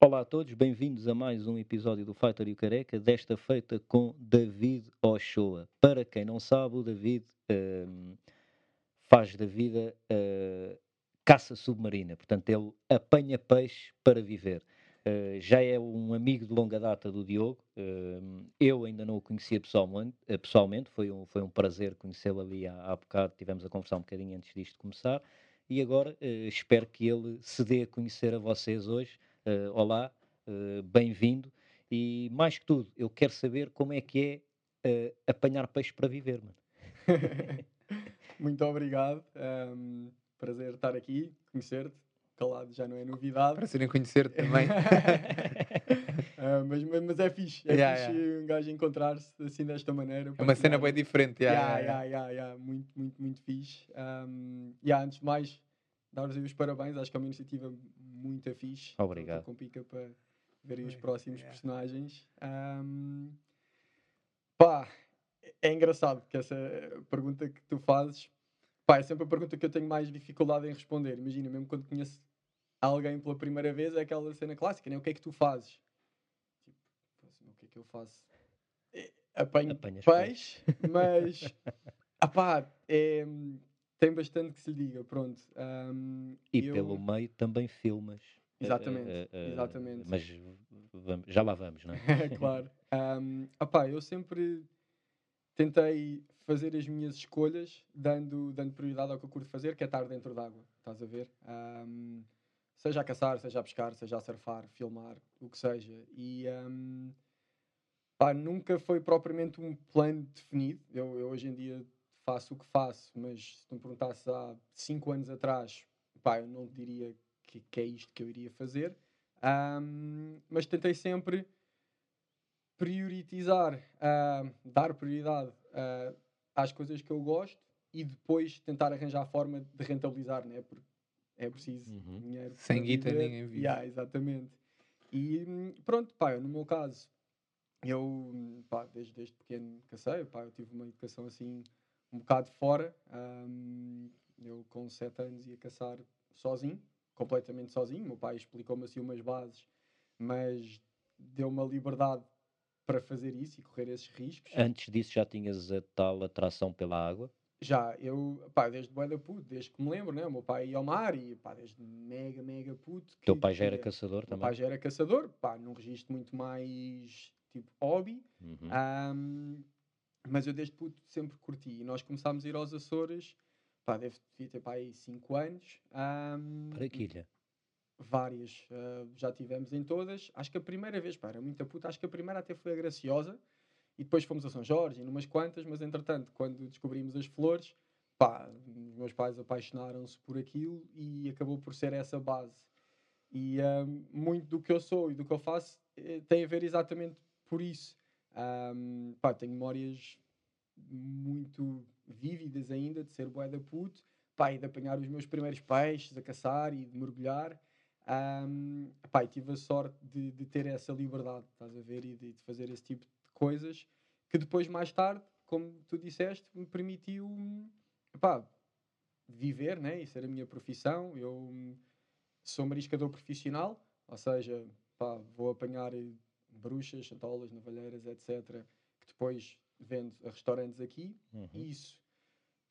Olá a todos, bem-vindos a mais um episódio do Fighter e o Careca, desta feita com David Ochoa. Para quem não sabe, o David hum, faz da vida uh, caça submarina, portanto ele apanha peixe para viver. Uh, já é um amigo de longa data do Diogo, uh, eu ainda não o conhecia pessoalmente, uh, pessoalmente foi, um, foi um prazer conhecê-lo ali há, há bocado, tivemos a conversar um bocadinho antes disto começar, e agora espero que ele se dê a conhecer a vocês hoje. Olá, bem-vindo, e mais que tudo, eu quero saber como é que é apanhar peixe para viver, mano. Muito obrigado, um, prazer estar aqui, conhecer-te calado já não é novidade. Para serem conhecer também. uh, mas, mas é fixe, é yeah, fixe yeah. um gajo encontrar-se assim desta maneira. É uma cena bem diferente. Yeah, yeah, yeah, yeah, Muito, muito, muito fixe. Um, yeah, antes de mais, dar-vos os parabéns, acho que é uma iniciativa muito fixe. Obrigado. Com pica para verem os próximos personagens. Um, pá, é engraçado que essa pergunta que tu fazes Pá, é sempre a pergunta que eu tenho mais dificuldade em responder. Imagina, mesmo quando conheço alguém pela primeira vez, é aquela cena clássica, né? O que é que tu fazes? Tipo, assim, o que é que eu faço? É, apanho Apanhas peixe, mas apá, é, tem bastante que se lhe diga, pronto. Um, e eu... pelo meio também filmas. Exatamente, uh, uh, exatamente. Mas vamos, já lá vamos, não é? claro. Um, apá, eu sempre tentei fazer as minhas escolhas dando, dando prioridade ao que eu curto fazer, que é estar dentro d'água, estás a ver? Um, seja a caçar, seja a pescar, seja a surfar, filmar, o que seja. E um, pá, nunca foi propriamente um plano definido. Eu, eu, hoje em dia faço o que faço, mas se tu me perguntasses há 5 anos atrás, pá, eu não diria que, que, é isto que eu iria fazer. Um, mas tentei sempre prioritizar, uh, dar prioridade uh, às coisas que eu gosto e depois tentar arranjar a forma de rentabilizar, né? Porque é preciso uhum. dinheiro. Sem guita ninguém vive. Yeah, exatamente. E pronto, pá, eu, no meu caso, eu, pá, desde, desde pequeno cacei, pá, eu tive uma educação assim um bocado fora. Um, eu com 7 anos ia caçar sozinho, completamente sozinho. Meu pai explicou-me assim umas bases, mas deu uma liberdade para fazer isso e correr esses riscos. Antes disso já tinhas a tal atração pela água? Já, eu, pá, desde bué da puto, desde que me lembro, né? O meu pai ia ao mar e, pá, desde mega, mega puto. Teu pai já era caçador também? O pai já era caçador, pá, num registro muito mais, tipo, hobby. Uhum. Um, mas eu desde puto sempre curti. E nós começámos a ir aos Açores, pá, deve ter, pá, aí 5 anos. Um, para que ilha? várias, uh, já tivemos em todas. Acho que a primeira vez, pá, era muita puta, acho que a primeira até foi a Graciosa e depois fomos a São Jorge e numas quantas, mas entretanto, quando descobrimos as flores, pá, meus pais apaixonaram-se por aquilo e acabou por ser essa base. E uh, muito do que eu sou e do que eu faço eh, tem a ver exatamente por isso. Um, pá, tenho memórias muito vívidas ainda de ser boeda puto, pá, e de apanhar os meus primeiros peixes a caçar e de mergulhar. Um, pá, tive a sorte de, de, ter essa liberdade, estás a ver, e de, de, fazer esse tipo de coisas que depois, mais tarde, como tu disseste, me permitiu pá, viver né, e ser a minha profissão. Eu sou mariscador profissional, ou seja, pá, vou apanhar bruxas, chantolas, navalheiras, etc., que depois vendo a restaurantes aqui. Uhum. E isso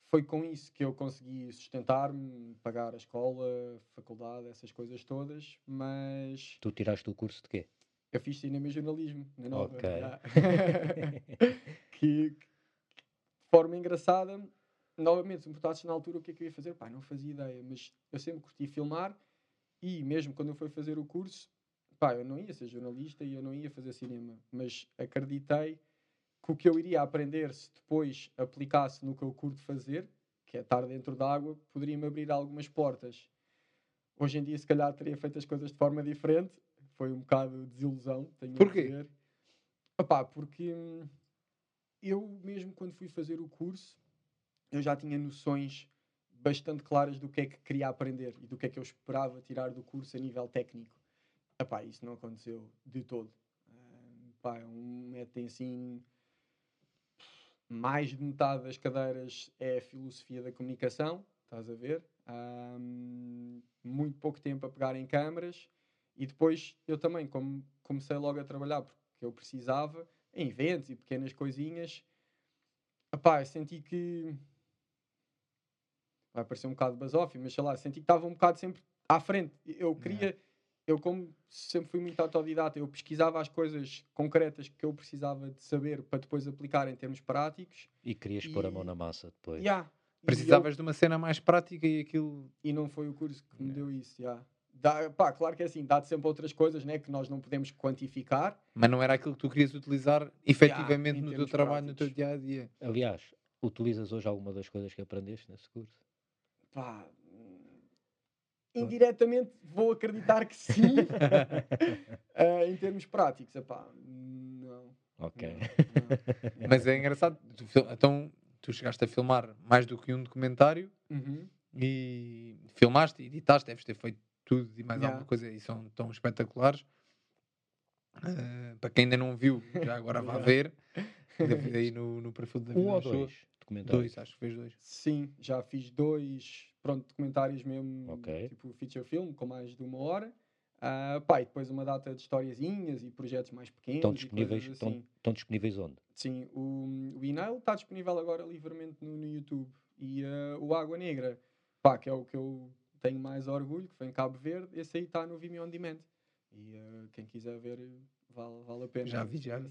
foi com isso que eu consegui sustentar-me, pagar a escola, faculdade, essas coisas todas, mas... Tu tiraste o curso de quê? Eu fiz cinema e jornalismo, na nova. Ok. que, que, de forma engraçada, novamente, se me perguntasses na altura o que é que eu ia fazer, pá, não fazia ideia, mas eu sempre curti filmar e mesmo quando eu fui fazer o curso, pá, eu não ia ser jornalista e eu não ia fazer cinema, mas acreditei que o que eu iria aprender se depois aplicasse no que eu curto fazer, que é estar dentro d'água, poderia-me abrir algumas portas. Hoje em dia, se calhar, teria feito as coisas de forma diferente. Foi um bocado de desilusão, tenho Porquê? a dizer. Epá, porque hum, eu mesmo quando fui fazer o curso, eu já tinha noções bastante claras do que é que queria aprender e do que é que eu esperava tirar do curso a nível técnico. Epá, isso não aconteceu de todo. Uh, epá, é um método assim mais de metade das cadeiras é a filosofia da comunicação, estás a ver? Um, muito pouco tempo a pegar em câmaras E depois eu também, como comecei logo a trabalhar, porque eu precisava, em eventos e pequenas coisinhas, epá, senti que vai parecer um bocado basófio, mas sei lá, senti que estava um bocado sempre à frente. Eu queria, eu como sempre fui muito autodidata, eu pesquisava as coisas concretas que eu precisava de saber para depois aplicar em termos práticos. E querias pôr a mão E- na massa depois. Yeah. E eu- Precisavas de uma cena mais prática e aquilo. e não foi o curso que me deu isso, já. Dá, pá, claro que é assim, dá-te sempre outras coisas, né, que nós não podemos quantificar. Mas não era aquilo que tu querias utilizar efetivamente em no teu trabalho, no teu práticos. dia a dia. Aliás, utilizas hoje alguma das coisas que aprendeste nesse curso? Pá, indiretamente vou acreditar que sim. Ah, em termos práticos, epá, não. Ok. não, não. Mas é engraçado. tu então, tu chegaste a filmar mais do que um documentário Uhum. e filmaste, editaste, deves ter feito tudo e mais Yeah. alguma coisa e são tão espetaculares. Ah, para quem ainda não viu, já agora vá ver. Aí no, no perfil da Um David ou dois documentários? Dois, acho que fez dois. Sim, já fiz dois pronto, documentários mesmo, Ok. tipo feature film, com mais de uma hora. Ah, pá, e depois uma data de historiazinhas e projetos mais pequenos. Estão disponíveis, coisas estão, assim. estão disponíveis onde? Sim, o, o e-mail está disponível agora livremente no, no YouTube. E ah, o Água Negra, pá, que é o que eu tenho mais orgulho, que foi em Cabo Verde, esse aí está no Vimeo On Demand. E ah, quem quiser ver, vale, vale a pena. Já vi, já vi.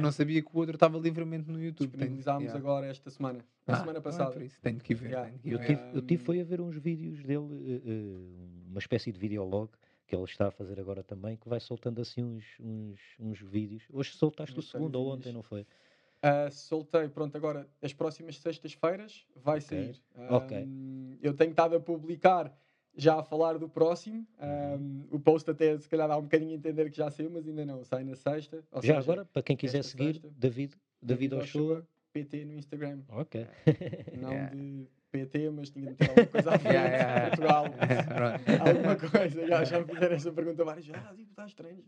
Não sabia que o outro estava livremente no YouTube. Tenho- Disponibilizámos yeah. agora esta semana. Na Ah, semana ah, passada. por isso, tenho que ver. Yeah. tenho que ir Eu ver. tive, eu tive foi a ver uns vídeos dele, eh, eh, uma espécie de videolog que ele está a fazer agora também, que vai soltando assim uns, uns, uns vídeos. Hoje soltaste o segundo ou ontem, não foi? Ah, soltei, pronto, agora as próximas sextas-feiras vai Ok. sair. Ok. Ahm, Eu tenho estado a publicar já a falar do próximo. Uhum. Ahm, o post até se calhar dá um bocadinho a entender que já saiu, mas ainda não. Sai na sexta. ou Já seja, agora, para quem quiser seguir, sexta, David, David Ochoa. PT no Instagram. Ok. Não Yeah. de PT, mas tinha de meter alguma coisa à frente. Yeah, yeah. Portugal. Alguma coisa. Já, já me fizeram essa pergunta várias vezes. Ah, tipo, está estranho.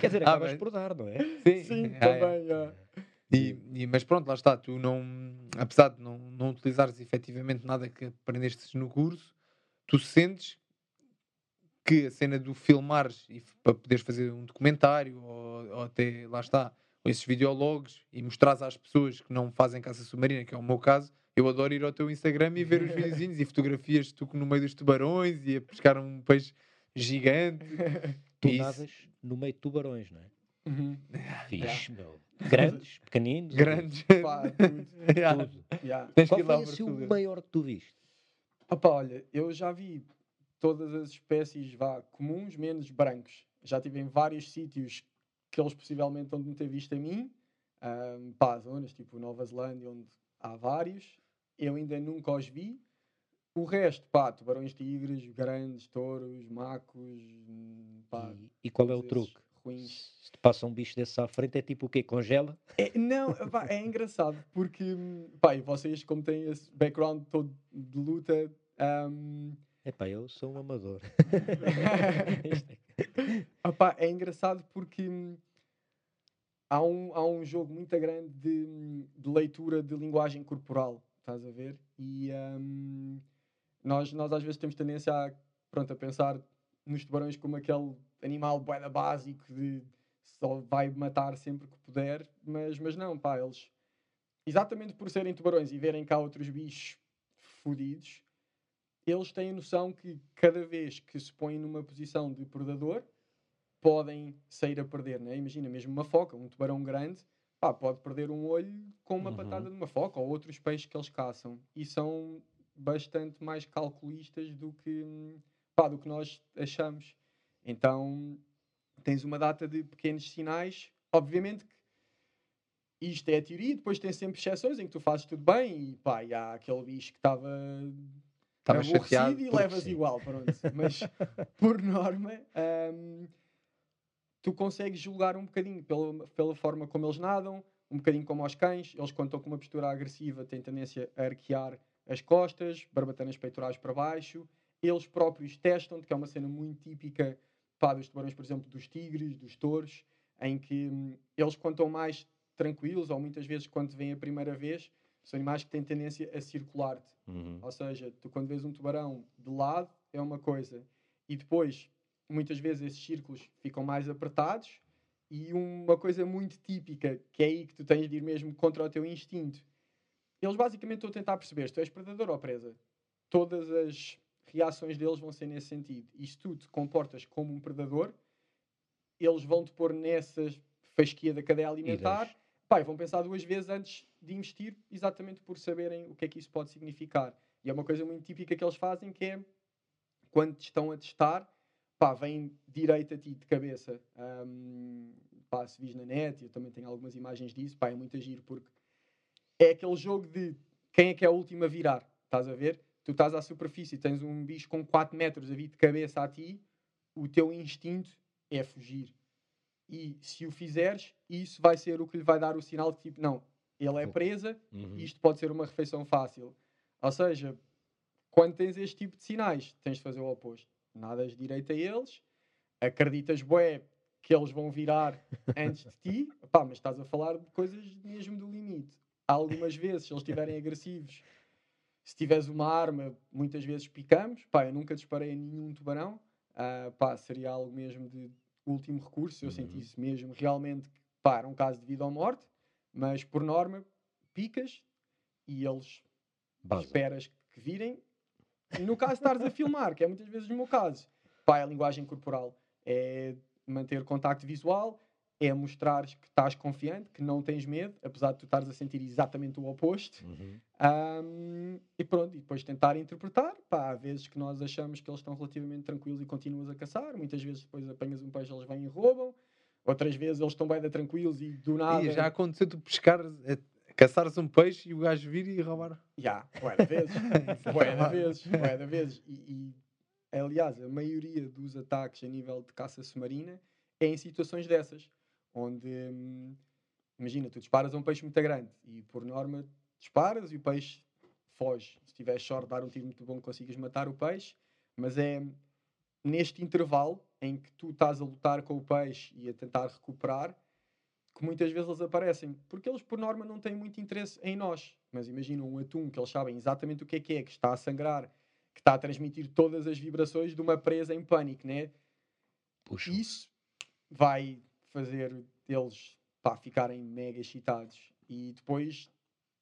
Quer dizer, Ah, acabas bem. por dar, não é? Sim, Sim, Ah, é. E, e- mas pronto, lá está, tu não, apesar de não, não utilizares efetivamente nada que aprendeste no curso, tu sentes que a cena do filmares e para poderes fazer um documentário ou, ou até, lá está, esses videologs e mostrares às pessoas que não fazem caça submarina, que é o meu caso, eu adoro ir ao teu Instagram e ver os videozinhos e fotografias tu no meio dos tubarões e a pescar um peixe gigante. Tu nadas no meio de tubarões, não é? Uhum. Fixe, meu. Grandes, pequeninos. Grandes. Pá, tudo. Yeah. Tudo. Yeah. Tens Qual foi assim, o maior que tu viste? Opa, olha, eu já vi todas as espécies vá, comuns, menos brancos. Já tive em vários sítios que eles possivelmente onde me ter visto a mim. Um, pá, zonas tipo Nova Zelândia, onde há vários. Eu ainda nunca os vi. O resto, pá, tubarões tigres, grandes, touros, macos, hum, pá, E, e qual é o esses truque? Se te passa um bicho desse à frente, é tipo o quê? Congela? É, não, pá, é engraçado porque, pá, vocês, como têm esse background todo de luta, hum, Epá, eu sou um amador. Isto é- Opá, é engraçado porque hum, há um, há um jogo muito grande de, hum, de leitura de linguagem corporal, estás a ver? E hum, nós, nós às vezes temos tendência a, pronto, a pensar nos tubarões como aquele animal boeda básico de só vai matar sempre que puder, mas, mas não, pá, eles exatamente por serem tubarões e verem cá outros bichos fodidos, eles têm a noção que cada vez que se põem numa posição de predador, podem sair a perder, né? Imagina, mesmo uma foca, um tubarão grande, pá, pode perder um olho com uma Uhum. patada de uma foca ou outros peixes que eles caçam. E são bastante mais calculistas do que, hum, pá, do que nós achamos. Então, tens uma data de pequenos sinais. Obviamente que isto é a teoria, depois tem sempre exceções em que tu fazes tudo bem e pá, e há aquele bicho que estava Estava aborrecido chateado. e levas sim. igual, pronto. Mas por norma, hum, tu consegues julgar um bocadinho pela, pela forma como eles nadam, um bocadinho como aos cães. Eles, estão com uma postura agressiva, têm tendência a arquear as costas, barbatanas peitorais para baixo. Eles próprios testam-te, que é uma cena muito típica pá, dos tubarões, por exemplo, dos tigres, dos touros, em que hum, eles, quando estão mais tranquilos, ou muitas vezes quando te vêm a primeira vez, são animais que têm tendência a circular-te. Uhum. Ou seja, tu quando vês um tubarão de lado é uma coisa, e depois, muitas vezes, esses círculos ficam mais apertados. E uma coisa muito típica, que é aí que tu tens de ir mesmo contra o teu instinto, eles basicamente estão a tentar perceber se tu és predador ou presa. Todas as reações deles vão ser nesse sentido. E se tu te comportas como um predador, eles vão te pôr nessa fasquia da cadeia alimentar. Pai, vão pensar duas vezes antes de investir, exatamente por saberem o que é que isso pode significar. E é uma coisa muito típica que eles fazem, que é quando te estão a testar, pá, vem direito a ti de cabeça. Um, pá, se vis na net, eu também tenho algumas imagens disso, pá, é muito agir, porque é aquele jogo de quem é que é a última a virar, estás a ver? Tu estás à superfície e tens um bicho com 4 metros a vir de cabeça a ti, o teu instinto é fugir. E se o fizeres, isso vai ser o que lhe vai dar o sinal de tipo, não, ele é presa, Uhum. isto pode ser uma refeição fácil. Ou seja, quando tens este tipo de sinais, tens de fazer o oposto. Nadas direito a eles, acreditas, bué, que eles vão virar antes de ti, pá, mas estás a falar de coisas mesmo do limite. Algumas vezes, se eles estiverem agressivos, se tiveres uma arma, muitas vezes picamos. Pá, eu nunca disparei a nenhum tubarão. Ah, pá, seria algo mesmo de último recurso, eu Uhum. sentisse mesmo realmente que pá, era um caso de vida ou morte. Mas, por norma, picas e eles Base. esperas que virem. E no caso de estares a filmar, que é muitas vezes no meu caso, pá, é a linguagem corporal. É manter contacto visual, é mostrar que estás confiante, que não tens medo, apesar de tu estares a sentir exatamente o oposto. Uhum. Ahm, e pronto, e depois tentar interpretar. Pá, há vezes que nós achamos que eles estão relativamente tranquilos e continuas a caçar. Muitas vezes depois apanhas um peixe, eles vêm e roubam. Outras vezes eles estão bem da tranquilos e do nada. E já aconteceu tu pescar, eh, caçares um peixe e o gajo vir e roubar. Já, bué de vezes. É tramado. vezes. De vezes. E, e, aliás, a maioria dos ataques a nível de caça submarina é em situações dessas. Onde, hum, imagina, tu disparas a um peixe muito grande e, por norma, disparas e o peixe foge. Se tiveres sorte, dar um tiro muito bom, consigas matar o peixe. Mas é neste intervalo em que tu estás a lutar com o peixe e a tentar recuperar que muitas vezes eles aparecem. Porque eles, por norma, não têm muito interesse em nós. Mas imagina um atum que eles sabem exatamente o que é que é, que está a sangrar, que está a transmitir todas as vibrações de uma presa em pânico, né? Puxa. Isso vai fazer eles pá, ficarem mega excitados. E depois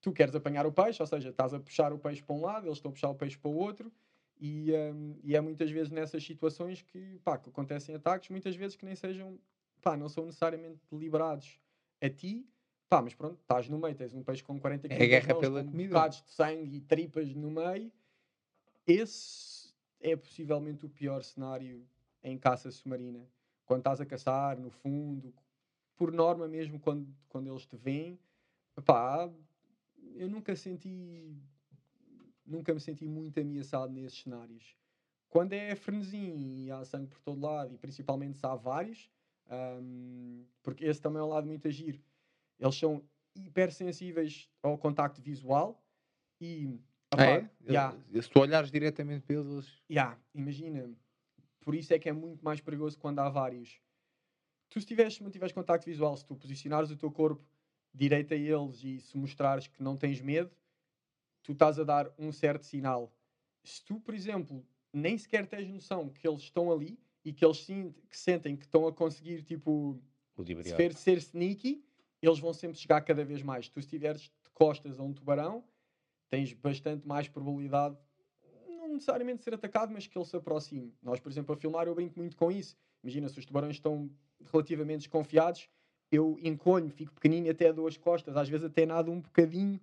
tu queres apanhar o peixe, ou seja, estás a puxar o peixe para um lado, eles estão a puxar o peixe para o outro. E, hum, e é muitas vezes nessas situações que, pá, que acontecem ataques, muitas vezes que nem sejam, pá, não são necessariamente deliberados a ti, pá, mas pronto, estás no meio, tens um peixe com 40 É quilos nas guerra mãos, pela com comida. bocados de sangue e tripas no meio. Esse é possivelmente o pior cenário em caça submarina. Quando estás a caçar, no fundo, por norma mesmo, quando, quando eles te veem, pá, eu nunca senti nunca me senti muito ameaçado nesses cenários. Quando é frenesim e há sangue por todo lado, e principalmente se há vários, hum, porque esse também é um lado muito agir. Eles são hipersensíveis ao contacto visual e Ah, é? yeah, Se tu olhares diretamente para eles, Ya, imagina. Por isso é que é muito mais perigoso quando há vários. Tu se tiveres, mantiveres contacto visual, se tu posicionares o teu corpo direito a eles e se mostrares que não tens medo, tu estás a dar um certo sinal. Se tu, por exemplo, nem sequer tens noção que eles estão ali e que eles sin- que sentem que estão a conseguir, tipo, se Ludibriar. ver ser sneaky, eles vão sempre chegar cada vez mais. Tu, se estiveres de costas a um tubarão, tens bastante mais probabilidade, necessariamente ser atacado, mas que ele se aproxime. Nós, por exemplo, a filmar, eu brinco muito com isso. Imagina, se os tubarões estão relativamente desconfiados, eu encolho, fico pequenino até dou as costas. Às vezes até nado um bocadinho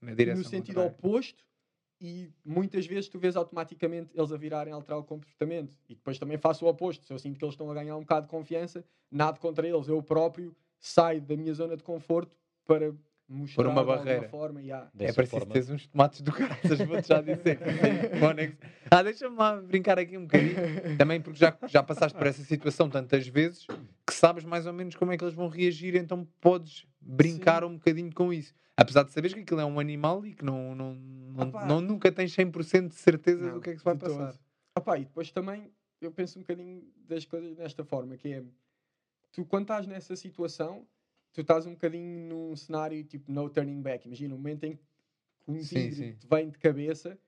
no sentido contrária. oposto e muitas vezes tu vês automaticamente eles a virarem a alterar o comportamento e depois também faço o oposto se eu sinto que eles estão a ganhar um bocado de confiança nada contra eles, eu próprio saio da minha zona de conforto para mostrar uma barreira. forma yeah. É preciso forma. teres uns tomates do caraças, vou-te já dizer. Ah, deixa-me lá brincar aqui um bocadinho. Também porque já, já passaste por essa situação tantas vezes que sabes mais ou menos como é que eles vão reagir, então podes brincar um bocadinho com isso. Apesar de saberes que aquilo é um animal e que não, não, não, não- nunca tens 100% de certeza Não, do que é que se vai passar. Opá, e depois também eu penso um bocadinho das coisas desta forma, que é tu quando estás nessa situação, tu estás um bocadinho num cenário tipo no turning back. Imagina, o momento em que um Sim, sim. te vem de cabeça,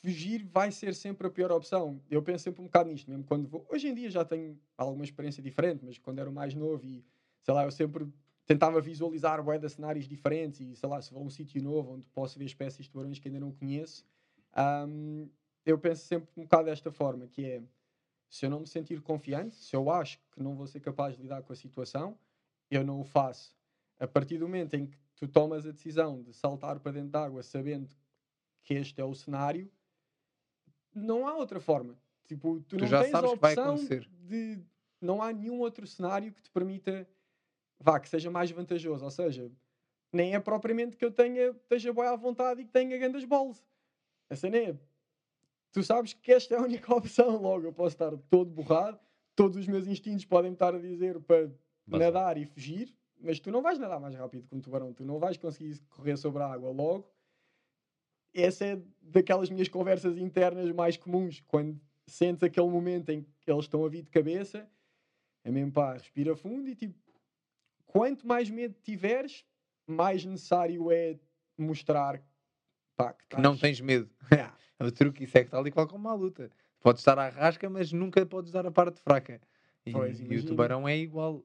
fugir vai ser sempre a pior opção. Eu penso sempre um bocado nisto, mesmo quando vou. Hoje em dia já tenho alguma experiência diferente, mas quando era mais novo e sei lá, eu sempre tentava visualizar bué de cenários diferentes e sei lá, se vou a um sítio novo onde posso ver espécies de tubarões que ainda não conheço, hum, eu penso sempre um bocado desta forma, que é se eu não me sentir confiante, se eu acho que não vou ser capaz de lidar com a situação, eu não o faço. A partir do momento em que tu tomas a decisão de saltar para dentro da água sabendo que este é o cenário, não há outra forma. Tipo, tu, Tu não já tens sabes a que vai opção acontecer. de. Não há nenhum outro cenário que te permita. Vá, que seja mais vantajoso. Ou seja, nem é propriamente que eu tenha, esteja bem à vontade e que tenha grandes bolas. A cena é. Tu sabes que esta é a única opção. Logo, eu posso estar todo borrado, todos os meus instintos podem estar a dizer para Mas- nadar e fugir, mas tu não vais nadar mais rápido que um tubarão, tu não vais conseguir correr sobre a água logo. Essa é daquelas minhas conversas internas mais comuns, quando sentes aquele momento em que eles estão a vir de cabeça, é mesmo pá, respira fundo e tipo, quanto mais medo tiveres, mais necessário é mostrar pá, que, Que não estás- tens medo. Yeah. O truque, isso é que tal e qual como uma luta. Podes estar à rasca, mas nunca podes dar a parte fraca. E, Pois, e o tubarão é igual.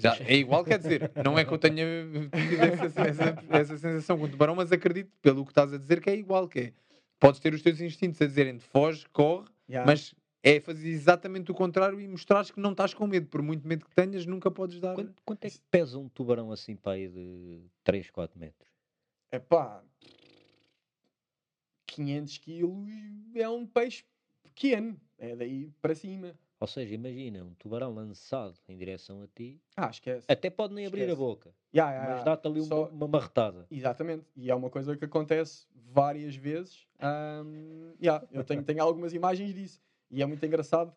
Já, é igual, quer dizer, não é que eu tenha tido essa, essa- essa sensação com o tubarão, mas acredito, pelo que estás a dizer, que é igual, que é, podes ter os teus instintos a dizerem foge, corre, Yeah. mas é fazer exatamente o contrário e mostrares que não estás com medo. Por muito medo que tenhas, nunca podes dar. Quanto, quanto é que pesa um tubarão assim para aí de 3, 4 metros? É pá, 500 quilos é um peixe pequeno, é daí para cima. Ou seja, imagina um tubarão lançado em direção a ti, Ah, esquece. até pode nem abrir a Esquece. boca, Yeah, yeah, mas dá-te ali uma, Só- uma marretada. Exatamente, e é uma coisa que acontece várias vezes. Ahm, yeah, eu tenho, tenho algumas imagens disso e é muito engraçado.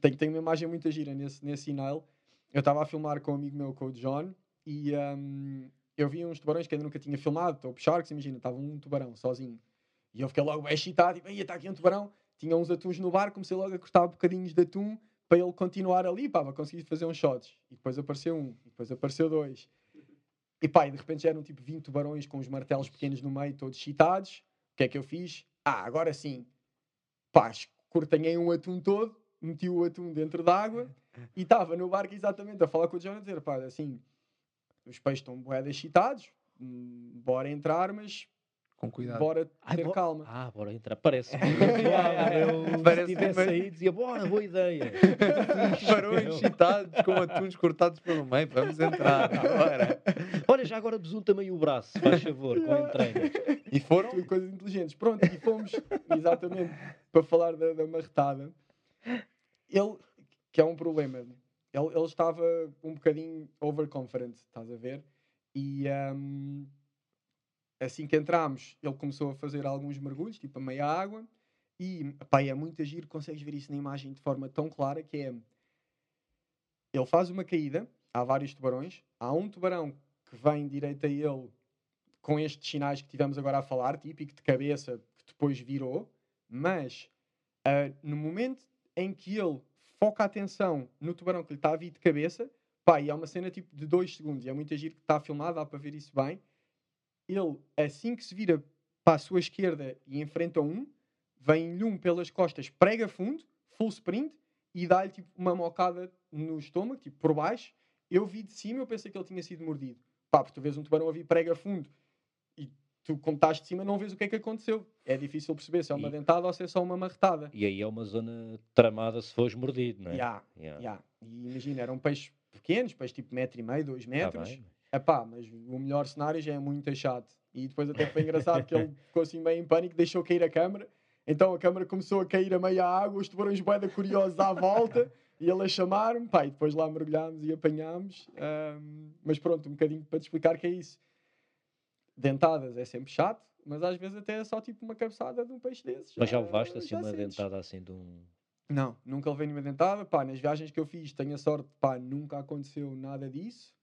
Tenho, tenho uma imagem muito gira nesse, nesse sinal. Eu estava a filmar com um amigo meu, com o John, e ahm, eu vi uns tubarões que ainda nunca tinha filmado. Estou a puxar, que imagina, estava um tubarão sozinho. E eu fiquei logo excitado, e está aqui um tubarão. Tinha uns atuns no bar, comecei logo a cortar bocadinhos de atum para ele continuar ali, pá, para conseguir fazer uns shots. E depois apareceu um, e depois apareceu dois. E pá, e de repente já eram tipo 20 tubarões com os martelos pequenos no meio, todos excitados. O que é que eu fiz? Ah, agora sim. Pá, cortanhei um atum todo, meti o atum dentro d'água e estava no barco exatamente a falar com o John a dizer, pá, assim, os peixes estão de excitados, hum, bora entrar, mas Com cuidado. bora Ai, ter bo- calma. Ah, bora entrar. Parece. Parece Parece se tivesse aí, dizia, bora, boa ideia. Tubarões excitados com atuns cortados pelo meio. Vamos entrar agora. Olha, já agora besunta também o braço, faz favor, com entranhas. E foram? Tudo coisas inteligentes. Pronto, e fomos exatamente para falar da, da marretada. Ele, que é um problema, ele, ele estava um bocadinho overconfident, estás a ver? E hum, assim que entramos, ele começou a fazer alguns mergulhos, tipo a meia água, e pá, é muito agir, consegues ver isso na imagem de forma tão clara que é. Ele faz uma caída, há vários tubarões, há um tubarão que vem direito a ele com estes sinais que tivemos agora a falar, típico de cabeça, que depois virou, mas ah, no momento em que ele foca a atenção no tubarão que lhe está a vir de cabeça, pá, e é uma cena tipo de dois segundos, e é muito agir que está filmado, dá para ver isso bem. Ele, assim que se vira para a sua esquerda e enfrenta um, vem-lhe um pelas costas, prega fundo, full sprint, e dá-lhe tipo uma mocada no estômago, tipo por baixo. Eu vi de cima, eu pensei que ele tinha sido mordido. Pá, porque tu vês um tubarão a vir prega fundo e tu, como estás de cima, não vês o que é que aconteceu. É difícil perceber se é uma E- dentada ou se é só uma marretada. E aí é uma zona tramada se fores mordido, não é? Ya, Yeah. ya. E imagina, eram peixes pequenos, peixes tipo metro e meio, dois Tá bem. Epá, mas o melhor cenário já é muito chato. E depois até foi engraçado que ele ficou assim meio em pânico, deixou cair a câmera. Então a câmera começou a cair a meia água, os tubarões boeda curiosos à volta, e ele a chamar-me, pá, e depois lá mergulhámos e apanhámos. Ahm, mas pronto, um bocadinho para te explicar que é isso. Dentadas é sempre chato, mas às vezes até é só tipo uma cabeçada de um peixe desses. Mas já levaste assim já uma sentes. dentada assim de um. Não, nunca levei nenhuma dentada. Pá, nas viagens que eu fiz, tenho a sorte, pá, nunca aconteceu nada disso.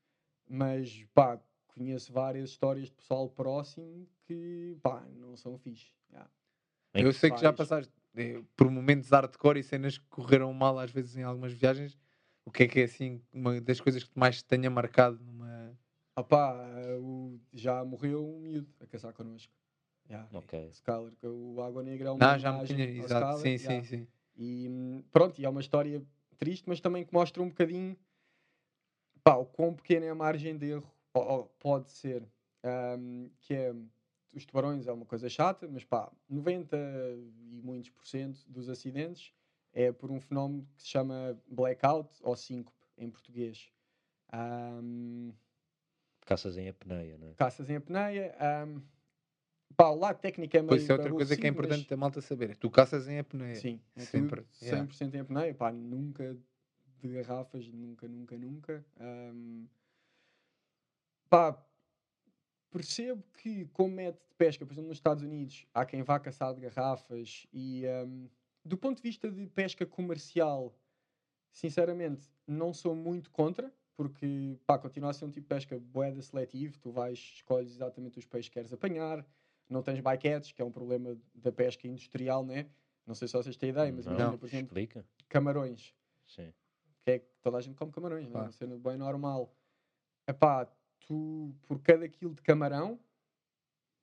Mas, pá, conheço várias histórias de pessoal próximo que, pá, não são fixe. Em Eu sei que já passaste eh, por momentos hardcore e cenas que correram mal às vezes em algumas viagens. O que é que é assim uma das coisas que mais te tenha marcado numa. Ah, pá, o- já morreu um miúdo a caçar connosco. yeah. Ok. Skyler, que o Água Negra é uma Não, já me tinha. Exato. Sim, yeah. sim, sim. E hum, pronto, e é uma história triste, mas também que mostra um bocadinho pá, o quão pequena é a margem de erro pode ser. Hum, que é os tubarões é uma coisa chata, mas pá, 90 e muitos por cento dos acidentes é por um fenómeno que se chama blackout ou síncope em português. Hum, Caças em apneia, não é? caças em apneia. hum, pá, o lado técnico é meio. Pois isso é outra coisa que é aborrecido, mas- importante a malta saber. Tu caças em apneia. Sim, é Sempre, tudo yeah. 100% em apneia. Pá, nunca de garrafas, nunca, nunca, nunca. Ahm, pá, percebo que como método de pesca, por exemplo, nos Estados Unidos, há quem vá caçar de garrafas e ahm, do ponto de vista de pesca comercial, sinceramente, não sou muito contra, porque pá, continua a ser um tipo de pesca boeda seletivo, tu vais, escolhes exatamente os peixes que queres apanhar, não tens bycatch, que é um problema da pesca industrial, né? Não sei se vocês têm ideia, mas Não, imagina, por exemplo, Explica. camarões Sim. Que é que toda a gente come camarões, não é? Claro. Uma cena bem normal. Epá, tu, por cada quilo de camarão,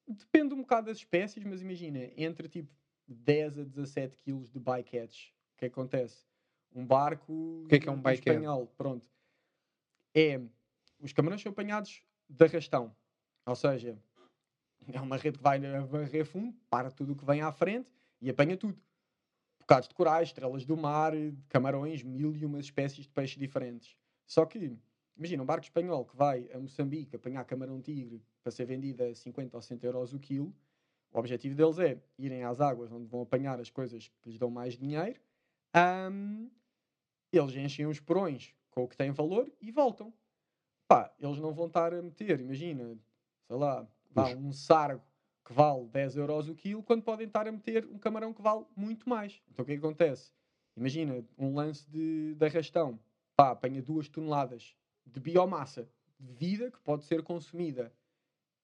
depende um bocado das espécies, mas imagina, entre tipo 10 a 17 quilos de bycatch, o que acontece? Um barco O que é que é um bycatch? espanhol, pronto. É, os camarões são apanhados de arrastão, ou seja, é uma rede que vai varrer fundo, para tudo o que vem à frente e apanha tudo bocados de corais, estrelas do mar, camarões, mil e umas espécies de peixes diferentes. Só que, imagina, um barco espanhol que vai a Moçambique apanhar camarão-tigre para ser vendido a 50 ou 100 euros o quilo, o objetivo deles é irem às águas onde vão apanhar as coisas que lhes dão mais dinheiro, ahm, eles enchem os porões com o que tem valor e voltam. Pá, eles não vão estar a meter, imagina, sei lá, Os- um sargo que vale 10 euros o quilo, quando podem estar a meter um camarão que vale muito mais. Então o que é que acontece? Imagina um lance de, de arrastão, pá, apanha duas toneladas de biomassa de vida que pode ser consumida.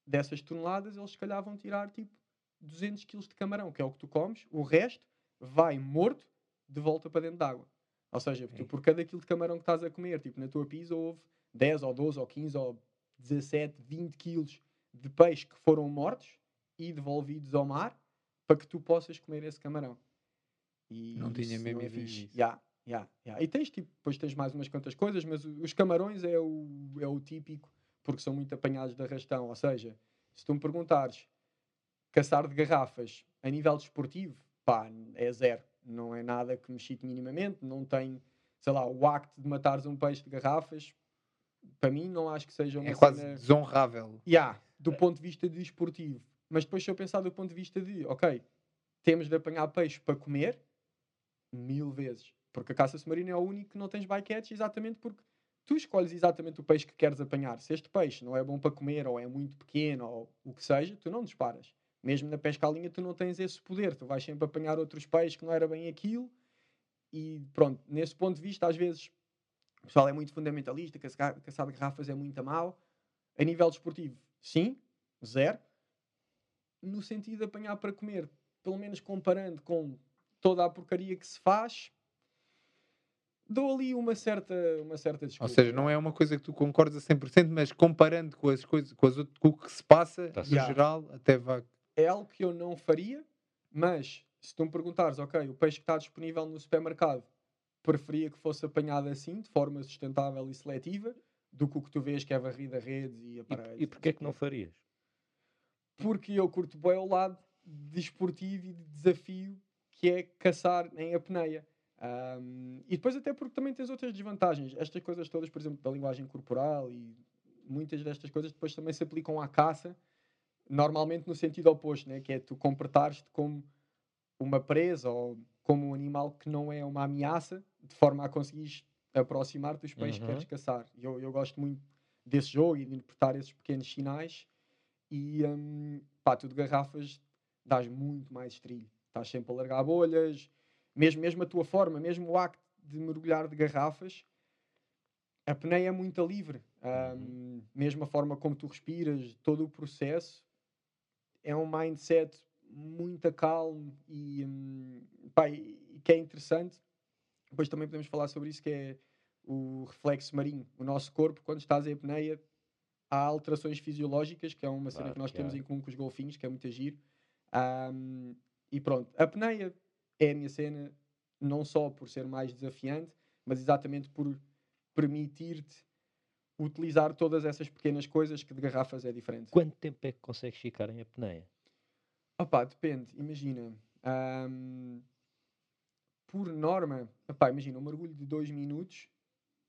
Dessas toneladas, eles se calhar vão tirar tipo 200 quilos de camarão, que é o que tu comes, o resto vai morto de volta para dentro d'água. Ou seja, tu, por cada quilo de camarão que estás a comer, tipo na tua pizza houve 10 ou 12 ou 15 ou 17, 20 quilos de peixe que foram mortos e devolvidos ao mar para que tu possas comer esse camarão. E Não tinha mesmo não ideia fixe. ya, ya. E tens tipo, depois tens mais umas quantas coisas, mas os camarões é o, é o típico porque são muito apanhados de arrastão. Ou seja, se tu me perguntares caçar de garrafas a nível desportivo, pá, é zero. Não é nada que me excite minimamente. Não tem, sei lá, o acto de matares um peixe de garrafas. Para mim, não acho que seja uma É quase cena... desonrável. Yeah, do ponto de vista desportivo. Mas depois, se eu pensar do ponto de vista de, ok, temos de apanhar peixe para comer, mil vezes. Porque a caça submarina é o único que não tens bycatch, exatamente porque tu escolhes exatamente o peixe que queres apanhar. Se este peixe não é bom para comer, ou é muito pequeno, ou o que seja, tu não disparas. Mesmo na pesca à linha, tu não tens esse poder. Tu vais sempre apanhar outros peixes que não era bem aquilo. E pronto, nesse ponto de vista, às vezes, o pessoal é muito fundamentalista, caçar, caçar de garrafas é muito mal. A nível desportivo, sim, zero. No sentido de apanhar para comer, pelo menos comparando com toda a porcaria que se faz, dou ali uma certa, uma certa Ou desculpa. seja, não é uma coisa que tu concordas a 100%, mas comparando com as coisas, com, as outras, com o que se passa, Tá no certo. geral, até vai. é algo que eu não faria, mas se tu me perguntares, ok, o peixe que está disponível no supermercado, preferia que fosse apanhado assim, de forma sustentável e seletiva, do que o que tu vês que é varrida redes e E, aparelhos. e porquê é que não farias? Porque eu curto bem o lado desportivo e de desafio que é caçar em apneia. Ahm, e depois até porque também tens outras desvantagens. Estas coisas todas, por exemplo, da linguagem corporal e muitas destas coisas depois também se aplicam à caça, normalmente no sentido oposto, né? que é tu comportares-te como uma presa ou como um animal que não é uma ameaça, de forma a conseguires aproximar-te dos peixes que Uhum. queres caçar. E Eu, eu gosto muito desse jogo e de interpretar esses pequenos sinais e hum, pá, tu de garrafas dás muito mais estrilho. Estás sempre a largar bolhas, mesmo, mesmo a tua forma, mesmo o acto de mergulhar de garrafas, a pneia é muito livre. Hum, Mesmo a forma como tu respiras, todo o processo é um mindset muito calmo e, hum, pá, e que é interessante. Depois também podemos falar sobre isso, que é o reflexo marinho. O nosso corpo, quando estás em apneia, há alterações fisiológicas, que é uma cena Claro que nós temos há. em comum com os golfinhos, que é muito giro. Ahm, e pronto, a apneia é a minha cena, não só por ser mais desafiante, mas exatamente por permitir-te utilizar todas essas pequenas coisas que de garrafas é diferente. Quanto tempo é que consegues ficar em apneia? Opá, depende, imagina. ahm, por norma, opá, imagina, um mergulho de 2 minutos,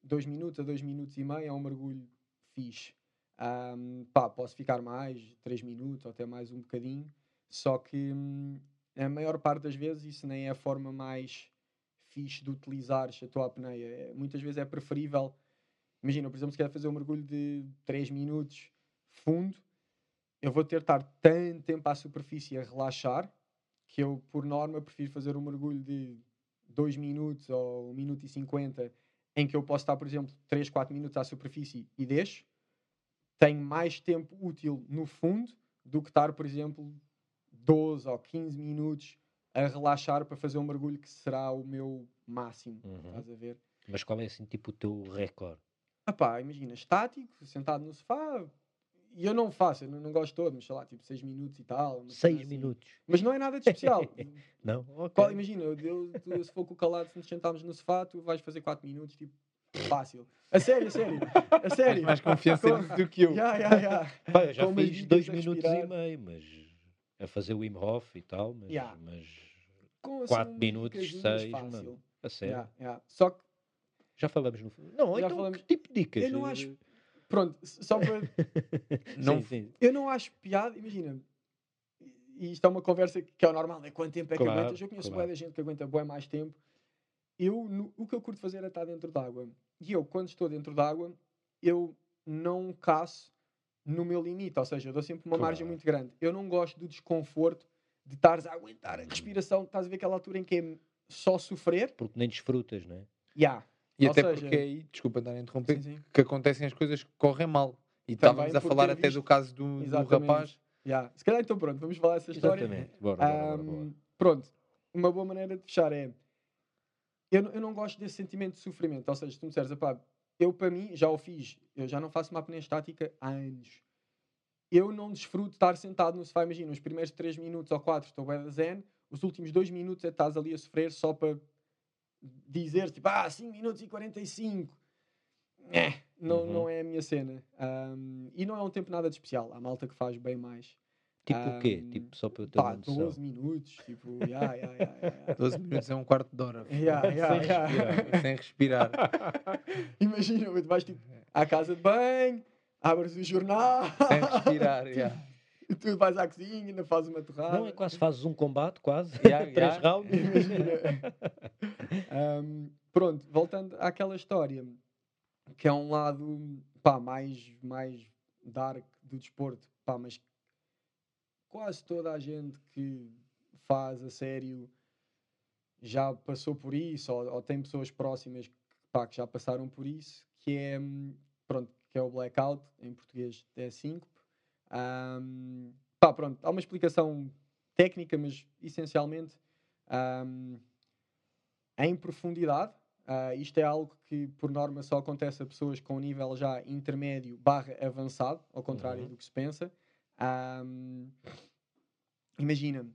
2 minutos a 2 minutos e meio é um mergulho fixe. Ahm, pá, posso ficar mais, 3 minutos ou até mais um bocadinho, só que hum, a maior parte das vezes isso nem é a forma mais fixe de utilizares a tua apneia. É- muitas vezes é preferível, imagina, por exemplo, se quer fazer um mergulho de 3 minutos fundo, eu vou ter de estar tanto tempo à superfície a relaxar que eu, por norma, prefiro fazer um mergulho de 2 minutos ou 1 minuto e 50 em que eu posso estar, por exemplo, 3, 4 minutos à superfície e deixo. Tenho mais tempo útil no fundo do que estar, por exemplo, 12 ou 15 minutos a relaxar para fazer um mergulho que será o meu máximo. Uhum. Estás a ver? Mas qual é assim tipo o teu recorde? Ah pá, imagina, estático, sentado no sofá. E eu não faço, eu não, não gosto todo, mas sei lá, tipo 6 minutos e tal. 6 assim. minutos. Mas não é nada de especial. Não? Ok. Qual- imagina, eu, eu- tu, se for com o calado, se nos sentarmos no sofá, tu vais fazer 4 minutos, tipo, fácil. A sério, a sério. A Tens sério. mais confiança Com- do que eu. Ya, ya. Pá, eu já com fiz dicas 2 a minutos e meio, mas a fazer o Wim Hof e tal, mas, Ya. mas Com, assim, Quatro minutos, seis, fácil. mano. a sério. Ya, ya. Só que, Já falamos no. Não, Já então falamos- que tipo de dicas? Eu não acho- pronto, só para. Não- Sim, sim. Eu não acho piada, imagina. E isto é uma conversa que é o normal, né? Quanto tempo é que Claro, aguentas? Eu conheço claro. bué da gente que aguenta bué mais tempo. Eu, no- o que eu curto fazer é estar dentro d'água. E eu, quando estou dentro d'água, eu não caço no meu limite. Ou seja, eu dou sempre uma margem Claro. muito grande. Eu não gosto do desconforto de estares a aguentar a respiração. Estás a ver aquela altura em que é só sofrer? Porque nem desfrutas, não é? Ya. E Ou até seja- porque aí, desculpa estar a interromper, Sim, sim. que acontecem as coisas que correm mal. E Também estávamos a falar até visto- do caso do, do rapaz. Ya. Se calhar então pronto, vamos falar essa história. Exatamente. Bora, bora, bora, bora. Pronto, uma boa maneira de fechar é. Eu, não- eu não gosto desse sentimento de sofrimento. Ou seja, se tu me disseres, "Epá, eu para mim já o fiz, eu já não faço uma apneia estática há anos. Eu não desfruto de estar sentado no sofá. Imagina, os primeiros 3 minutos ou 4 estou bem zen, os últimos 2 minutos é que estás ali a sofrer só para dizer tipo, ah, 5 minutos e 45. Eh, não, Uhum. não é a minha cena. Ahm, e não é um tempo nada de especial. Há malta que faz bem mais. Tipo o quê? Tipo, só para eu ter Pá, uma noção. 12 minutos, tipo, ya, ya, ya, ya, 12 minutos é um quarto de hora. Ya, ya, Sem ya. respirar. Sem respirar. Imagina, tu vais tipo à casa de banho, abres o jornal, Sem respirar, yeah. e tu vais à cozinha, ainda fazes uma torrada. Não, é quase fazes um combate, quase. Ya, Três rounds. Imagina. Ahm, pronto, voltando àquela história, que é um lado pá, mais, mais dark do desporto, pá, mas quase toda a gente que faz a sério já passou por isso, ou, ou tem pessoas próximas que, pá, que já passaram por isso, que é, hum, pronto, que é o blackout, em português é síncope. Ahm, pá, pronto, há uma explicação técnica, mas essencialmente ahm, em profundidade. ah, isto é algo que, por norma, só acontece a pessoas com nível já intermédio barra avançado, ao contrário Uhum. do que se pensa. Ahm, imagina,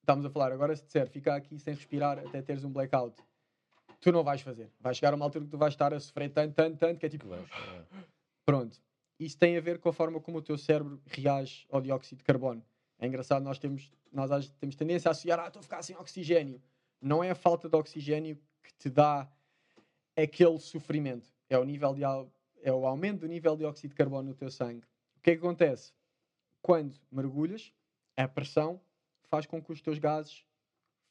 estamos a falar, agora se disser fica aqui sem respirar até teres um blackout, tu não vais fazer. Vai chegar uma altura que tu vais estar a sofrer tanto, tanto, tanto, que é tipo. Pronto. Isso tem a ver com a forma como o teu cérebro reage ao dióxido de carbono. É engraçado, nós temos, nós temos tendência a associar, ah, estou a ficar sem oxigênio. Não é a falta de oxigênio que te dá aquele sofrimento. É o, nível de, é o aumento do nível de dióxido de carbono no teu sangue. O que é que acontece? Quando mergulhas, a pressão faz com que os teus gases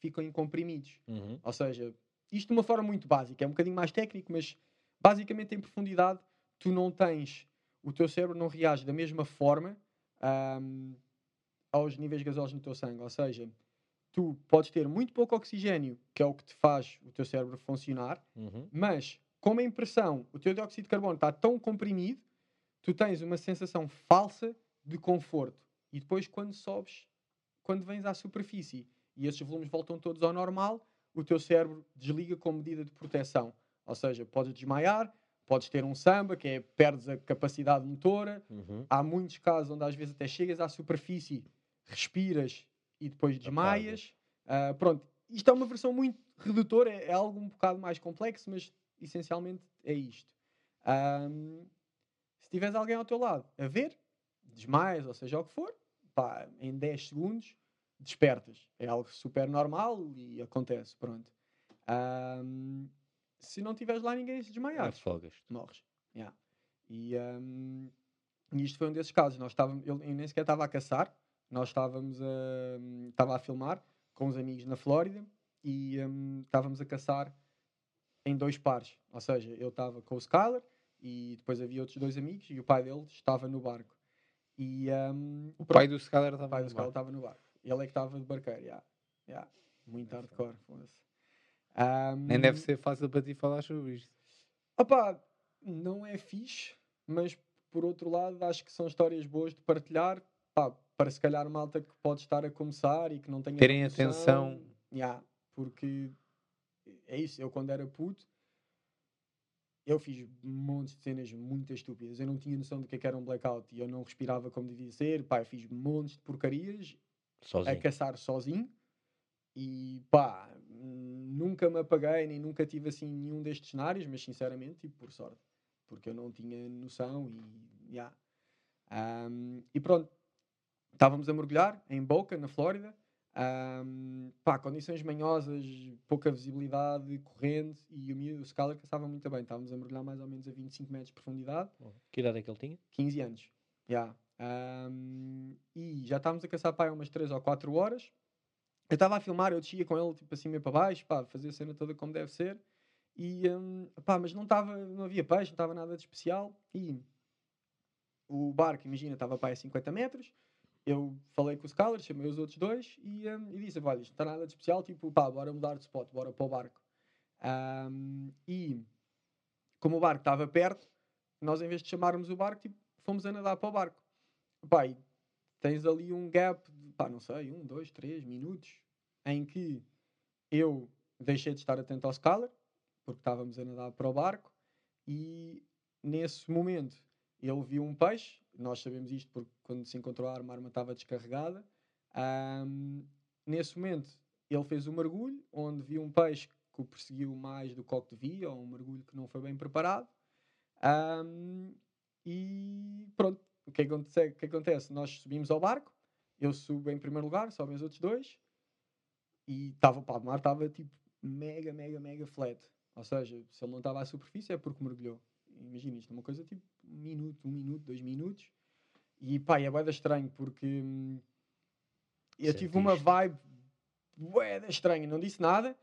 fiquem comprimidos. Uhum. Ou seja, isto de uma forma muito básica, é um bocadinho mais técnico, mas basicamente em profundidade, tu não tens, o teu cérebro não reage da mesma forma ahm, aos níveis gasosos no teu sangue. Ou seja, tu podes ter muito pouco oxigênio, que é o que te faz o teu cérebro funcionar, Uhum. mas como em pressão o teu dióxido de carbono está tão comprimido, tu tens uma sensação falsa de conforto. E depois, quando sobes, quando vens à superfície e esses volumes voltam todos ao normal, o teu cérebro desliga com medida de proteção. Ou seja, podes desmaiar, podes ter um samba, que é perdes a capacidade motora. Uhum. Há muitos casos onde às vezes até chegas à superfície, respiras e depois desmaias. Ah, pronto, isto é uma versão muito redutora, é, é algo um bocado mais complexo, mas essencialmente é isto. Ahm, se tiveres alguém ao teu lado a ver, desmaias, ou seja o que for, pá, em 10 segundos despertas. É algo super normal e acontece, pronto. Ahm, se não tiveres lá ninguém se desmaiar, Afogas-te. morres. Yeah. E, e isto foi um desses casos. Nós estávamos, eu, eu nem sequer estava a caçar, nós estávamos a, estava a filmar com os amigos na Flórida e hum, estávamos a caçar em dois pares. Ou seja, eu estava com o Skyler e depois havia outros dois amigos e o pai dele estava no barco. E hum, O pai do o estava pai do no bar. estava no barco. Ele é que estava de barqueiro. Yeah. Yeah. Muito hardcore. foda-se. Nem deve ser fácil para ti falar sobre isto. Opá, não é fixe, mas por outro lado acho que são histórias boas de partilhar pá, para se calhar malta que pode estar a começar e que não tenha Terem noção. atenção. Yeah, porque é isso, eu quando era puto eu fiz montes de cenas muito estúpidas. Eu não tinha noção do que é que era um blackout e eu não respirava como devia ser. Pá, eu fiz montes de porcarias a Sozinho. caçar sozinho e pá, nunca me apaguei nem nunca tive assim nenhum destes cenários, mas sinceramente, tipo, por sorte, porque eu não tinha noção e yeah. Ahm, e pronto, estávamos a mergulhar em Boca, na Flórida. Ahm, pá, condições manhosas, pouca visibilidade, corrente e o o Scalar caçava muito bem. Estávamos a mergulhar mais ou menos a 25 metros de profundidade. Que idade é que ele tinha? 15 anos. Yeah. Ahm, e já estávamos a caçar pai umas 3 ou 4 horas. Eu estava a filmar, eu descia com ele tipo assim meio para baixo, pá, fazer a cena toda como deve ser. E hum, pá, mas não estava, não havia peixe, não estava nada de especial. E o barco, imagina, estava para aí a 50 metros. Eu falei com o Scaler, chamei os outros dois e, hum, e disse: Olha, isto não está nada de especial, tipo, pá, bora mudar de spot, bora para o barco. Ahm, e como o barco estava perto, nós em vez de chamarmos o barco, tipo, fomos a nadar para o barco. Pá, e tens ali um gap de, pá, não sei, um, dois, três minutos em que eu deixei de estar atento ao Scaler, porque estávamos a nadar para o barco, e nesse momento ele viu um peixe. Nós sabemos isto porque quando se encontrou a arma, a arma estava descarregada. Ahm, nesse momento ele fez um mergulho, onde viu um peixe que o perseguiu mais do que o que devia, ou um mergulho que não foi bem preparado. Ahm, e pronto, o que, acontece, o que acontece? Nós subimos ao barco, eu subo em primeiro lugar, sobem os outros dois, e estava, o mar estava tipo mega, mega, mega flat. Ou seja, se ele não estava à superfície é porque mergulhou. Imagina isto, é uma coisa tipo um minuto, um minuto, dois minutos. E pá, é bué estranho porque hum, eu tive uma vibe bué da estranha, não disse nada,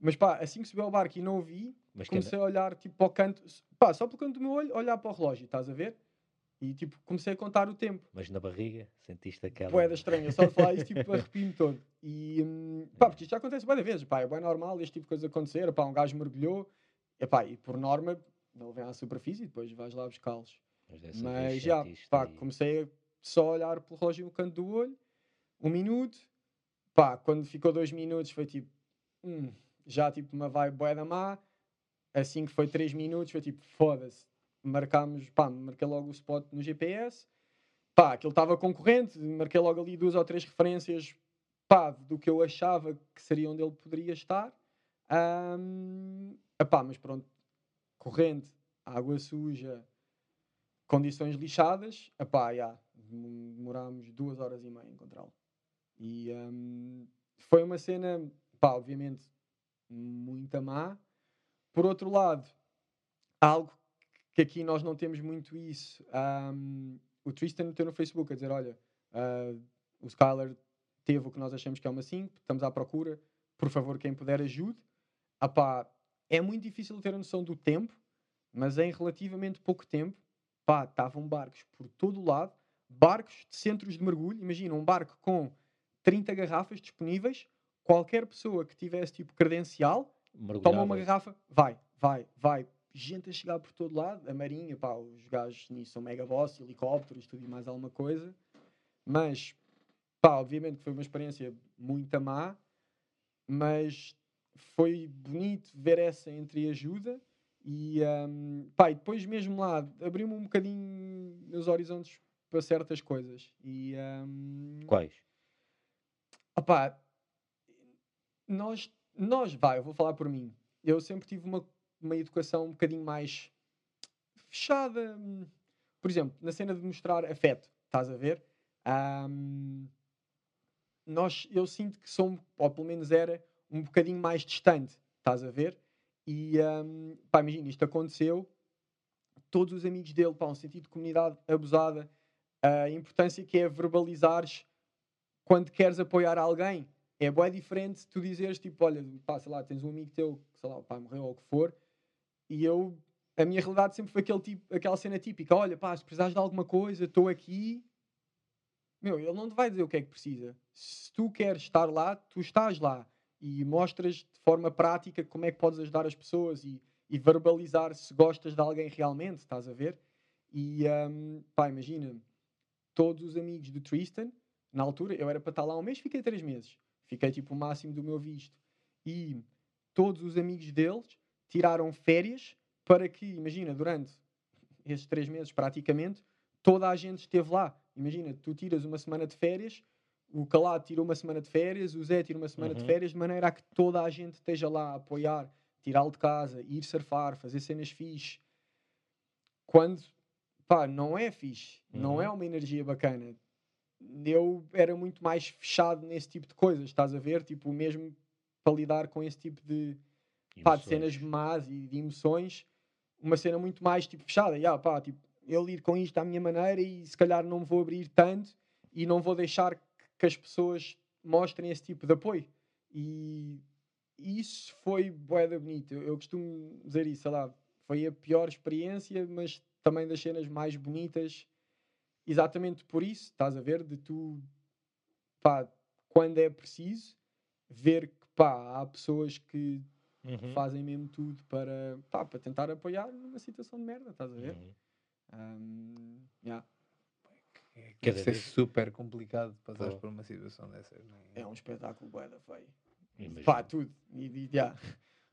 mas pá, assim que subi ao barco e não o vi, Mas comecei a olhar tipo para o canto, pá, só pelo canto do meu olho, olhar para o relógio, estás a ver? E tipo, comecei a contar o tempo. Mas na barriga sentiste aquela. Boeda estranha, só de falar isso, tipo, arrepio-me todo. E, hum, pá, porque isto já acontece várias vezes, pá, é bem normal este tipo de coisa acontecer, pá, um gajo mergulhou, e, pá, e por norma, não vem à superfície e depois vais lá buscá-los. Mas, Mas já, sentiste pá, e- comecei a só olhar pelo relógio no canto do olho, um minuto, pá, quando ficou dois minutos foi tipo, hum, já tipo uma vibe boeda má, assim que foi três minutos foi tipo, foda-se, marcámos, pá, marquei logo o spot no GPS, pá, aquilo estava concorrente, marquei logo ali duas ou três referências, pá, do que eu achava que seria onde ele poderia estar, epá, mas pronto, corrente, água suja, condições lixadas, epá, já, dem- demorámos duas horas e meia a encontrá-lo. E ahm, foi uma cena, pá, obviamente, muito má. Por outro lado, algo que aqui nós não temos muito isso. ahm, o Tristan meteu no Facebook a dizer: Olha, ah, o Skyler teve o que nós achamos que é uma 5, estamos à procura, por favor, quem puder ajude. Apá, é muito difícil ter a noção do tempo, mas em relativamente pouco tempo, pá, estavam barcos por todo o lado, barcos de centros de mergulho. Imagina um barco com 30 garrafas disponíveis, qualquer pessoa que tivesse tipo credencial toma uma garrafa, vai, vai, vai. Gente a chegar por todo lado, a marinha, pá, os gajos nisso são mega boss, helicópteros, tudo e mais alguma coisa. Mas, pá, obviamente que foi uma experiência muito má, mas foi bonito ver essa entreajuda e, hum, pá, e depois mesmo lá abriu-me um bocadinho os horizontes para certas coisas. E, hum, Quais? Opá, nós, nós, vai, eu vou falar por mim. Eu sempre tive uma, uma educação um bocadinho mais fechada. hum, Por exemplo, na cena de mostrar afeto, estás a ver? Ahm, nós, eu sinto que sou, ou pelo menos era, um bocadinho mais distante, estás a ver? E, ahm, pá, imagina, isto aconteceu, todos os amigos dele, pá, um sentido de comunidade abusada, a importância que é verbalizares quando queres apoiar alguém. É bem diferente tu dizeres, tipo, olha, pá, sei lá, tens um amigo teu, sei lá, o pai morreu ou o que for, e eu, a minha realidade sempre foi aquele tipo, aquela cena típica, olha, pá, se precisares de alguma coisa, estou aqui. Meu, ele não te vai dizer o que é que precisa. Se tu queres estar lá, tu estás lá. E mostras de forma prática como é que podes ajudar as pessoas e, e verbalizar se gostas de alguém realmente, estás a ver? E, hum, pá, imagina, todos os amigos do Tristan, na altura, eu era para estar lá um mês, fiquei três meses. Fiquei tipo o máximo do meu visto. E todos os amigos deles tiraram férias para que, imagina, durante esses três meses praticamente, toda a gente esteve lá. Imagina, tu tiras uma semana de férias, o Calado tira uma semana de férias, o Zé tira uma semana de Uhum. férias, de maneira a que toda a gente esteja lá a apoiar, tirá-lo de casa, ir surfar, fazer cenas fixe. Quando, pá, não é fixe, não Uhum. é uma energia bacana. Eu era muito mais fechado nesse tipo de coisas, estás a ver? Tipo, mesmo para lidar com esse tipo de, pá, de cenas más e de emoções, uma cena muito mais tipo fechada. Yeah, pá, tipo, eu lido com isto à minha maneira e se calhar não me vou abrir tanto e não vou deixar que, as pessoas mostrem esse tipo de apoio. E isso foi boeda bonito. Eu, eu costumo dizer isso, sei lá, foi a pior experiência, mas também das cenas mais bonitas. Exatamente por isso, estás a ver, de tu, pá, quando é preciso, ver que, pá, há pessoas que Uhum. fazem mesmo tudo para, pá, para tentar apoiar numa situação de merda, estás a ver? Uhum. Um, yeah, É, Quer deve ser super complicado passares Pô. por uma situação dessas. não é um espetáculo boeda feio. Imagino. Pá, tudo. E, e, yeah.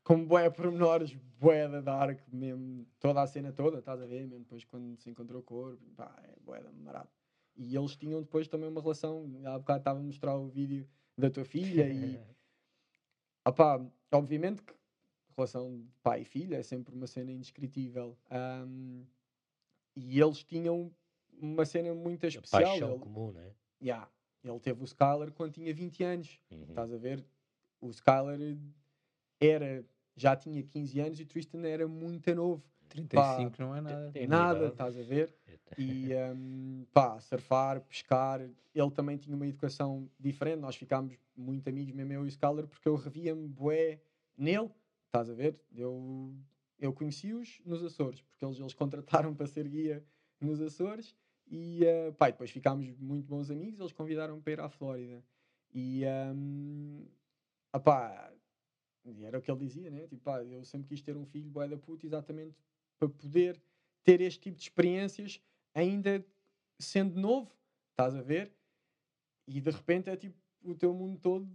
Como boé pormenores, boeda dark, mesmo, toda a cena toda, estás a ver? Mesmo depois quando se encontrou o corpo, pá, é boeda marado. E eles tinham depois também uma relação, há bocado estava a mostrar o vídeo da tua filha e, opá, obviamente que relação de pai e filha é sempre uma cena indescritível. Ahm, e eles tinham uma cena muito A especial. paixão Ele, comum, né? yeah, ele teve o Skyler quando tinha 20 anos. Uhum. Estás a ver? O Skyler era, já tinha 15 anos e o Tristan era muito novo. 35 não é nada. Nada, estás a ver? E um, pá, surfar, pescar. Ele também tinha uma educação diferente. Nós ficámos muito amigos, mesmo eu e o Skyler, porque eu revia-me bué nele. Estás a ver? Eu, eu conheci-os nos Açores, porque eles, eles contrataram para ser guia nos Açores. E uh, pá, depois ficámos muito bons amigos. Eles convidaram-me para ir à Flórida. E um, opá, e era o que ele dizia, né? Tipo, pá, eu sempre quis ter um filho bué da puta exatamente para poder ter este tipo de experiências ainda sendo novo, estás a ver? E de repente é tipo o teu mundo todo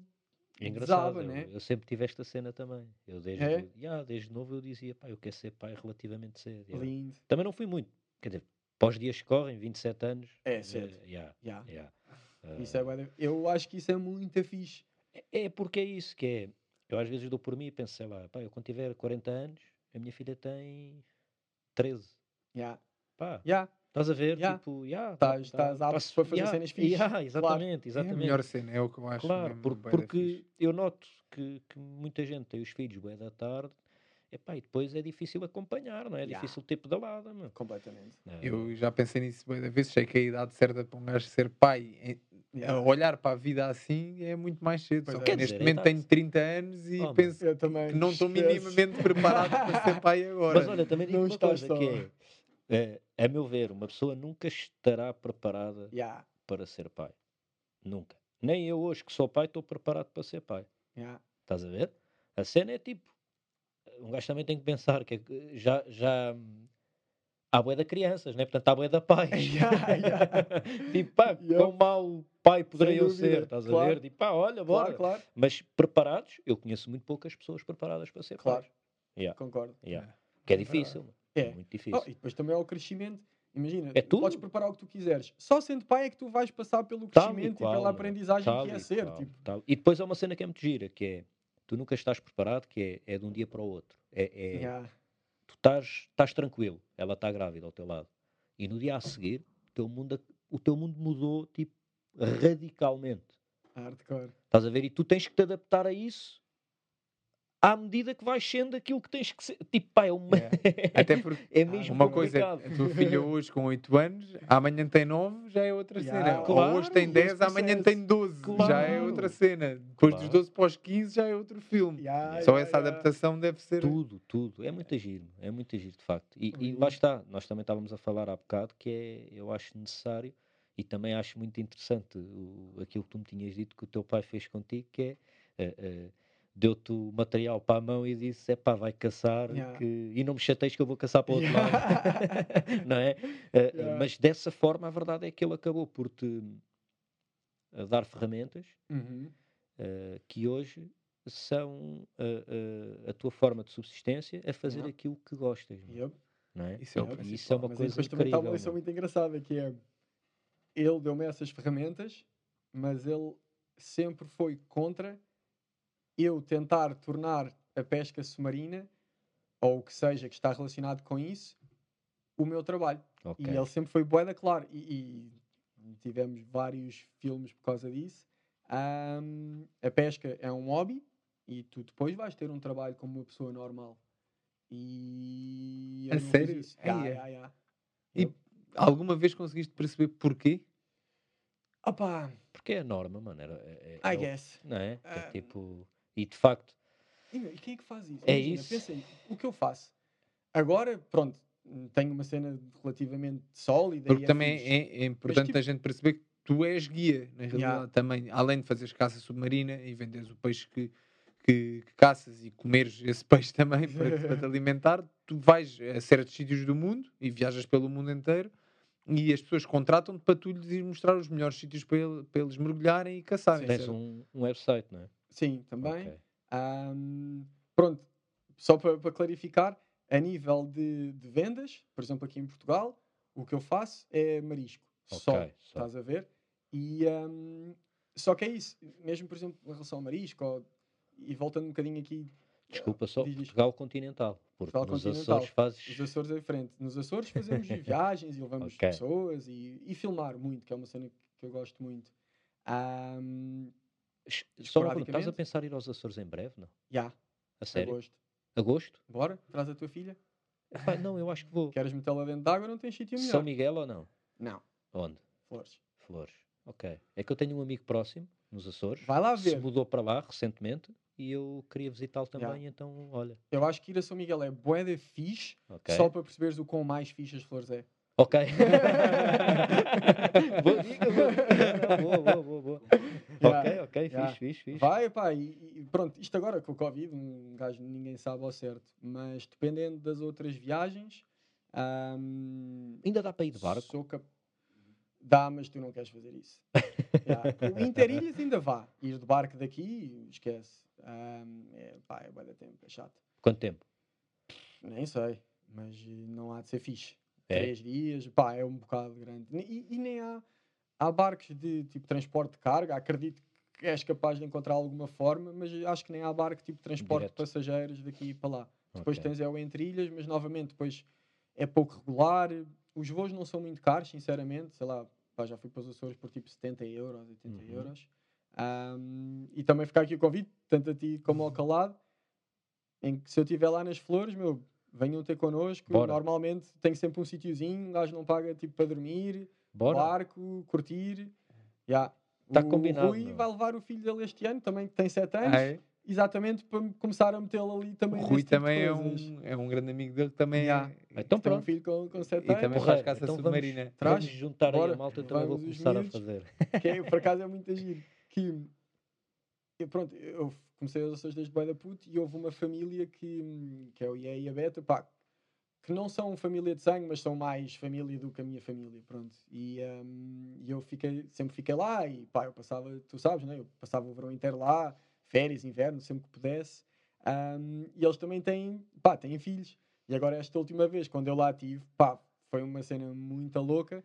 É engraçado, desaba, eu, né? eu sempre tive esta cena também. Eu desde, É? yeah, desde novo eu dizia, pá, eu quero ser pai relativamente cedo. yeah. lindo. Também não fui muito. Quer dizer, pós dias que correm, 27 anos. É cedo. eh, yeah, Yeah. yeah. Isso é da- Eu acho que isso é muito fixe. É porque é isso que é. Eu às vezes dou por mim e penso, sei lá, pá, eu quando tiver 40 anos, a minha filha tem 13. Yeah. Pá, Yeah. estás a ver? Yeah. Tipo, yeah, Estás- estás apto para fazer cenas fixes. Yeah, exatamente, É a exatamente. melhor cena, é o que eu acho. Claro, mesmo por- porque eu noto que, que muita gente tem os filhos bué da tarde, epá, e depois é difícil acompanhar, não é? É Yeah. difícil ter pedalada, mano. Completamente. É, Eu já pensei nisso bué da vez, sei que a idade certa para um gajo ser pai, Yeah. olhar para a vida assim é muito mais cedo. Pois Só é. que Quer neste dizer, momento é tenho tarde. 30 anos e Oh, penso Eu também. que não estou minimamente preparado para ser pai agora. Mas olha, também digo Não uma coisa só. que é, é, a meu ver, uma pessoa nunca estará preparada Yeah. para ser pai. Nunca. Nem eu hoje que sou pai estou preparado para ser pai. Yeah. Estás a ver? A cena é tipo, um gajo também tem que pensar que é que já, já há bué de crianças, né? Portanto, há bué de pais. Yeah, yeah. tipo, pá, Yup. quão mau pai poderia eu ser, estás a claro. ver? Tipo, pá, olha, bora. Claro, claro. Mas preparados, eu conheço muito poucas pessoas preparadas para ser Claro. pais. Yeah, Concordo. yeah. É. Que é É difícil, é É. muito Oh, difícil. e depois também é o crescimento. Imagina, É tudo. podes preparar o que tu quiseres. Só sendo pai é que tu vais passar pelo Tal e crescimento e, qual, pela mano. aprendizagem Tal que é e ser. qual, Tipo, tal. E depois há uma cena que é muito gira, que é tu nunca estás preparado, que é, é de um dia para o outro. É, é- yeah. tu estás, estás tranquilo, ela está grávida ao teu lado. E no dia a seguir, o teu mundo, o teu mundo mudou tipo, radicalmente. hardcore. Estás a ver? E tu tens que te adaptar a isso à medida que vais sendo aquilo que tens que ser. Tipo, pá, é, uma... Até porque é mesmo uma coisa é complicado. a tua filha hoje com 8 anos, amanhã tem 9, já é outra Yeah, cena. claro, Ou hoje tem esse 10, amanhã tem 12, já é Claro. outra cena. Depois dos Claro. 12 para os 15 já é outro filme. Yeah, Só yeah, essa yeah. adaptação deve ser. Tudo, tudo. É muito giro, é muito giro, de facto. E, e Uhum. lá está, nós também estávamos a falar há bocado que é, eu acho necessário e também acho muito interessante o, aquilo que tu me tinhas dito que o teu pai fez contigo, que é eh, deu-te o material para a mão e disse: é pá, vai caçar Yeah. que... e não me chateies que eu vou caçar para o outro lado. não é? Eh, Yeah. Mas dessa forma, a verdade é que ele acabou por te eh, dar ferramentas Uhum. eh, que hoje são eh, eh, a tua forma de subsistência a fazer Yeah. aquilo que gostas. Yep. Não é? Isso é isso é uma Mas coisa depois também está uma incrível. lição muito engraçada que é ele deu-me essas ferramentas, mas ele sempre foi contra eu tentar tornar a pesca submarina ou o que seja que está relacionado com isso o meu trabalho. Ok. E ele sempre foi boeda claro. E, e tivemos vários filmes por causa disso. Ahm, a pesca é um hobby e tu depois vais ter um trabalho como uma pessoa normal. E A sério? é. E Eu- alguma vez conseguiste perceber porquê? Opa, Porque é a norma, mano. É, I é, é o- guess. Não é? É Ah, tipo. E de facto, E, meu, e quem é que faz isso? É Imagina, isso. pensa aí, o que eu faço? Agora, pronto, tenho uma cena relativamente sólida. Porque e é também é, é importante tipo- a gente perceber que tu és guia, na realidade, Yeah. também, além de fazeres caça submarina e venderes o peixe que, que, que caças e comeres esse peixe também para, te- para te alimentar, tu vais a certos sítios do mundo e viajas pelo mundo inteiro e as pessoas contratam-te para tu lhes ir mostrar os melhores sítios para, ele- para eles mergulharem e caçarem. tens um, um website, não é? Sim, também. Ok. Ahm, pronto, só para, para clarificar, a nível de, de vendas, por exemplo, aqui em Portugal, o que eu faço é marisco. Só, Ok, só. estás a ver? E ahm, só que é isso, mesmo por exemplo, em relação ao marisco, ou- e voltando um bocadinho aqui, Desculpa só, Diz. Portugal continental. Porque Portugal nos continental. Açores fazes. os Açores é diferente. Nos Açores fazemos viagens e levamos Ok. pessoas e, e filmar muito, que é uma cena que eu gosto muito. Ahm, Só uma pergunta, estás a pensar em ir aos Açores em breve? Não? Já, A sério? agosto. Agosto? Bora, traz a tua filha. Epá, não, eu acho que vou. Queres metê-la dentro de água, não tens sítio melhor. São Miguel ou não? Não, Onde? flores. Flores. Ok. É que eu tenho um amigo próximo, nos Açores, Vai lá se ver. mudou para lá recentemente e eu queria visitá-lo também, Yeah. então olha. Eu acho que ir a São Miguel é bué de fixe, Ok. só para perceberes o quão mais fixe as flores é. Ok. boa dica, boa. Boa, boa, boa, Ok, yeah. fixe, fixe, fixe. Vai, pá, e, e pronto, isto agora com o Covid, um gajo ninguém sabe ao certo, mas dependendo das outras viagens, ahm, Ainda dá para ir de barco? sou cap- Dá, mas tu não queres fazer isso. Yeah. O Interilhas ainda vá. Ir de barco daqui, esquece. Ahm, é, pá, é tempo, é chato. Quanto tempo? Nem sei, mas não há de ser fixe. É. Três dias, pá, é um bocado grande. E, e nem há, há barcos de tipo transporte de carga, acredito que és capaz de encontrar alguma forma, mas acho que nem há barco tipo transporte Direto. de passageiros daqui para lá. Depois tens é o entre ilhas, mas novamente depois é pouco regular. Os voos não são muito caros, sinceramente. Sei lá, pá, já fui para os Açores por tipo 70 euros, 80 Uhum. euros. Ahm, e também ficar aqui o convite, tanto a ti como ao calado, em que se eu estiver lá nas flores, meu, venham ter connosco. Bora. Normalmente tenho sempre um sítiozinho, um gajo não paga tipo para dormir, Bora. barco, curtir. Yeah. Tá o combinado, Rui meu. vai levar o filho dele este ano, também que tem 7 anos, Ah, é? exatamente para me começar a metê-lo ali também. O Rui tipo também é coisas. um, é um grande amigo dele que também Yeah. é. Então Tem um pronto. filho com, com 7 E anos. também Porreiro. faz caça Então vamos- submarina. Traz. Vamos juntar aí Bora. a malta, também vou começar a fazer. que é, por acaso é muito giro. Que eu, pronto, eu comecei as Açores desde bem da puto e houve uma família que, que é o Ié e a Beta, pá, que não são família de sangue, mas são mais família do que a minha família, pronto. E, e eu fiquei, sempre fiquei lá e pá, eu passava, tu sabes, né? Eu passava o verão inteiro lá, férias, inverno, sempre que pudesse. Hum, e eles também têm, pá, têm filhos. E agora esta última vez, quando eu lá estive, pá, foi uma cena muito louca,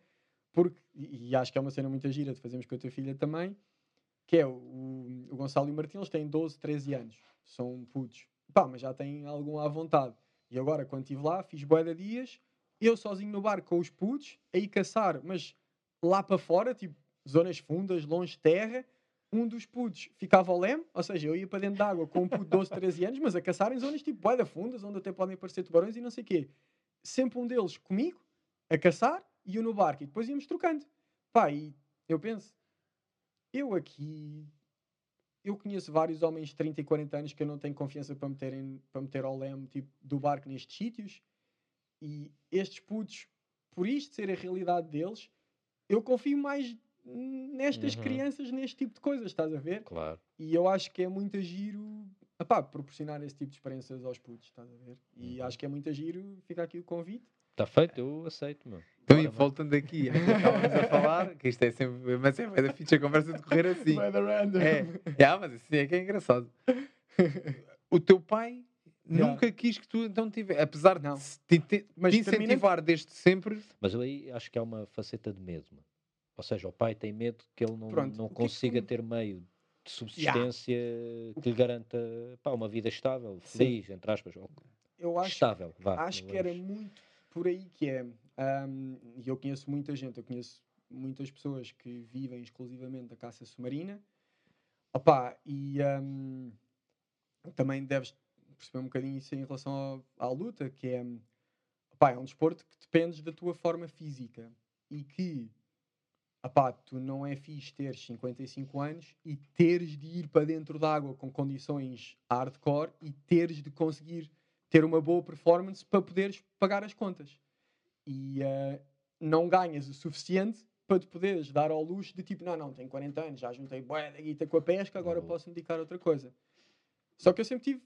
porque, e, e acho que é uma cena muito gira de fazermos com a tua filha também, que é o, o, o Gonçalo e o Martim, eles têm 12, 13 anos, são putos, pá, mas já têm algum à vontade. E agora, quando estive lá, fiz boeda dias, eu sozinho no bar com os putos, aí caçar, mas lá para fora, tipo, zonas fundas, longe de terra, um dos putos ficava ao leme, ou seja, eu ia para dentro d'água com um puto de 12, 13 anos, mas a caçar em zonas tipo boeda fundas, onde até podem aparecer tubarões e não sei o quê. Sempre um deles comigo, a caçar, e eu no barco, e depois íamos trocando. Pá, e eu penso, eu aqui, eu conheço vários homens de 30 e 40 anos que eu não tenho confiança para, meterem, para meter ao leme tipo, do barco nestes sítios, e estes putos, por isto ser a realidade deles, eu confio mais nestas Uhum. crianças, neste tipo de coisas, estás a ver? Claro. E eu acho que é muito giro epá, proporcionar esse tipo de experiências aos putos, estás a ver? E Uhum. acho que é muito giro, fica aqui o convite. Está feito, eu aceito, meu. Então, Bora, e mano. voltando aqui, ainda estávamos a falar, que isto é sempre, mas é da ficha a conversa de correr assim. Weather random. É, ah, mas assim é que é engraçado. O teu pai Yeah. nunca quis que tu então tivesse, apesar Não. de se te, te, Mas te termina- incentivar desde sempre, Mas eu aí acho que há uma faceta de medo. meu. Ou seja, o pai tem medo que ele não, Pronto, não que é que consiga tu- ter meio de subsistência que lhe garanta pá, uma vida estável, Sim. feliz, entre aspas. Eu acho, estável, vá. acho não que era muito por aí que é. ahm, E eu conheço muita gente, eu conheço muitas pessoas que vivem exclusivamente da caça submarina. Opa, e ahm, também deves perceber um bocadinho isso em relação ao- à luta, que é, opá, é um desporto que dependes da tua forma física e que opá, tu não é fixe teres 55 anos e teres de ir para dentro d'água com condições hardcore e teres de conseguir ter uma boa performance para poderes pagar as contas. E ah, não ganhas o suficiente para te poderes dar ao luxo de tipo, não, não, tenho 40 anos, já juntei bué da guita com a pesca, agora Uhum. posso me dedicar a outra coisa. Só que eu sempre tive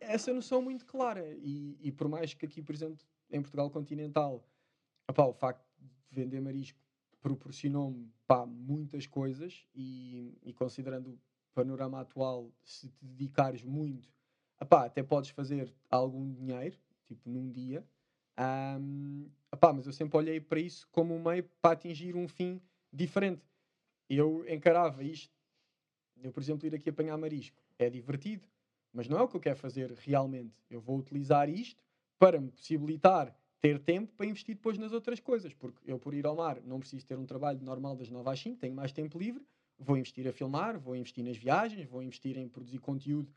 essa noção muito clara. E, e por mais que aqui, por exemplo, em Portugal continental, opá, o facto de vender marisco proporcionou-me muitas coisas e, e considerando o panorama atual, se te dedicares muito, opá, até podes fazer algum dinheiro, tipo num dia. Ahm, opá, mas eu sempre olhei para isso como um meio para atingir um fim diferente. Eu encarava isto, eu, por exemplo, ir aqui apanhar marisco, é divertido, mas não é o que eu quero fazer realmente. Eu vou utilizar isto para me possibilitar ter tempo para investir depois nas outras coisas, porque eu, por ir ao mar, não preciso ter um trabalho normal das 9 às 5, tenho mais tempo livre, vou investir a filmar, vou investir nas viagens, vou investir em produzir conteúdo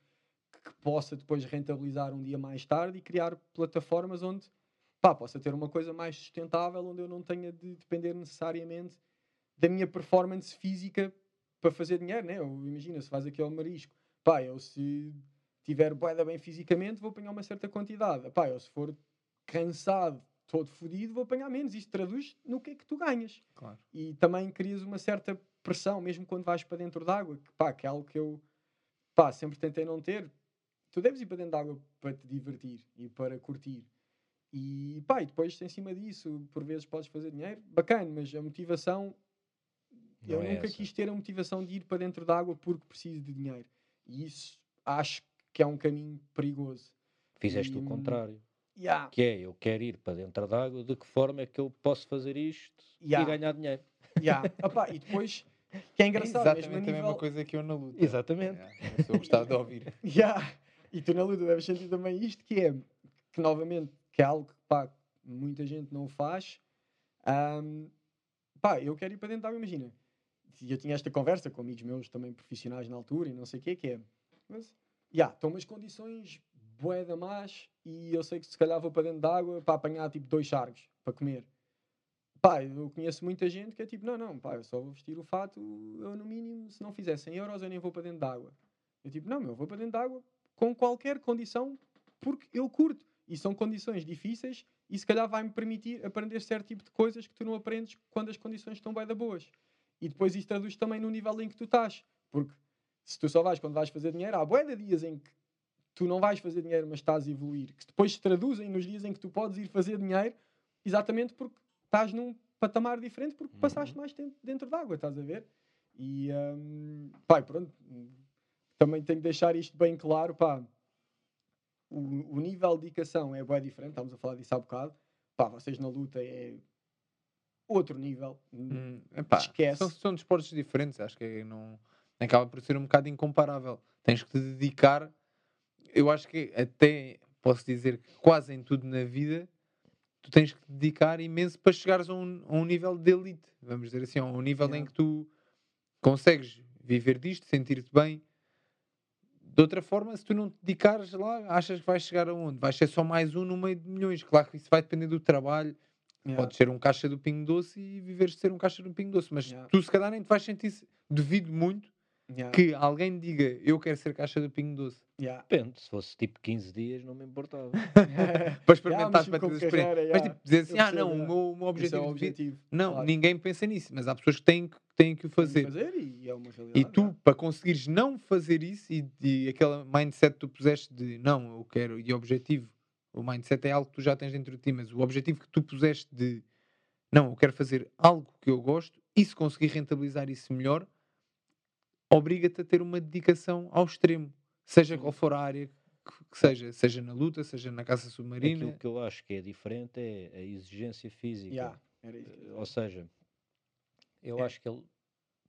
que possa depois rentabilizar um dia mais tarde e criar plataformas onde pá, possa ter uma coisa mais sustentável, onde eu não tenha de depender necessariamente da minha performance física para fazer dinheiro, né? Imagina, se vais aqui ao marisco, pá, eu se tiver boeda bem fisicamente, vou apanhar uma certa quantidade. Pá, eu se for cansado, todo fodido, vou apanhar menos. Isto traduz no que é que tu ganhas. claro. E também crias uma certa pressão, mesmo quando vais para dentro d'água, que, pá, que é algo que eu pá, sempre tentei não ter. Tu deves ir para dentro d'água para te divertir e para curtir. E pá, e depois em cima disso, por vezes podes fazer dinheiro, bacana, mas a motivação eu Não é nunca essa. quis ter a motivação de ir para dentro d'água porque preciso de dinheiro. E isso acho que é um caminho perigoso. Fizeste E, o hum, contrário. Yeah. Que é, eu quero ir para dentro d'água, de que forma é que eu posso fazer isto Yeah. e ganhar dinheiro? Yeah. Opá, e depois, que é engraçado, é mesmo a exatamente a nível... mesma coisa que eu na luta. Exatamente. Yeah, eu sou gostado de ouvir. Yeah. E tu na luta deves sentir também isto, que é, que novamente, que é algo que pá, muita gente não faz. Ahm, pá, eu quero ir para dentro da água, imagina. Eu tinha esta conversa com amigos meus também profissionais na altura e não sei o que que é. Mas, yeah, estão umas condições bué da más e eu sei que se calhar vou para dentro da água para apanhar tipo dois chargos para comer. Pá, eu conheço muita gente que é tipo, não, não, pá, eu só vou vestir o fato, eu no mínimo, se não fizer 100 euros, eu nem vou para dentro da água. Eu tipo, não, meu, eu vou para dentro da água com qualquer condição porque eu curto. E são condições difíceis e se calhar vai-me permitir aprender certo tipo de coisas que tu não aprendes quando as condições estão bem da boas. E depois isso traduz também no nível em que tu estás. Porque se tu só vais quando vais fazer dinheiro, há bué de dias em que tu não vais fazer dinheiro, mas estás a evoluir, que depois se traduzem nos dias em que tu podes ir fazer dinheiro, exatamente porque estás num patamar diferente, porque Uhum. passaste mais tempo dentro d'água, estás a ver? E, pá, e pronto, também tenho que deixar isto bem claro, pá, o, o nível de dedicação é bem diferente, estávamos a falar disso há bocado, pá, vocês na luta é outro nível. Hum, epá, Esquece. São, são desportos diferentes, acho que é, não acaba por ser um bocado incomparável. Tens que te dedicar, eu acho que até posso dizer que quase em tudo na vida tu tens que te dedicar imenso para chegares a um, a um nível de elite, vamos dizer assim, a um nível em que tu consegues viver disto, sentir-te bem. De outra forma, se tu não te dedicares lá, achas que vais chegar aonde? Vais ser só mais um no meio de milhões. Claro que isso vai depender do trabalho, Yeah. Podes ser um caixa do Pingo Doce e viveres de ser um caixa do Pingo Doce, mas Yeah. tu se calhar nem te vais sentir. Duvido muito Yeah. que alguém diga eu quero ser caixa do Pingo Doce Yeah. Depende, se fosse tipo 15 dias, não me importava. para experimentares mas para ter experiência. Mas tipo, dizer assim: Eu ah, não, o meu, o meu é objetivo, o vida. objetivo. Não, claro. ninguém pensa nisso, mas há pessoas que têm, que têm que o fazer. fazer e é. E tu, yeah. para conseguires não fazer isso e, e aquele mindset que tu puseste de não, eu quero, e objetivo, o mindset é algo que tu já tens dentro de ti, mas o objetivo que tu puseste de não, eu quero fazer algo que eu gosto e se conseguir rentabilizar isso melhor, obriga-te a ter uma dedicação ao extremo, seja qual for a área que, seja, seja na luta, seja na caça submarina. Aquilo que eu acho que é diferente é a exigência física. Yeah, Eh, Ou seja, eu É. acho que ele,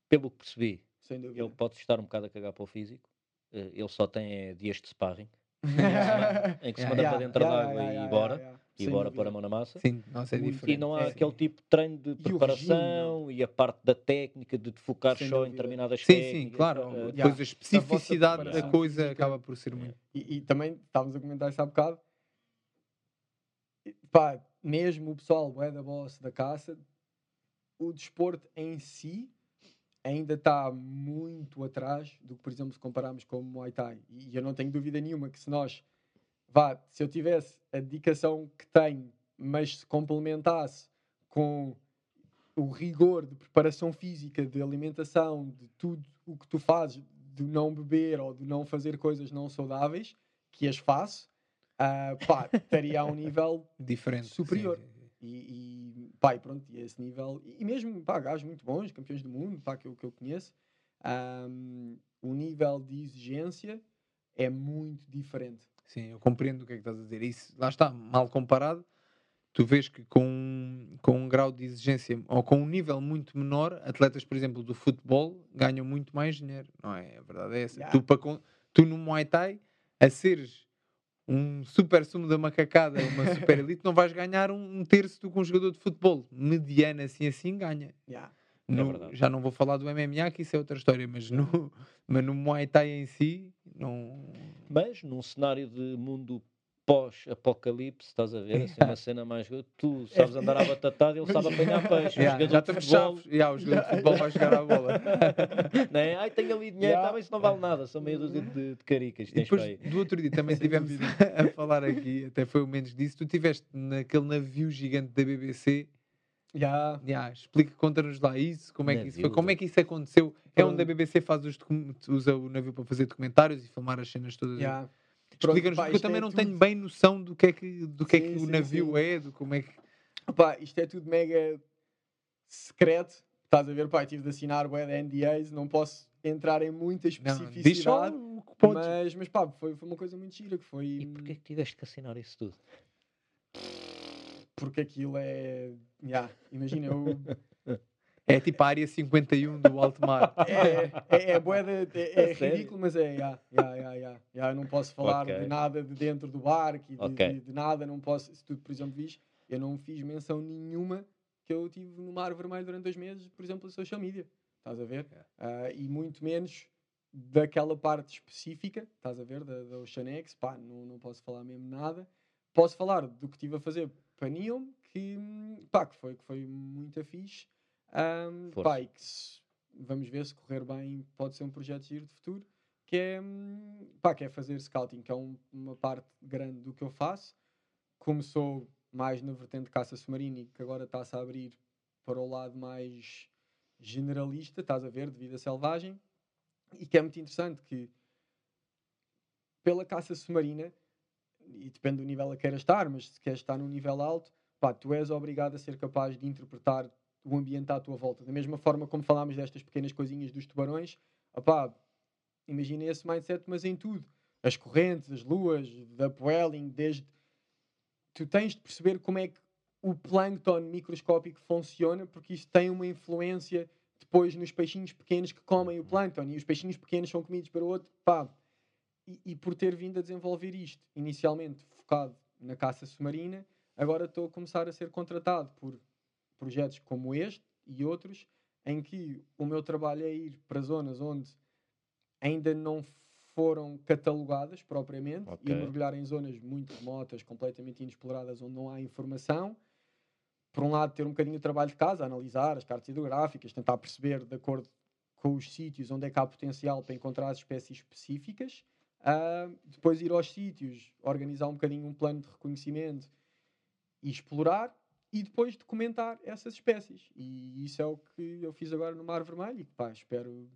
pelo que percebi, ele pode estar um bocado a cagar para o físico. eh, Ele só tem eh, dias de sparring, em que se manda yeah, para dentro Yeah, d'água yeah, e yeah, bora, yeah, yeah. E bora pôr a mão na massa. Sim, nossa, é diferente. E não há sim. aquele tipo de treino de preparação e a parte da técnica de te focar Sem só em determinadas Sim, técnicas. sim, claro. eh, Depois yeah. a especificidade da preparação coisa física- acaba por ser muito. E, e também estávamos a comentar isso há bocado. E, Pá, mesmo o pessoal é da boss da caça, o desporto em si ainda está muito atrás do que, por exemplo, se compararmos com o Muay Thai. E eu não tenho dúvida nenhuma que se nós, vá, se eu tivesse a dedicação que tenho, mas se complementasse com o rigor de preparação física, de alimentação, de tudo o que tu fazes, de não beber ou de não fazer coisas não saudáveis, que as faço, ah, pá, estaria a um nível Diferente. Superior. sim, sim. e, e pá, e pronto, e esse nível, e mesmo pá, gajos muito bons, campeões do mundo, pá, que eu, que eu conheço, ahm, o nível de exigência é muito diferente. Sim, eu compreendo o que é que estás a dizer. Isso, lá está, mal comparado, tu vês que com, com um grau de exigência ou com um nível muito menor, atletas, por exemplo, do futebol ganham muito mais dinheiro, não é? A verdade é essa. Yeah. Tu, para, tu no Muay Thai, a seres um super sumo da macacada, uma super elite, não vais ganhar um, um terço do que um jogador de futebol. Mediano assim assim ganha. Yeah. No- verdade. já não vou falar do MMA, que isso é outra história, mas no, mas no Muay Thai em si, não. Mas num cenário de mundo pós-apocalipse, estás a ver? Assim, uma cena mais. Tu sabes andar à batatada, ele sabe apanhar peixe. Yeah, já estamos futebol, chaves. Yeah, o jogador de futebol vai jogar a bola. não é? Ai, tenho ali dinheiro, Yeah. tá, mas isso não vale nada, são meia dúzia de, de caricas. E aí. depois do outro dia também Sem estivemos a falar aqui, até foi o menos disso. Tu estiveste naquele navio gigante da BBC. Yeah. Yeah, explica, conta-nos lá isso, como é que isso foi, como é que isso aconteceu. É onde a. BBC faz os usa o navio para fazer documentários e filmar as cenas todas. Yeah. Explica-nos, porque eu também é não tudo- tenho bem noção do que é que, do que, é Sim, que o sim, navio sim. é, do como é que. Pá, isto é tudo mega secreto. Estás a ver, pá, tive de assinar de NDAs, não posso entrar em muita Não, especificidade. o que podes. Mas, mas pá, foi, foi uma coisa muito gira que foi. E porquê que tiveste que assinar isso tudo? Porque aquilo é. Yeah, imagina, eu. É tipo a área 51 do alto mar. É, é, é, é, é ridículo, mas é. Yeah, yeah, yeah, yeah. Yeah, eu não posso falar Ok. de nada de dentro do barco e de, Ok. de- de nada, não posso. Se tu, por exemplo, vis, eu não fiz menção nenhuma que eu tive no Mar Vermelho durante dois meses, por exemplo, a social media. Estás a ver? Ah, e muito menos daquela parte específica, estás a ver, da, da Oceanex, pá, não, não posso falar mesmo nada. Posso falar do que estive a fazer Neom, que, pá, que, foi, que foi muito fixe. Pá, que se- vamos ver se correr bem, pode ser um projeto de giro de futuro, que é, hum, pá, que é fazer scouting, que é um- uma parte grande do que eu faço. Começou mais na vertente de caça submarina e que agora está-se a abrir para o lado mais generalista, estás a ver, de vida selvagem, e que é muito interessante que pela caça submarina, e depende do nível a que queiras estar, mas se queres estar num nível alto, pá, tu és obrigado a ser capaz de interpretar o ambiente à tua volta. Da mesma forma como falámos destas pequenas coisinhas dos tubarões, opá, imagina esse mindset, mas em tudo. As correntes, as luas, da upwelling, desde... Tu tens de perceber como é que o plâncton microscópico funciona porque isso tem uma influência depois nos peixinhos pequenos que comem o plâncton e os peixinhos pequenos são comidos para o outro, pá. E, e por ter vindo a desenvolver isto, inicialmente focado na caça submarina, agora estou a começar a ser contratado por projetos como este e outros, em que o meu trabalho é ir para zonas onde ainda não foram catalogadas propriamente Ok. e mergulhar em zonas muito remotas, completamente inexploradas, onde não há informação. Por um lado, ter um bocadinho de trabalho de casa, analisar as cartas hidrográficas, tentar perceber, de acordo com os sítios onde é que há potencial para encontrar as espécies específicas. Ah, depois ir aos sítios, organizar um bocadinho um plano de reconhecimento e explorar e depois documentar essas espécies. E isso é o que eu fiz agora no Mar Vermelho e pá, espero,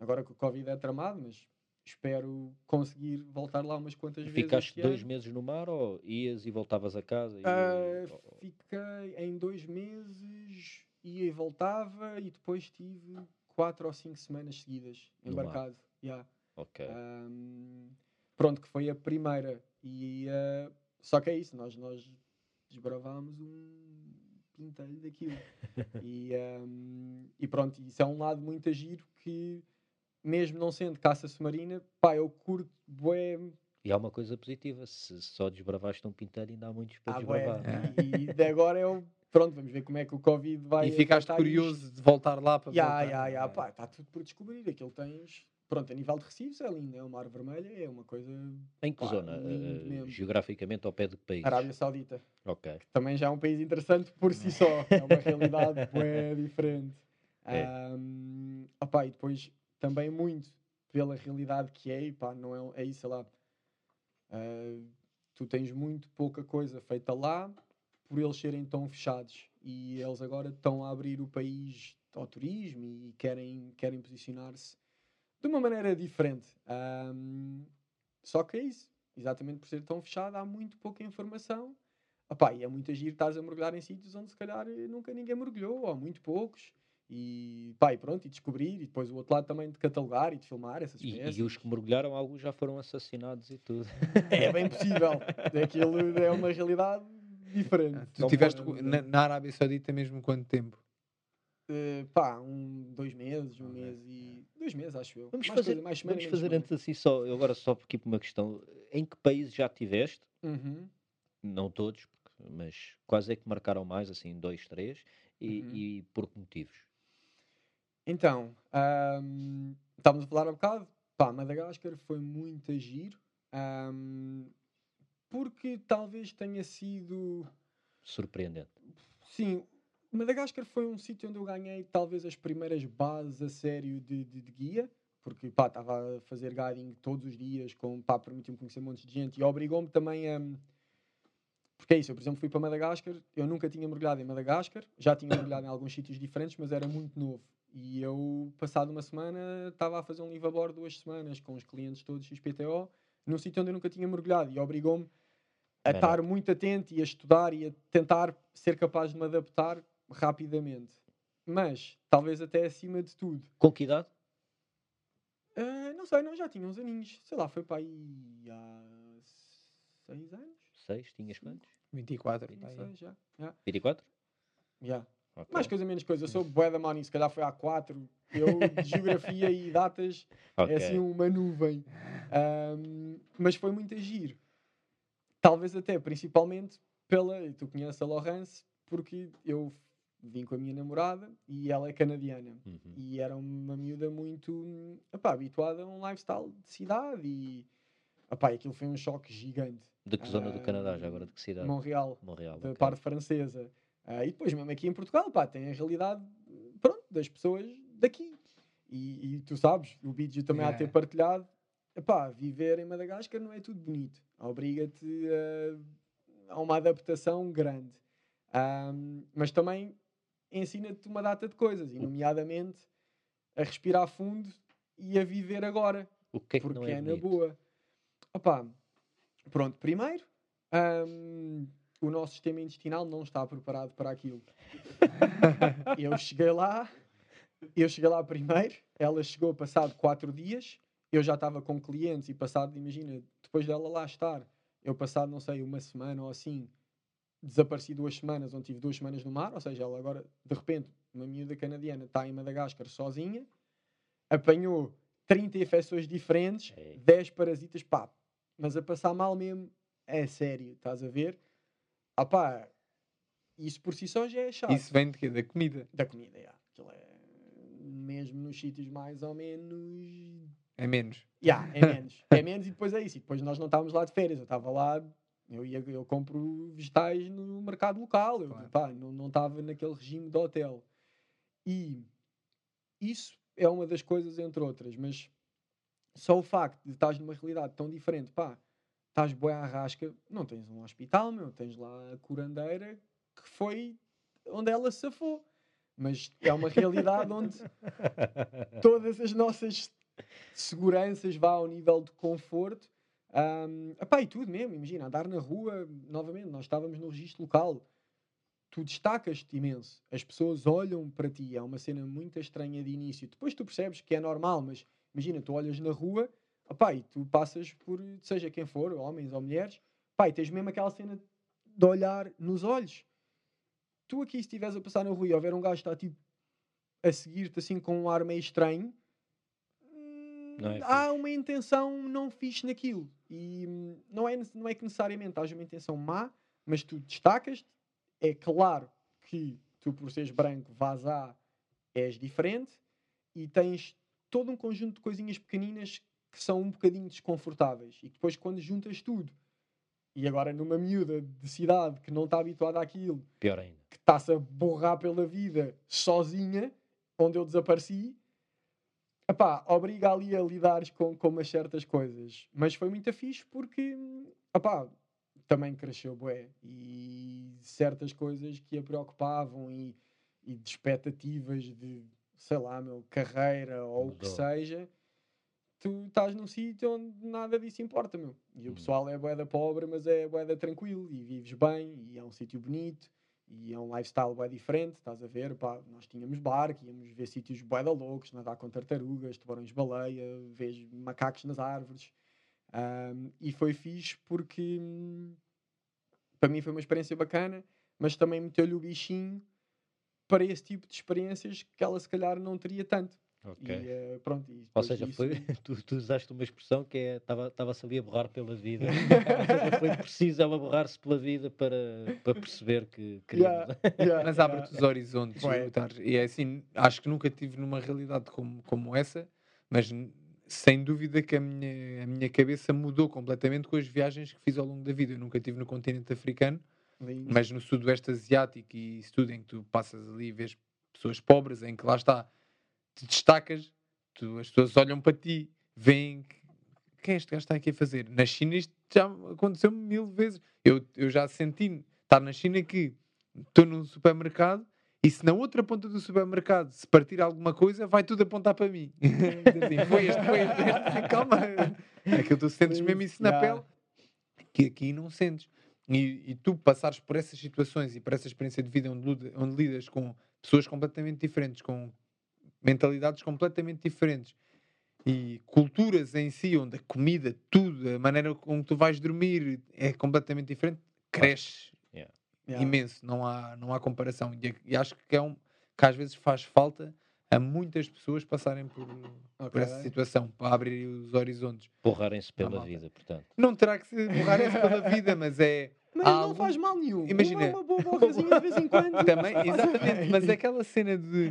agora que o Covid é tramado, mas espero conseguir voltar lá umas quantas E vezes. ficaste dois ano. meses no mar ou ias e voltavas a casa? E... Ou- fiquei em dois meses, ia e voltava e depois tive quatro ou cinco semanas seguidas No mar. embarcado. Yeah. Ok. Ahm, pronto, que foi a primeira. E, ah, só que é isso, nós, nós desbravámos um pintelho daquilo. e, ahm, e pronto, isso é um lado muito agiro que, mesmo não sendo caça submarina, pá, eu curto bué. E há uma coisa positiva, se só desbravaste um pintelho ainda há muitos para Ah, desbravar. E, e de agora é o. Pronto, vamos ver como é que o Covid vai. e ficaste curioso isto. de voltar lá para Ya, voltar. ya, É. pá, está tudo por descobrir. Aquilo tens. Pronto, a nível de recibos é lindo, é o Mar Vermelho, é uma coisa. Em que Pá, zona? lindo mesmo. geograficamente ao pé de que país? Arábia Saudita. Ok. também já é um país interessante por si só. É uma realidade bué diferente. É. Ahm, opá, e depois também muito pela realidade que é, e pá, não é, é isso, sei lá. ah, tu tens muito pouca coisa feita lá por eles serem tão fechados e eles agora estão a abrir o país ao turismo e querem, querem posicionar-se de uma maneira diferente. Ahm, só que é isso. Exatamente por ser tão fechado, há muito pouca informação Opá, e é muito agir, estás a mergulhar em sítios onde se calhar eh, nunca ninguém mergulhou, ou muito poucos. E pá, e pronto, e descobrir, e depois o outro lado também de catalogar e de filmar essas E, espécies. e os que mergulharam, alguns já foram assassinados e tudo. É bem possível. Aquilo é uma realidade diferente. Tu Não tiveste pode- na, na Arábia Saudita mesmo quanto tempo? Eh, pá, um, dois meses, um mês e. Dois meses, acho eu. Vamos mais fazer, coisa, mais semana, vamos fazer antes assim só, eu agora só aqui por uma questão. Em que países já tiveste? Uhum. Não todos, mas quais é que marcaram mais, assim, dois, três? E, Uhum. e por que motivos? Então, ahm, estávamos a falar há bocado, pá, Madagascar foi muito a giro, ahm, porque talvez tenha sido, Surpreendente. sim, Madagascar foi um sítio onde eu ganhei talvez as primeiras bases a sério de, de- de guia, porque pá, estava a fazer guiding todos os dias, com, pá, permitiu-me conhecer um monte de gente e obrigou-me também a... Porque é isso, eu por exemplo fui para Madagascar, eu nunca tinha mergulhado em Madagascar, já tinha mergulhado em alguns sítios diferentes, mas era muito novo. E eu, passado uma semana, estava a fazer um live a bordo duas semanas com os clientes todos XPTO, num sítio onde eu nunca tinha mergulhado e obrigou-me a estar muito atento e a estudar e a tentar ser capaz de me adaptar rapidamente. Mas, talvez até acima de tudo, Com que idade? ah, não sei, não, já tinha uns aninhos, sei lá, foi para aí há seis anos? Seis? Tinhas quantos? 24. Não pá, sei, já. já. 24? já. Ok. Mais coisa, menos coisa. Eu sou bué da money, se calhar foi há quatro. Eu, de geografia e datas, Ok. é assim uma nuvem. Ahm, mas foi muito agir. Talvez até, principalmente, pela... Tu conheces a Laurence, porque eu vim com a minha namorada e ela é canadiana. Uhum. E era uma miúda muito epá, habituada a um lifestyle de cidade e epá, aquilo foi um choque gigante. De que zona do Canadá, já Ah, agora? De que cidade? Montreal Montreal. da ok. parte francesa. Ah, e depois, mesmo aqui em Portugal, pá, tem a realidade pronto, das pessoas daqui. E, e tu sabes, o vídeo também há de ter Yeah. partilhado. Epá, viver em Madagascar não é tudo bonito. Obriga-te a, a uma adaptação grande. Ahm, mas também ensina-te uma data de coisas, e nomeadamente a respirar fundo e a viver agora O que é que porque não é, é, na boa. Opá, pronto, primeiro, hum, o nosso sistema intestinal não está preparado para aquilo. eu cheguei lá, eu cheguei lá primeiro, ela chegou passado quatro dias, eu já estava com clientes e passado, imagina, depois dela lá estar, eu passado, não sei, uma semana ou assim, desapareci duas semanas, onde tive duas semanas no mar, ou seja, ela agora, de repente, uma miúda canadiana está em Madagascar sozinha, apanhou 30 infecções diferentes, É. 10 parasitas, pá, mas a passar mal mesmo, é sério, estás a ver? Ah pá, isso por si só já é chato. Isso vem de quê? Da comida. Da comida, já. Aquilo é, mesmo nos sítios mais ou menos É menos. Ya, é menos. É menos e depois é isso. E depois nós não estávamos lá de férias. Eu estava lá, eu, ia, eu compro vegetais no mercado local. Eu Claro. pá, não não estava naquele regime de hotel. E isso é uma das coisas, entre outras. Mas só o facto de estás numa realidade tão diferente, pá, estás boa à rasca, não tens um hospital, meu, tens lá a curandeira que foi onde ela safou. Mas é uma realidade onde todas as nossas seguranças vá ao nível de conforto. Um, epá, e tudo mesmo, imagina, andar na rua, novamente, nós estávamos no registro local, tu destacas-te imenso, as pessoas olham para ti, é uma cena muito estranha de início. Depois tu percebes que é normal, mas imagina, tu olhas na rua, epá, e tu passas por, seja quem for, homens ou mulheres, epá, e tens mesmo aquela cena de olhar nos olhos. Tu aqui, se estiveres a passar na rua e houver um gajo que está tipo a seguir-te assim com um ar meio estranho, hum, Não é há uma intenção não fixe naquilo. E hum, não é, não é que necessariamente haja uma intenção má, mas tu destacas-te. É claro que tu, por seres branco, vás a, és diferente e tens todo um conjunto de coisinhas pequeninas que são um bocadinho desconfortáveis. E depois, quando juntas tudo, e agora numa miúda de cidade que não está habituada àquilo, Pior ainda. que está-se a borrar pela vida sozinha, onde eu desapareci, epá, obriga ali a lidares com, com umas certas coisas. Mas foi muito fixe porque, epá, também cresceu bué. E certas coisas que a preocupavam e, e de expectativas de, sei lá, meu, carreira ou o que Mudou. seja, tu estás num sítio onde nada disso importa, meu. E o Hum. pessoal é bué da pobre, mas é bué da tranquilo e vives bem e é um sítio bonito e é um lifestyle bué diferente, estás a ver, pá, nós tínhamos barco, íamos ver sítios bué da loucos, nadar com tartarugas, tubarões-baleia, vês macacos nas árvores. Ahm, e foi fixe porque hum, para mim foi uma experiência bacana, mas também meteu-lhe o bichinho para esse tipo de experiências que ela se calhar não teria tanto. Ok. E eh, pronto, e Ou seja, disso- foi, tu, tu usaste uma expressão que é estava-se ali a borrar pela vida. Ou seja, foi preciso ela borrar-se pela vida para, para perceber que queria. Yeah, yeah, Mas yeah. abre-te os horizontes. E é assim, acho que nunca tive numa realidade como, como essa, mas sem dúvida que a minha, a minha cabeça mudou completamente com as viagens que fiz ao longo da vida. Eu nunca estive no continente africano, Lindo. mas no sudoeste asiático e isso tudo, em que tu passas ali e vês pessoas pobres, em que lá está, te destacas, tu, as pessoas olham para ti, veem que o que é este gajo que está aqui a fazer? Na China isto já aconteceu mil vezes. Eu, eu já senti estar na China que estou num supermercado e se na outra ponta do supermercado se partir alguma coisa, vai tudo apontar para mim. Assim, foi este, foi este. Calma. Aquilo tu sentes mesmo isso na pele que aqui não sentes. E, e tu passares por essas situações e por essa experiência de vida onde, onde lidas com pessoas completamente diferentes, com mentalidades completamente diferentes e culturas em si, onde a comida, tudo, a maneira como tu vais dormir é completamente diferente, cresce Yeah. imenso, não há, não há comparação. E, e acho que é um que às vezes faz falta a muitas pessoas passarem por, por Ok. essa situação para abrir os horizontes. Borrarem-se pela vida, portanto. Não terá que se borrarem pela vida, mas é Mas não algum- faz mal nenhum. Imagina- Uma, uma boa borrazinha de vez em quando. Também, exatamente, mas é aquela cena de.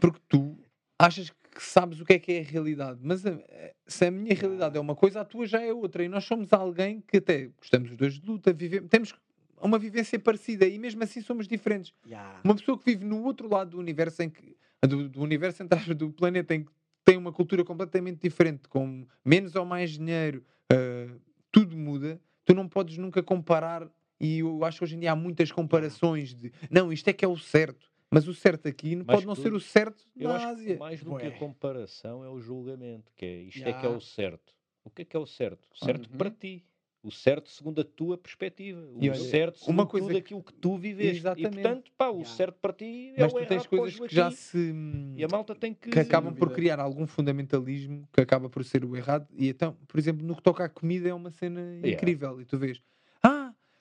Porque tu achas que sabes o que é que é a realidade, mas a- se a minha realidade é uma coisa, a tua já é outra. E nós somos alguém que até gostamos os dois de luta, vivemos, temos uma vivência parecida e mesmo assim somos diferentes. Yeah. Uma pessoa que vive no outro lado do universo, em que, do, do universo do planeta, em que tem uma cultura completamente diferente, com menos ou mais dinheiro, ah, tudo muda, tu não podes nunca comparar. E eu acho que hoje em dia há muitas comparações de não, isto é que é o certo, mas o certo aqui Mais pode não que ser o certo Eu na acho que Ásia. mais do que a Bué. comparação é o julgamento, que é isto é que é o certo. O que é que é o certo? Certo Uhum. para ti. O certo segundo a tua perspectiva. O E certo segundo uma coisa tudo que- aquilo que tu viveste. Exatamente. E portanto, pá, o Ya. certo para ti é Mas o tu tens o coisas que já se. E a malta tem que... que acabam por criar algum fundamentalismo que acaba por ser o errado. E então, por exemplo, no que toca à comida é uma cena incrível. E tu vês,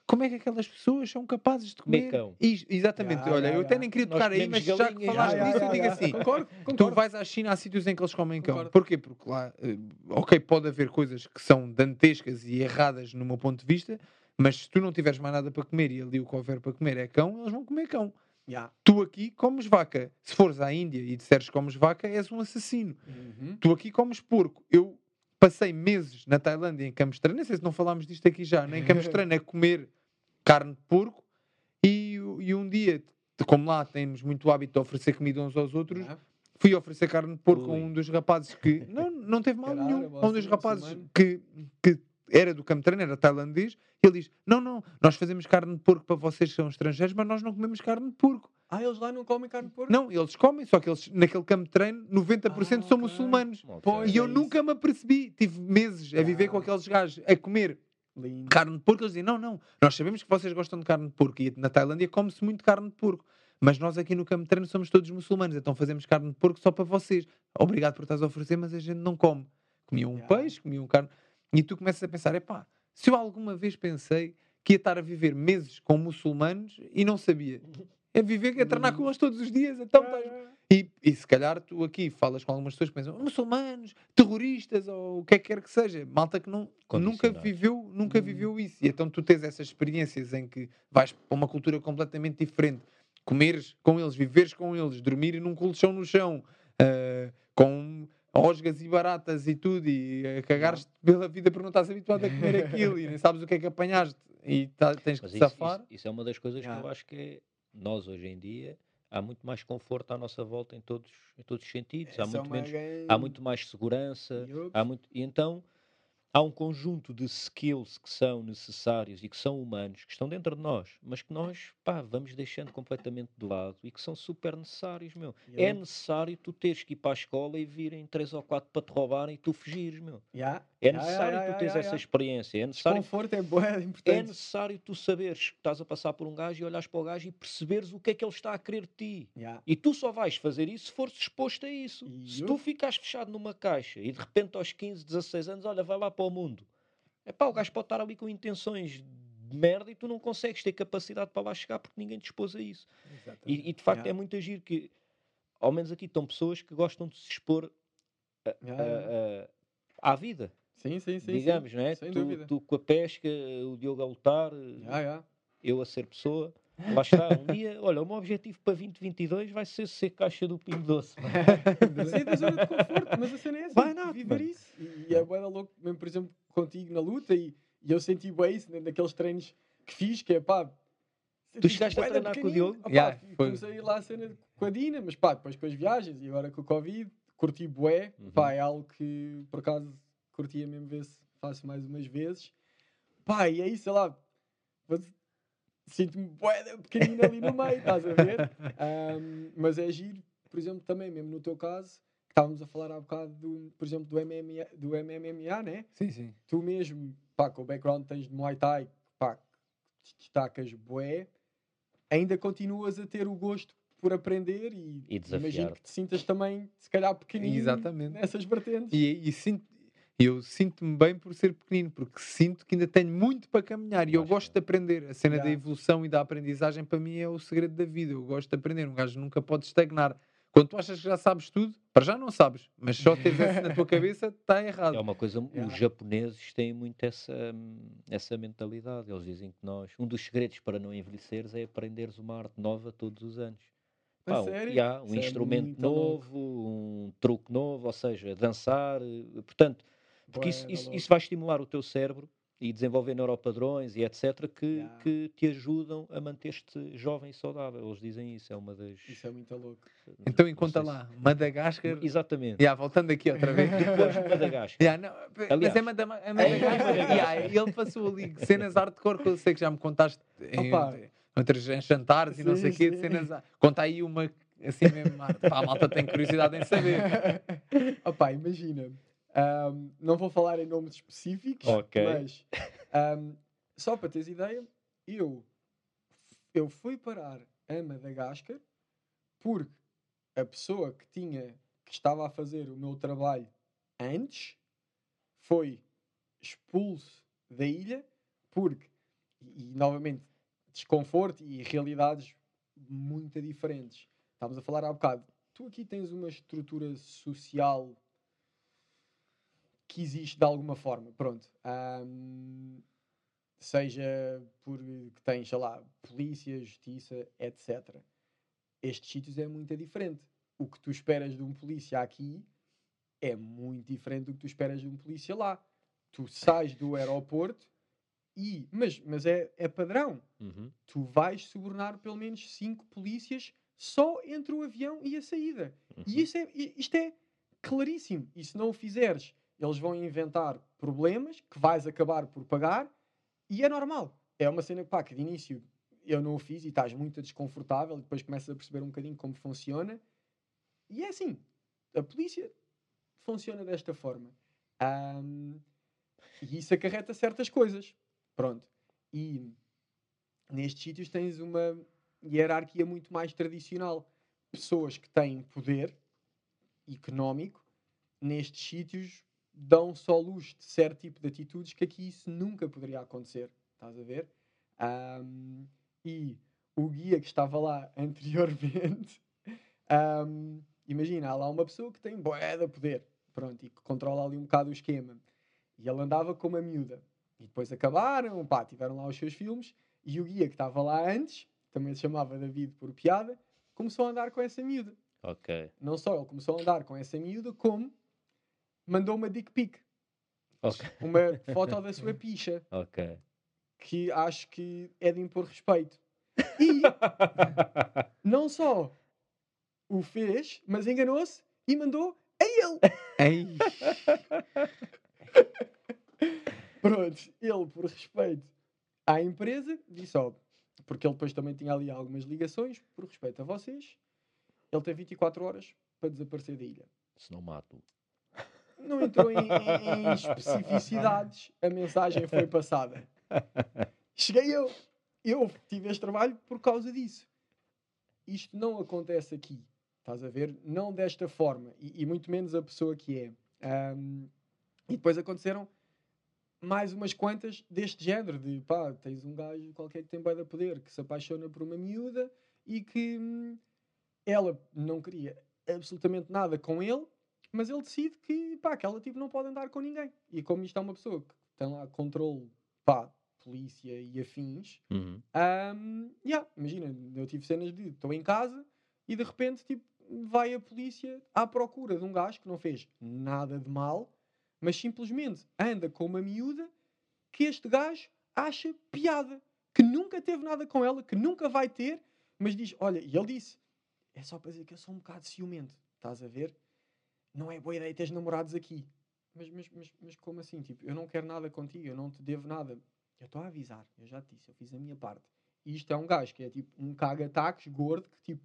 como é que aquelas pessoas são capazes de Comer comer? cão. Is- exatamente, Ya, olha, ya, eu até nem queria Nós tocar aí, comemos mas já que falaste disso, eu digo assim: Concordo, Tu concordo. vais à China, há sítios em que eles comem cão. Concordo. Porquê? Porque lá, eh, ok, pode haver coisas que são dantescas e erradas no meu ponto de vista, mas se tu não tiveres mais nada para comer e ali o que houver para comer é cão, eles vão comer cão. Ya. Tu aqui comes vaca. Se fores à Índia e disseres que comes vaca, és um assassino. Uhum. Tu aqui comes porco. Eu passei meses na Tailândia em Treino, nem sei se não falámos disto aqui já, nem em Campos de Treino, a comer carne de porco e, e um dia, como lá temos muito hábito de oferecer comida uns aos outros, Ya. fui oferecer carne de porco a Ui. um dos rapazes que não, não teve mal Caralho, nenhum. você A um dos é rapazes que, que era do campo de treino, era tailandês, e ele diz: Não, não, nós fazemos carne de porco para vocês que são estrangeiros, mas nós não comemos carne de porco. Ah, eles lá não comem carne de porco? Não, eles comem, só que eles naquele campo de treino, 90% Ah, são muçulmanos. Pois. E eu é nunca me apercebi. Tive meses a viver Ah. com aqueles gajos a comer Lindo. carne de porco. Eles dizem: Não, não, nós sabemos que vocês gostam de carne de porco. E na Tailândia come-se muito carne de porco. Mas nós aqui no campo de treino somos todos muçulmanos, então fazemos carne de porco só para vocês. Obrigado por estás a oferecer, mas a gente não come. Comia um Ya. peixe, comia um carne. E tu começas a pensar: epá, se eu alguma vez pensei que ia estar a viver meses com muçulmanos e não sabia. É viver, é treinar com eles todos os dias. Então estás e, e se calhar tu aqui falas com algumas pessoas que pensam muçulmanos, terroristas ou o que é que quer que seja, malta que não, nunca viveu, nunca Hum. viveu isso. E então tu tens essas experiências em que vais para uma cultura completamente diferente, comeres com eles, viveres com eles, dormir num colchão no chão, ah, com osgas e baratas e tudo, e a cagares pela vida porque não estás habituado a comer aquilo e nem sabes o que é que apanhaste e tá- tens que Mas te isso, safar. isso- isso é uma das coisas que eu acho que é, nós hoje em dia há muito mais conforto à nossa volta em todos, em todos os sentidos. Há é muito, uma menos, há muito mais segurança. Há muito, e então há um conjunto de skills que são necessários e que são humanos, que estão dentro de nós, mas que nós pá, vamos deixando completamente de lado e que são super necessários, meu. É necessário tu teres que ir para a escola e virem três ou quatro para te roubarem e tu fugires, meu. Ya. É necessário ya, tu teres essa experiência. É necessário Desconforto é bué é importante. necessário tu saberes que estás a passar por um gajo e olhares para o gajo e perceberes o que é que ele está a querer de ti. Ya. E tu só vais fazer isso se fores exposto a isso. Se tu Yup. ficares fechado numa caixa e de repente aos 15, 16 anos, olha, vai lá para o mundo. É pá, o gajo pode estar ali com intenções de merda e tu não consegues ter capacidade para lá chegar porque ninguém te expôs a isso. E, e, de facto Ya. é muito agir que, ao menos aqui estão pessoas que gostam de se expor a- Ya, a- a- à vida, Sim, sim, sim. digamos, sim. não é? Sem Tu, dúvida. tu com a pesca, o Diogo a lutar, Ya, ya. eu a ser pessoa. Lá está, um dia, olha, o meu objetivo para 2022 vai ser ser caixa do Pingo Doce. Sair da zona de conforto, mas a cena é essa. Why not, viver mano? isso. E, e é bué louco, mesmo por exemplo, contigo na luta, e, e eu senti bué isso né, naqueles treinos que fiz, que é pá. Tu chegaste a treinar com o. Diogo? Opá, Yeah, foi. Comecei lá a cena com a Dina, mas pá, depois com as viagens e agora com o Covid, curti bué. Uhum. Pá, é algo que por acaso curtia mesmo ver se faço mais umas vezes. Pá, e aí, sei lá, sinto-me pequenino ali no meio, estás a ver? Ahm, mas é giro, por exemplo, também, mesmo no teu caso, que estávamos a falar há bocado, do, por exemplo, do MMA, do MMA, né? Sim, sim. Tu mesmo, pá, com o background tens de Muay Thai, pá, te destacas bué, ainda continuas a ter o gosto por aprender e, E imagino que te sintas também, se calhar, pequenino Exatamente. nessas vertentes. E, e sinto, eu sinto-me bem por ser pequenino, porque sinto que ainda tenho muito para caminhar e eu gosto de aprender. A cena da Já. evolução e da aprendizagem para mim é o segredo da vida. Eu gosto de aprender. Um gajo nunca pode estagnar. Quando tu achas que já sabes tudo, para já não sabes, mas só teres isso na tua cabeça está errado. É uma coisa, Yeah. os japoneses têm muito essa, essa mentalidade. Eles dizem que nós, um dos segredos para não envelheceres é aprenderes uma arte nova todos os anos. A Pá, sério? yeah, um Isso é instrumento louco. novo, um truque novo, ou seja, dançar. eh, Portanto, porque isso, isso, isso vai estimular o teu cérebro e desenvolver neuropadrões e etc. que, Yeah. que te ajudam a manter-te jovem e saudável. Eles dizem isso, é uma das. Isso é muito louco. Então encontra sei se- lá, Madagascar. Exatamente. Yeah, voltando aqui outra vez. Depois de Madagascar. Yeah, não, mas Aliás. é Mada- é Madagascar. Yeah, ele passou ali cenas hardcore que eu sei que já me contaste em, Opa. outros jantares e não sei o quê. Cenas, conta aí uma assim mesmo. Pá, a malta tem curiosidade em saber. Opá, imagina. Ahm, não vou falar em nomes específicos, Ok. mas ahm, só para teres ideia, eu, eu fui parar a Madagascar porque a pessoa que tinha que estava a fazer o meu trabalho antes foi expulso da ilha porque E, e, novamente, desconforto e realidades muito diferentes. Estávamos a falar há bocado. Tu aqui tens uma estrutura social que existe de alguma forma. Pronto. Ahm, seja por que tens, sei lá, polícia, justiça, etc. Estes sítios é muito diferente. O que tu esperas de um polícia aqui é muito diferente do que tu esperas de um polícia lá. Tu sais do aeroporto e. Mas, mas é, é padrão. Uhum. Tu vais subornar pelo menos cinco polícias só entre o avião e a saída. Uhum. E isso é, isto é claríssimo. E se não o fizeres, eles vão inventar problemas que vais acabar por pagar e é normal. É uma cena pá, que de início eu não o fiz e estás muito desconfortável e depois começas a perceber um bocadinho como funciona. E é assim. A polícia funciona desta forma. Ahm, e isso acarreta certas coisas. Pronto. E nestes sítios tens uma hierarquia muito mais tradicional. Pessoas que têm poder económico nestes sítios dão só luz de certo tipo de atitudes que aqui isso nunca poderia acontecer. Estás a ver? Ahm, e o guia que estava lá anteriormente, ahm, imagina, há lá uma pessoa que tem bué de poder, pronto, e que controla ali um bocado o esquema. E ele andava com uma miúda. E depois acabaram, pá, tiveram lá os seus filmes, e o guia que estava lá antes, também se chamava David por piada, começou a andar com essa miúda. Ok. Não só ele começou a andar com essa miúda, como mandou uma dick pic, Ok. uma foto da sua picha, Ok. que acho que é de impor respeito. E não só o fez, mas enganou-se e mandou a ele. Ei, Pronto, ele, por respeito à empresa, disse: ó, porque ele depois também tinha ali algumas ligações, por respeito a vocês, ele tem 24 horas para desaparecer da ilha. Se não mato. Não entrou em, em- em especificidades, a mensagem foi passada. Cheguei eu. Eu tive este trabalho por causa disso. Isto não acontece aqui. Estás a ver? Não desta forma. E, e muito menos a pessoa que é. Ahm, e depois aconteceram mais umas quantas deste género. De pá, tens um gajo qualquer que tem bué de poder, que se apaixona por uma miúda e que hum, ela não queria absolutamente nada com ele, mas ele decide que, pá, aquela tipo não pode andar com ninguém. E como isto é uma pessoa que tem lá controle, pá, polícia e afins, Uhum. Ahm, yeah, imagina, eu tive cenas de estou em casa e de repente tipo, vai a polícia à procura de um gajo que não fez nada de mal, mas simplesmente anda com uma miúda que este gajo acha piada, que nunca teve nada com ela, que nunca vai ter, mas diz: Olha, e ele disse: É só para dizer que eu sou um bocado ciumento, estás a ver? Não é boa ideia teres namorados aqui. Mas, mas, mas, mas como assim? Tipo, eu não quero nada contigo, eu não te devo nada. Eu estou a avisar, eu já te disse, eu fiz a minha parte. E isto é um gajo que é tipo um caga-taques gordo que tipo,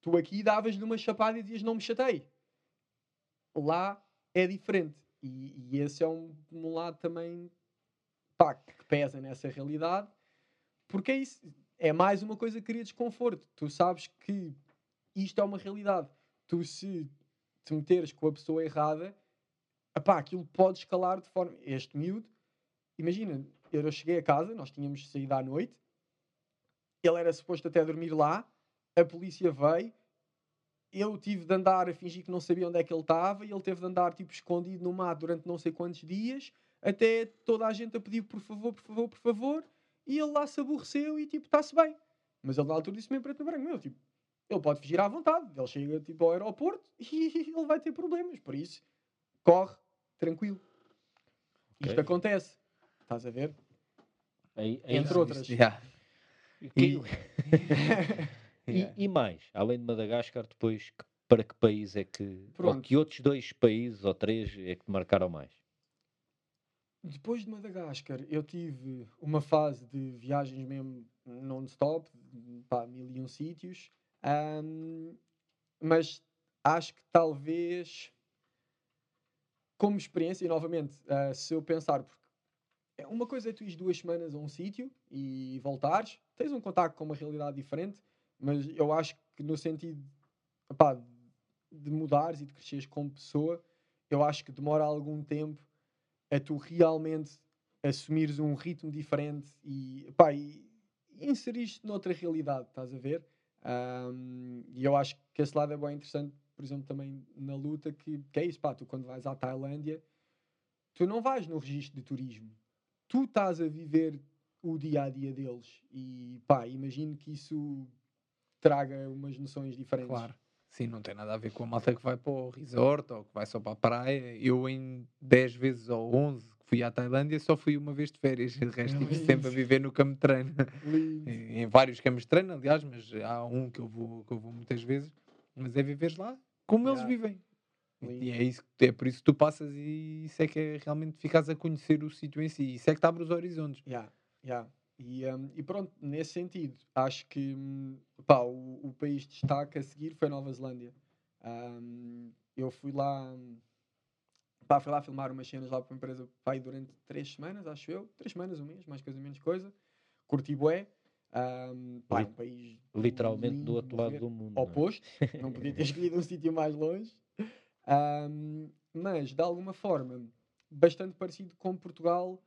tu aqui davas-lhe uma chapada e dizias não me chatei. Lá é diferente. E, e esse é um, um lado também pá, que pesa nessa realidade, porque é isso. É mais uma coisa que cria desconforto. Tu sabes que isto é uma realidade. Tu, se te meteres com a pessoa errada, epá, aquilo pode escalar de forma. Este miúdo, imagina, eu cheguei a casa, nós tínhamos saído à noite, ele era suposto até dormir lá, a polícia veio, eu tive de andar a fingir que não sabia onde é que ele estava e ele teve de andar tipo escondido no mato durante não sei quantos dias, até toda a gente a pedir por favor, por favor, por favor, e ele lá se aborreceu e tipo, está-se bem. Mas ele na altura disse-me em preto e branco, meu, tipo, ele pode fugir à vontade, ele chega tipo ao aeroporto e ele vai ter problemas, por isso, corre, tranquilo. Isto Ok. acontece, estás a ver? Aí- aí- Entre outras. Yeah. Que- E, Yeah. e mais, além de Madagascar, depois para que país é que. Ou Pronto. que outros dois países ou três é que te marcaram mais? Depois de Madagascar, eu tive uma fase de viagens mesmo non-stop, pá, mil e um sítios, ahm, mas acho que talvez, como experiência, e novamente, ah, se eu pensar, porque é uma coisa é tu ires duas semanas a um sítio e voltares, tens um contacto com uma realidade diferente, mas eu acho que no sentido epá, de mudares e de cresceres como pessoa, eu acho que demora algum tempo a tu realmente assumires um ritmo diferente e, pá, e inseriste noutra realidade, estás a ver? Um, e eu acho que esse lado é bem interessante, por exemplo, também na luta, que, que é isso, pá, tu quando vais à Tailândia, tu não vais no registro de turismo, tu estás a viver o dia a dia deles e pá, imagino que isso traga umas noções diferentes. Claro. Sim, não tem nada a ver com a malta que vai para o resort ou que vai só para a praia. Eu, em 10 vezes ou 11 que fui à Tailândia, só fui uma vez de férias. O resto estive sempre a viver no campo de treino. Em, em vários campos de treino, aliás, mas há um que eu vou, que eu vou muitas vezes. Mas é viveres lá como eles Yeah. vivem. Lindo. E é, isso, é por isso que tu passas e isso é que é realmente ficas a conhecer o sítio em si. Isso é que te abre os horizontes. Yeah, yeah. E, um, e pronto, nesse sentido, acho que hum, pá, o, o país de destaque a seguir foi a Nova Zelândia. Um, eu fui lá, hum, pá, fui lá filmar umas cenas lá para uma empresa pá, durante três semanas, acho eu. Três semanas, um mês, mais coisa, menos coisa. Curti bué. Um, pá, um país Literalmente lindo do outro lado do mundo. não é? oposto, não podia ter escolhido um sítio mais longe, Ahm, mas de alguma forma bastante parecido com Portugal,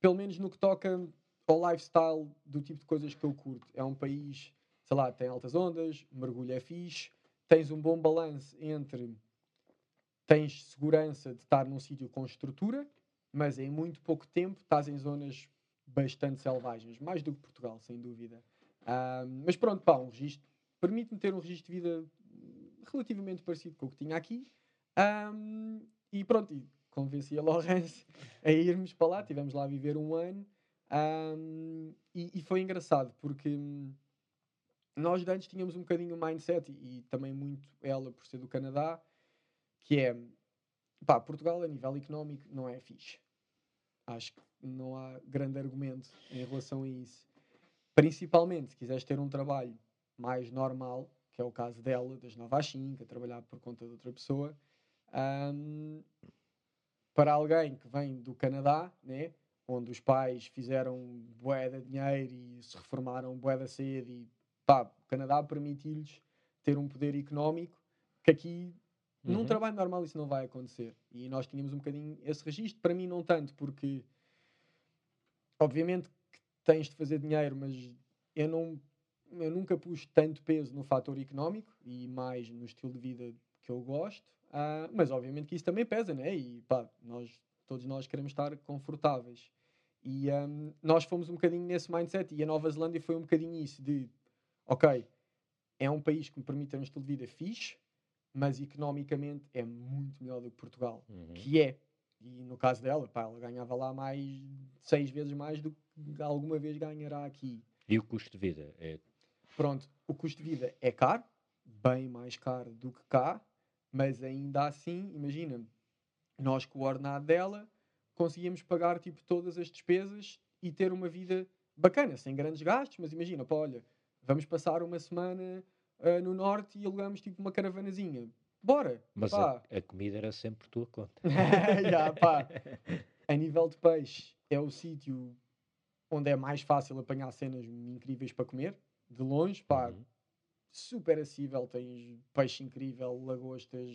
pelo menos no que toca ao lifestyle do tipo de coisas que eu curto. É um país, sei lá, tem altas ondas, mergulho é fixe, tens um bom balanço entre tens segurança de estar num sítio com estrutura, mas em muito pouco tempo estás em zonas bastante selvagens, mais do que Portugal, sem dúvida. Ahm, mas pronto, pá, um registro permite-me ter um registro de vida relativamente parecido com o que tinha aqui. Ahm, e pronto, e convenci a Laurence a irmos para lá, tivemos lá a viver um ano. Ahm, e, e foi engraçado porque hum, nós antes tínhamos um bocadinho o mindset, e, e também muito ela por ser do Canadá, que é pá, Portugal a nível económico não é fixe. Acho que não há grande argumento em relação a isso. Principalmente se quiseres ter um trabalho mais normal, que é o caso dela, das 9 às 5, a trabalhar por conta de outra pessoa, ahm, para alguém que vem do Canadá, né, onde os pais fizeram bué de dinheiro e se reformaram bué da cedo e pá, o Canadá permite-lhes ter um poder económico que aqui num Uhum. trabalho normal isso não vai acontecer. E nós tínhamos um bocadinho esse registro, para mim não tanto, porque obviamente que tens de fazer dinheiro, mas eu não eu nunca pus tanto peso no fator económico e mais no estilo de vida que eu gosto. Ah, mas obviamente que isso também pesa, né? E pá, nós, todos nós queremos estar confortáveis. E ahm, nós fomos um bocadinho nesse mindset. E a Nova Zelândia foi um bocadinho isso: de ok, é um país que me permite ter um estilo de vida fixe, mas economicamente é muito melhor do que Portugal. Uhum. Que é. E no caso dela, pá, ela ganhava lá mais seis vezes mais do que alguma vez ganhará aqui. E o custo de vida? É... Pronto, o custo de vida é caro, bem mais caro do que cá, mas ainda assim, imagina, nós com o ordenado dela conseguíamos pagar tipo todas as despesas e ter uma vida bacana, sem grandes gastos, mas imagina, pá, olha, vamos passar uma semana ah, no norte e alugamos tipo uma caravanazinha. Bora! Mas a, a comida era sempre tua conta. Pá. A nível de peixe, é o sítio onde é mais fácil apanhar cenas incríveis para comer, de longe, pá, Uhum. super acessível, tens peixe incrível, lagostas,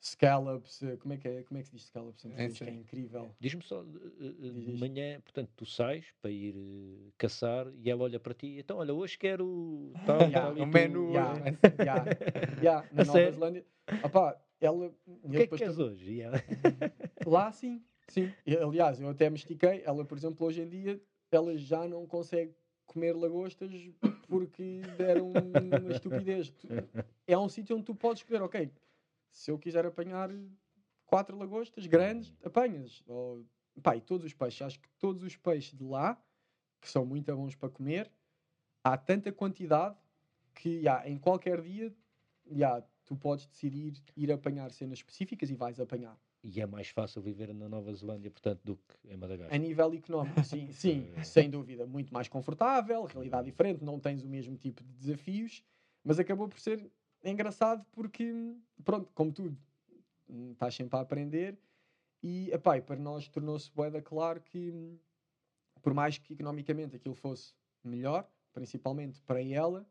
scallops, eh, como é que, é, como é que se diz scallops? em É que é incrível. Diz-me só, eh, eh, de manhã, portanto, tu sais para ir eh, caçar e ela olha para ti, então olha, hoje quero tal, o tu- menu, Ya, Mas- ya, ya, na A Nova sério? Zelândia. Opá, ela, O que é que queres hoje? E ela, Lá sim, sim. E, Aliás, eu até me estiquei. Ela, por exemplo, hoje em dia, ela já não consegue comer lagostas porque deram uma estupidez. Tu- É um sítio onde tu podes escolher, ok, se eu quiser apanhar quatro lagostas grandes, apanhas. Ou, pá, e todos os peixes, acho que todos os peixes de lá, que são muito bons para comer, há tanta quantidade que já, em qualquer dia já, tu podes decidir ir apanhar cenas específicas e vais apanhar. e é mais fácil viver na Nova Zelândia, portanto, do que em Madagascar. A nível económico, sim, sim, sem dúvida, muito mais confortável, realidade diferente, não tens o mesmo tipo de desafios, mas acabou por ser engraçado porque, pronto, como tudo, estás sempre a aprender e, epá, e para nós tornou-se boeda claro que, por mais que economicamente aquilo fosse melhor, principalmente para ela,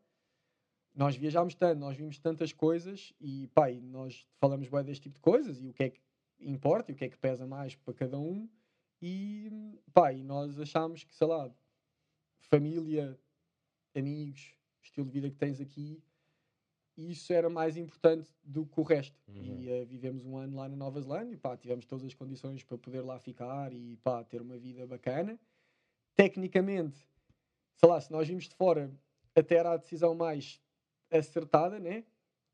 nós viajámos tanto, nós vimos tantas coisas e, pá, e nós falamos bué deste tipo de coisas e o que é que importa e o que é que pesa mais para cada um E, pá, e nós achámos que, sei lá, família, amigos, estilo de vida que tens aqui, isso era mais importante do que o resto. Uhum. E eh, vivemos um ano lá na Nova Zelândia e pá, tivemos todas as condições para poder lá ficar e pá, ter uma vida bacana. Tecnicamente, sei lá, se nós vimos de fora, até era a decisão mais acertada, né?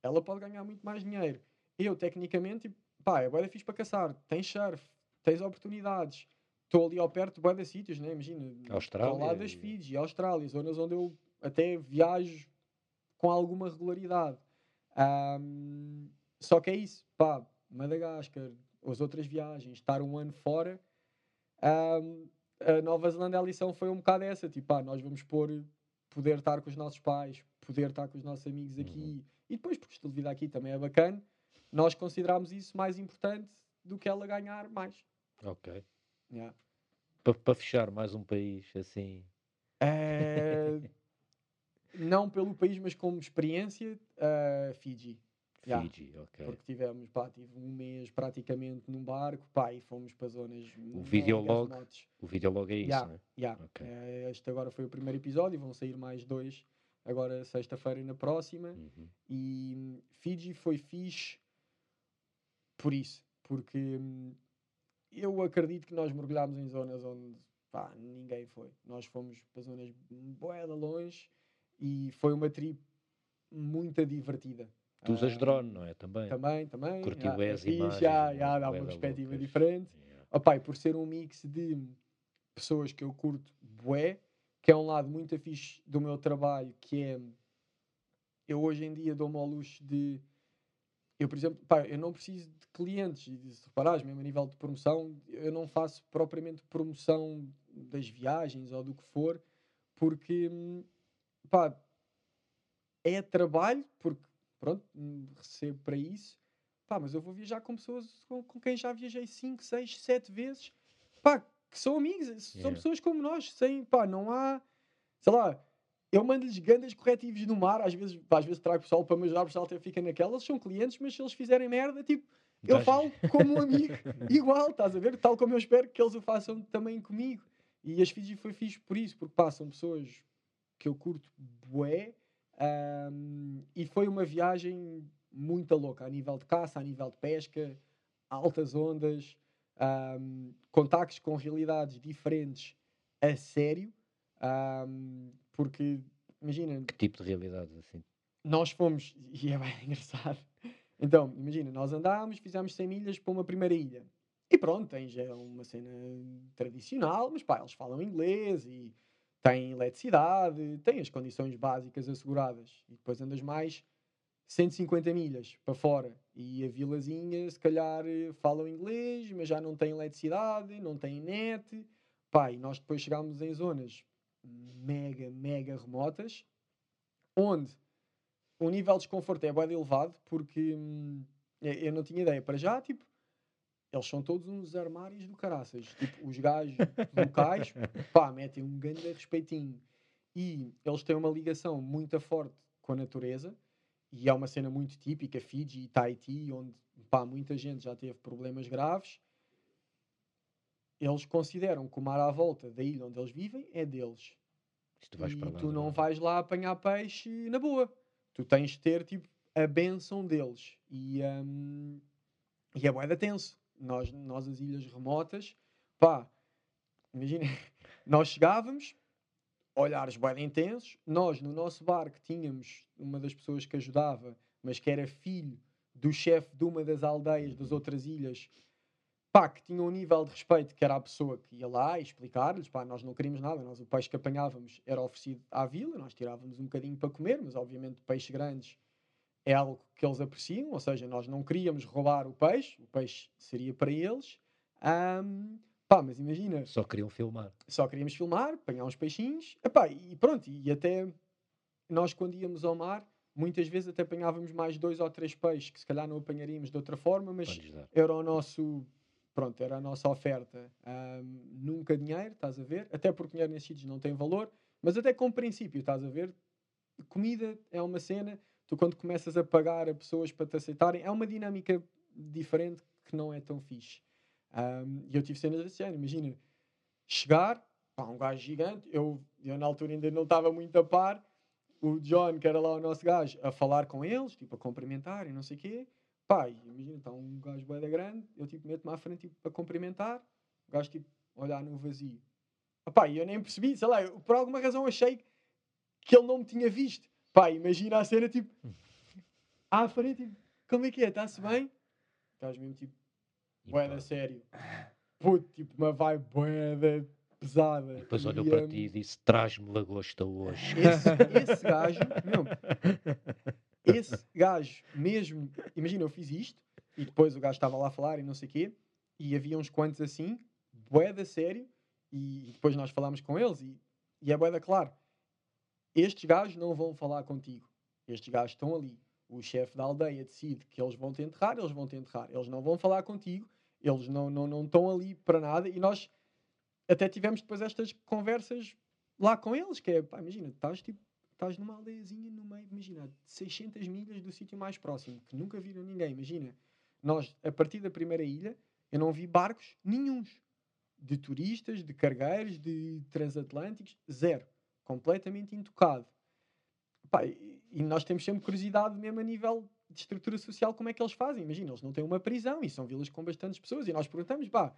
Ela pode ganhar muito mais dinheiro. Eu, tecnicamente, tipo, pá, é boa fixe para caçar, tens surf, tens oportunidades. Estou ali ao perto de de sítios, né? Imagina, Austrália ao lado das e- Fiji, Austrália, zonas onde eu até viajo com alguma regularidade. Ahm, só que é isso, pá, Madagascar, as outras viagens, estar um ano fora, ahm, a Nova Zelândia a lição foi um bocado essa, tipo, pá, nós vamos pôr poder estar com os nossos pais, poder estar com os nossos amigos aqui, e depois, porque o estilo de vida aqui também é bacana, nós consideramos isso mais importante do que ela ganhar mais. Ok. Yeah. Para fechar mais um país assim. Eh, não pelo país, mas como experiência, eh, Fiji. Yeah. Fiji, ok. Porque tivemos, pá, tive um mês praticamente num barco, pá, e fomos para zonas O videolog. O vídeo logo é isso, Yeah, né? yeah. Ok. Eh, este agora foi o primeiro episódio, vão sair mais dois agora sexta-feira e na próxima. Uhum. E Fiji foi fixe por isso, porque hum, eu acredito que nós mergulhámos em zonas onde pá, ninguém foi. Nós fomos para zonas de longe e foi uma trip muito divertida. Tu usas Ah, drone, não é? Também. Também, também. Curtiu é as imagens, já, já, dá Bué uma perspectiva loucas. diferente. Yeah. Opa, e por ser um mix de pessoas que eu curto bué, que é um lado muito fixe do meu trabalho, que é eu hoje em dia dou-me ao luxo de eu, por exemplo, pá, eu não preciso de clientes, e se reparares, mesmo a nível de promoção, eu não faço propriamente promoção das viagens ou do que for, porque hum, pá, é trabalho, porque pronto, recebo para isso, pá, mas eu vou viajar com pessoas com, com quem já viajei 5, 6, 7 vezes, pá, que são amigos, são Yeah. pessoas como nós, sem, pá, não há, sei lá, eu mando-lhes grandes corretivos no mar, às vezes, pá, às vezes trago pessoal para me ajudar, o pessoal até fica naquela, eles são clientes, mas se eles fizerem merda, tipo, eu falo como um amigo, igual, estás a ver? Tal como eu espero que eles o façam também comigo. E as Fiji foi fixe por isso, porque pá, são pessoas que eu curto bué, ahm, e foi uma viagem muito louca, a nível de caça, a nível de pesca, altas ondas, ahm, contactos com realidades diferentes a sério, ahm, porque, imagina, Que tipo de realidade assim? nós fomos, e é bem engraçado. Então, imagina, nós andámos, fizemos 100 milhas para uma primeira ilha. E pronto, tens é uma cena tradicional, mas pá, eles falam inglês e têm eletricidade, têm as condições básicas asseguradas. E depois andas mais 150 milhas para fora. E a vilazinha, se calhar, falam inglês, mas já não tem eletricidade, não tem net. Pá, e nós depois chegámos em zonas mega, mega remotas, onde o nível de desconforto é bem elevado, porque hum, eu não tinha ideia. Para já, tipo, eles são todos uns armários do caraças. Tipo, os gajos locais, pá, metem um grande respeitinho. E eles têm uma ligação muito forte com a natureza. E é uma cena muito típica, Fiji e Tahiti, onde, pá, muita gente já teve problemas graves. Eles consideram que o mar à volta da ilha onde eles vivem é deles tu e lá, tu não vais lá apanhar peixe na boa. Tu tens de ter tipo a benção deles. E, hum, e é boeda tenso. Nós, nós, as ilhas remotas, pá, imagina, nós chegávamos, olhares boeda intensos. Nós, no nosso barco, tínhamos uma das pessoas que ajudava, mas que era filho do chefe de uma das aldeias das outras ilhas, pá, que tinha um nível de respeito que era a pessoa que ia lá e explicar-lhes, pá, nós não queríamos nada, nós o peixe que apanhávamos era oferecido à vila, nós tirávamos um bocadinho para comer, mas obviamente peixes grandes é algo que eles apreciam, ou seja, nós não queríamos roubar o peixe, o peixe seria para eles. Ahm, pá, mas imagina, Só queriam filmar. só queríamos filmar, apanhar uns peixinhos, epá, e pronto, e até nós quando íamos ao mar, muitas vezes até apanhávamos mais dois ou três peixes, que se calhar não apanharíamos de outra forma, mas era o nosso pronto, era a nossa oferta Ahm, nunca dinheiro, estás a ver até porque dinheiro nesses sítios não tem valor mas até com princípio, estás a ver comida é uma cena tu quando começas a pagar a pessoas para te aceitarem é uma dinâmica diferente que não é tão fixe e eu tive cenas desse ano, imagina, chegar, pá, um gajo gigante, eu, eu na altura ainda não estava muito a par, o John, que era lá o nosso gajo, a falar com eles, tipo, a cumprimentar e não sei o quê. Pá, imagina, está um gajo bué grande, eu tipo, meto-me à frente tipo, a cumprimentar, o gajo tipo, olhar no vazio. Pá, eu nem percebi, sei lá, eu, por alguma razão achei que ele não me tinha visto. Pá, imagina a cena tipo, à frente, tipo, como é que é? Está-se bem? Estás mesmo tipo, E bué pá, da sério. Puto, tipo, uma vibe bué da pesada. e depois olhou E, para hum, ti e disse: Traz-me lagosta hoje. esse, esse gajo, meu, esse gajo mesmo, imagina, eu fiz isto e depois o gajo estava lá a falar e não sei o quê, e havia uns quantos assim, bué da sério, e depois nós falámos com eles e, e é bué da claro, estes gajos não vão falar contigo, estes gajos estão ali, o chefe da aldeia decide que eles vão te enterrar, eles vão te enterrar, eles não vão falar contigo, eles não, não, não estão ali para nada, e nós até tivemos depois estas conversas lá com eles, que é, pá, imagina, estás tipo, estás numa aldeiazinha no meio, imagina, 600 milhas do sítio mais próximo, que nunca viram ninguém, imagina, nós, a partir da primeira ilha, eu não vi barcos nenhuns, de turistas, de cargueiros, de transatlânticos, zero, completamente intocado. Pá, e, nós temos sempre curiosidade mesmo a nível de estrutura social, como é que eles fazem, imagina, eles não têm uma prisão, e são vilas com bastantes pessoas, e nós perguntamos, pá,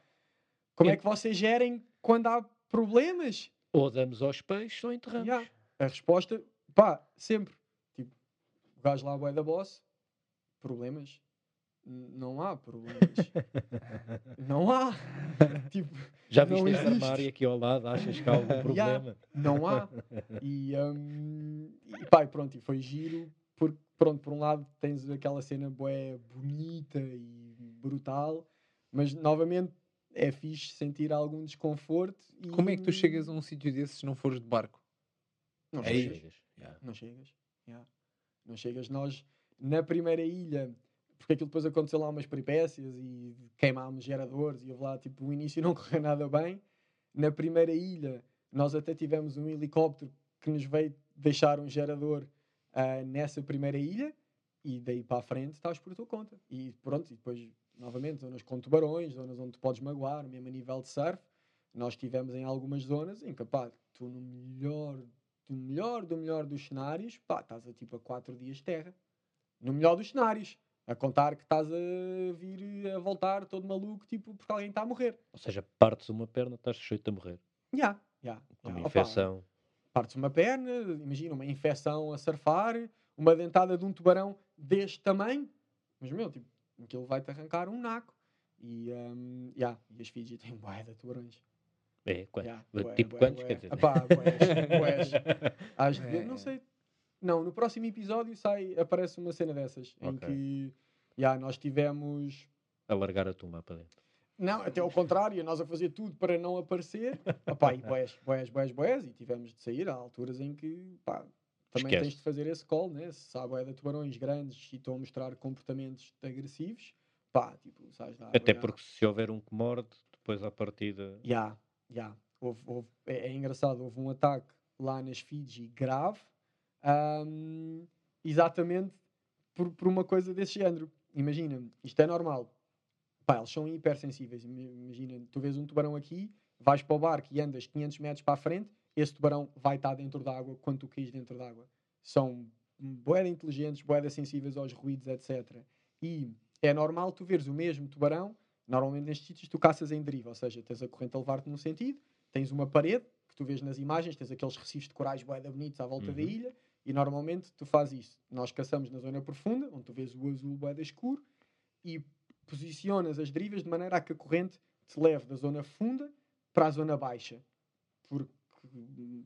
como é que vocês gerem quando há problemas? Ou damos aos peixes ou enterramos. Yeah. A resposta, pá, sempre. Tipo, o gajo lá, bué da boss, problemas. Não há problemas. não há. tipo, Já Não viste este existe. armário aqui ao lado? Achas que há algum problema? não há. E, hum, e pá, pronto, e foi giro. Porque, pronto, por um lado tens aquela cena bué bonita e brutal, mas novamente é fixe sentir algum desconforto. E, Como é que tu chegas a um sítio desses se não fores de barco? Não É chegas. Chegas. Yeah. Não chegas. yeah. Não chegas. Nós, na primeira ilha, porque aquilo depois aconteceu lá umas peripécias e queimámos geradores e houve lá, tipo, o início não correu nada bem. Na primeira ilha, nós até tivemos um helicóptero que nos veio deixar um gerador ah, nessa primeira ilha e daí para a frente estás por tua conta. E pronto, e depois, novamente, zonas com tubarões, zonas onde podes magoar, mesmo a nível de surf. Nós estivemos em algumas zonas em que, pá, tu no melhor do melhor do melhor dos cenários, pá, estás a tipo a 4 dias de terra. No melhor dos cenários. A contar que estás a vir a voltar todo maluco, tipo, porque alguém está a morrer. Ou seja, partes uma perna, estás sujeito a morrer. Já, já. Com uma já. Opa, infecção. Partes uma perna, imagina uma infecção a surfar, uma dentada de um tubarão deste tamanho. Mas, meu, tipo, aquilo vai-te arrancar um naco. E, um, yeah, e as Fiji têm bué de tubarões. É, quantos? Yeah, bué, tipo bué, quantos? bué. Quer dizer, bués, bués. Às de ver, É. não sei. Não, no próximo episódio sai, aparece uma cena dessas em Ok. que já, nós tivemos. alargar a tumba para dentro. Não, até ao contrário, nós a fazer tudo para não aparecer. Epá, e boés, boés, boés, boés, e tivemos de sair. Há alturas em que pá, também Esquece. tens de fazer esse call, né? Se há boé de tubarões grandes e estão a mostrar comportamentos agressivos, pá, tipo, sais da água. Até já. porque se houver um que morde, depois à partida. Já, já. Houve, houve- é, é engraçado, houve um ataque lá nas Fiji grave, ahm, exatamente por, por uma coisa desse género. Imagina, isto é normal. Pá, eles são hipersensíveis. Ima- Imagina, tu vês um tubarão aqui, vais para o barco e andas 500 metros para a frente, esse tubarão vai estar dentro da água quando tu caís dentro da água. São boeda inteligentes, boeda sensíveis aos ruídos, etc. E é normal tu veres o mesmo tubarão Normalmente nestes sítios tu caças em deriva, ou seja, tens a corrente a levar-te num sentido, tens uma parede, que tu vês nas imagens, tens aqueles recifes de corais boeda bonitos à volta da Uhum. ilha, e normalmente tu fazes isso. Nós caçamos na zona profunda, onde tu vês o azul boeda escuro, e posicionas as derivas de maneira a que a corrente te leve da zona funda para a zona baixa. Porque,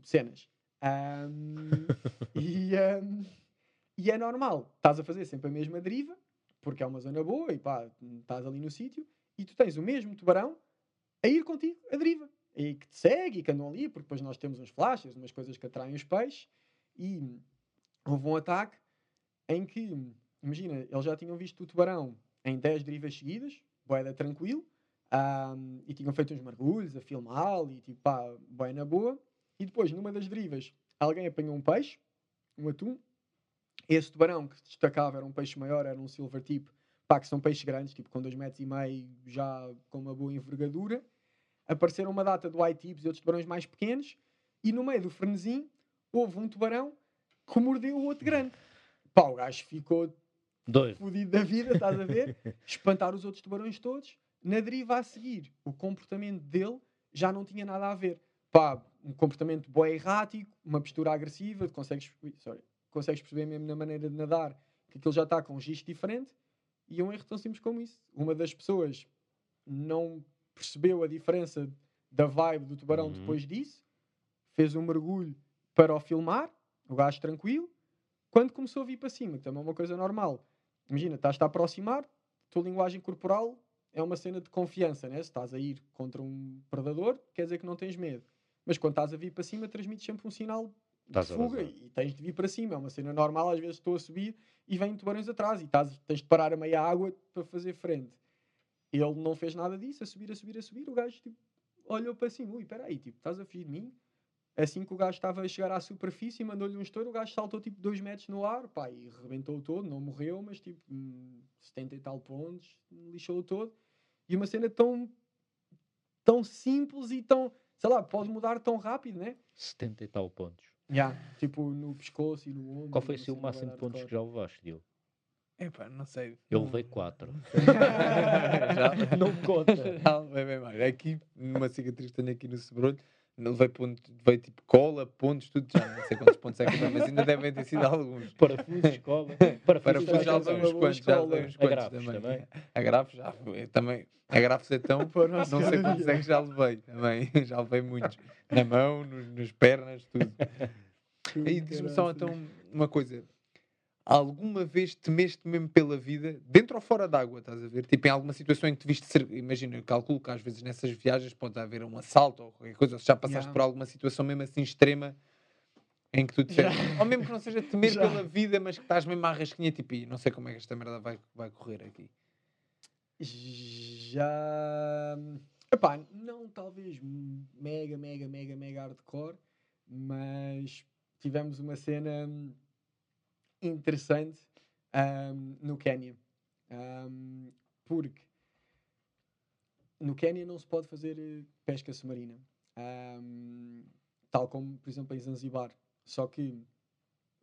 cenas. Ahm, e, ahm, e é normal, estás a fazer sempre a mesma deriva, porque é uma zona boa e pá, estás ali no sítio, e tu tens o mesmo tubarão a ir contigo, a deriva. E que te segue e que andam ali, porque depois nós temos uns flashes, umas coisas que atraem os peixes, e houve um ataque em que, imagina, eles já tinham visto o tubarão em 10 derivas seguidas, boeda tranquilo, ahm, e tinham feito uns mergulhos a filmá-lo, e tipo, pá, bem na boa, e depois, numa das derivas, alguém apanhou um peixe, um atum, esse tubarão que destacava era um peixe maior, era um silver tip, pá, que são peixes grandes, tipo com 2 metros e meio, já com uma boa envergadura. Apareceram uma data de white tips e outros tubarões mais pequenos, e no meio do frenesim houve um tubarão que mordeu o outro grande. Pá, o gajo ficou Doido. fodido da vida, estás a ver? Espantar os outros tubarões todos. Na deriva a seguir, o comportamento dele já não tinha nada a ver. Pá, um comportamento boé errático, uma postura agressiva, consegues, sorry, consegues perceber mesmo na maneira de nadar que aquilo já está com um gisto diferente e é um erro tão simples como isso. Uma das pessoas não percebeu a diferença da vibe do tubarão Uhum. depois disso, fez um mergulho para o filmar, o gajo tranquilo, quando começou a vir para cima, que também é uma coisa normal. Imagina, estás-te a aproximar, tua linguagem corporal é uma cena de confiança, né? Se estás a ir contra um predador, quer dizer que não tens medo. Mas quando estás a vir para cima, transmites sempre um sinal de fuga e tens de vir para cima. É uma cena normal, às vezes estou a subir e vêm tubarões atrás e estás, tens de parar a meia água para fazer frente. Ele não fez nada disso, a subir, a subir, a subir. O gajo tipo, olhou para cima, ui, peraí, tipo, estás a fugir de mim? Assim que o gajo estava a chegar à superfície, mandou-lhe um estouro, o gajo saltou tipo 2 metros no ar, pá, e rebentou todo, não morreu, mas tipo, hum, 70 e tal pontos, lixou todo. E uma cena tão, tão simples e tão, sei lá, pode mudar tão rápido, né? 70 e tal pontos. Yeah, tipo no pescoço e no ombro. Qual foi uma assim, o cena máximo de pontos que hardcore. já levaste, Diogo? Epá, não sei. Eu não- levei 4. Já- Não conta. Já levei bem mais. Aqui, numa cicatriz que tenho aqui no sobrolho, não levei, ponto, levei tipo cola, pontos, tudo já. Não sei quantos pontos é que levei, mas ainda devem ter sido alguns. Parafuso, escola. Parafuso, Parafusos já levei uns quantos, já levei uns quantos também. também. Agrafos já foi, também. Agrafos então, Para o nosso não sei quantos é que já levei também. Já levei muitos. Na mão, nos, nas pernas, tudo. E diz-me só então uma coisa. Alguma vez temeste mesmo pela vida, dentro ou fora d'água, estás a ver? Tipo, em alguma situação em que te viste ser. Imagina, eu calculo que às vezes nessas viagens pode haver um assalto ou qualquer coisa, ou se já passaste Já. por alguma situação mesmo assim extrema em que tu te Já. ou mesmo que não seja temer Já. pela vida, mas que estás mesmo à rasquinha, tipo, "Ih, não sei como é que esta merda vai, vai correr aqui. Já. Epá, não talvez mega, mega, mega, mega hardcore, mas tivemos uma cena interessante hum, no Quénia. Hum, porque no Quénia não se pode fazer eh, pesca submarina. Hum, tal como, por exemplo, em Zanzibar. Só que,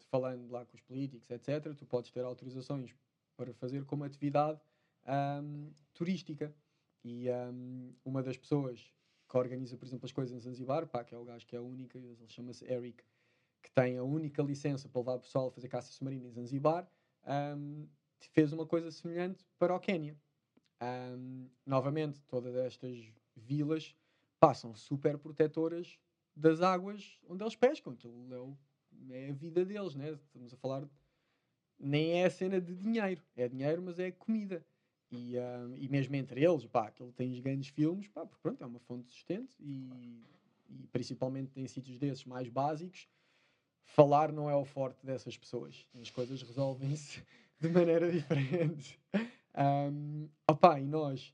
falando lá com os políticos, etc., tu podes ter autorizações para fazer como atividade hum, turística. E hum, uma das pessoas que organiza, por exemplo, as coisas em Zanzibar, pá, que é o gajo que é a única, ele chama-se Eric, que tem a única licença para levar o pessoal a fazer caça submarina em Zanzibar, hum, fez uma coisa semelhante para o Quénia. Hum, novamente, todas estas vilas passam super protetoras das águas onde eles pescam. Aquilo é, o- é a vida deles, né? Estamos a falar. Nem é a cena de dinheiro, é dinheiro, mas é comida. E, ah, e mesmo entre eles, pá, aquilo tem grandes filmes, pá, porque pronto, é uma fonte de sustento e, e principalmente em sítios desses mais básicos, falar não é o forte dessas pessoas. As coisas resolvem-se de maneira diferente. Um, opá, e nós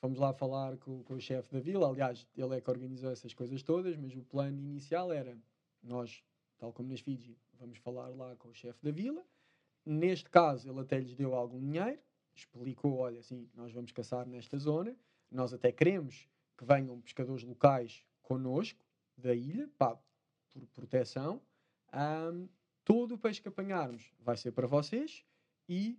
fomos lá falar com, com o chefe da vila, aliás, ele é que organizou essas coisas todas, mas o plano inicial era nós, tal como nas Fiji, vamos falar lá com o chefe da vila. Neste caso, ele até lhes deu algum dinheiro, explicou: olha, assim, nós vamos caçar nesta zona, nós até queremos que venham pescadores locais connosco, da ilha, pá, por proteção. Ahm, todo o peixe que apanharmos vai ser para vocês e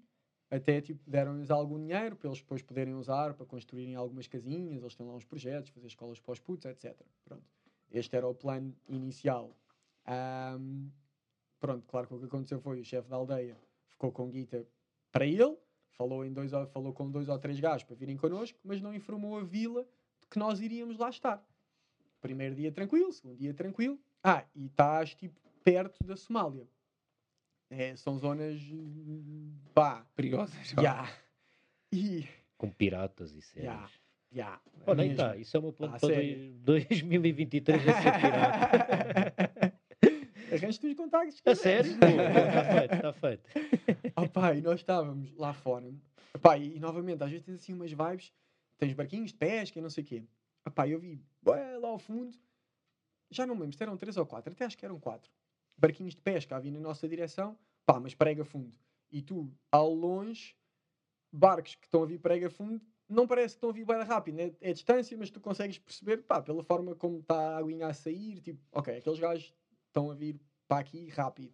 até tipo, deram-lhes algum dinheiro para eles depois poderem usar para construírem algumas casinhas, eles têm lá uns projetos, fazer escolas para os putos, etc. Pronto. Este era o plano inicial. Ahm, pronto, claro que o que aconteceu foi o chefe da aldeia ficou com guita para ele, falou, em dois, ou- falou com dois ou três gajos para virem connosco, mas não informou a vila de que nós iríamos lá estar. Primeiro dia tranquilo, segundo dia tranquilo. Ah, e estás tipo perto da Somália. É, são zonas. hum, pá. Perigosas. Já. E. Com piratas e séries. Já. Já. Olha, aí mesmo. está. Isso é o meu plano Ah, para sério? dois- 2023 a ser pirata. Arranjas-te os contactos. A sério? Está feito, está feito. Oh, pá, e nós estávamos lá fora. Pá, e, e novamente, às vezes tens assim umas vibes, tens barquinhos de pesca e não sei o quê. Pá, eu vi bué, lá ao fundo, já não me lembro se eram três ou quatro, até acho que eram quatro. Barquinhos de pesca a vir na nossa direção, pá, mas prega fundo. E tu, ao longe, barcos que estão a vir prega fundo, não parece que estão a vir bem rápido, é, é distância, mas tu consegues perceber, pá, pela forma como está a aguinha a sair, tipo, ok, aqueles gajos estão a vir para aqui rápido.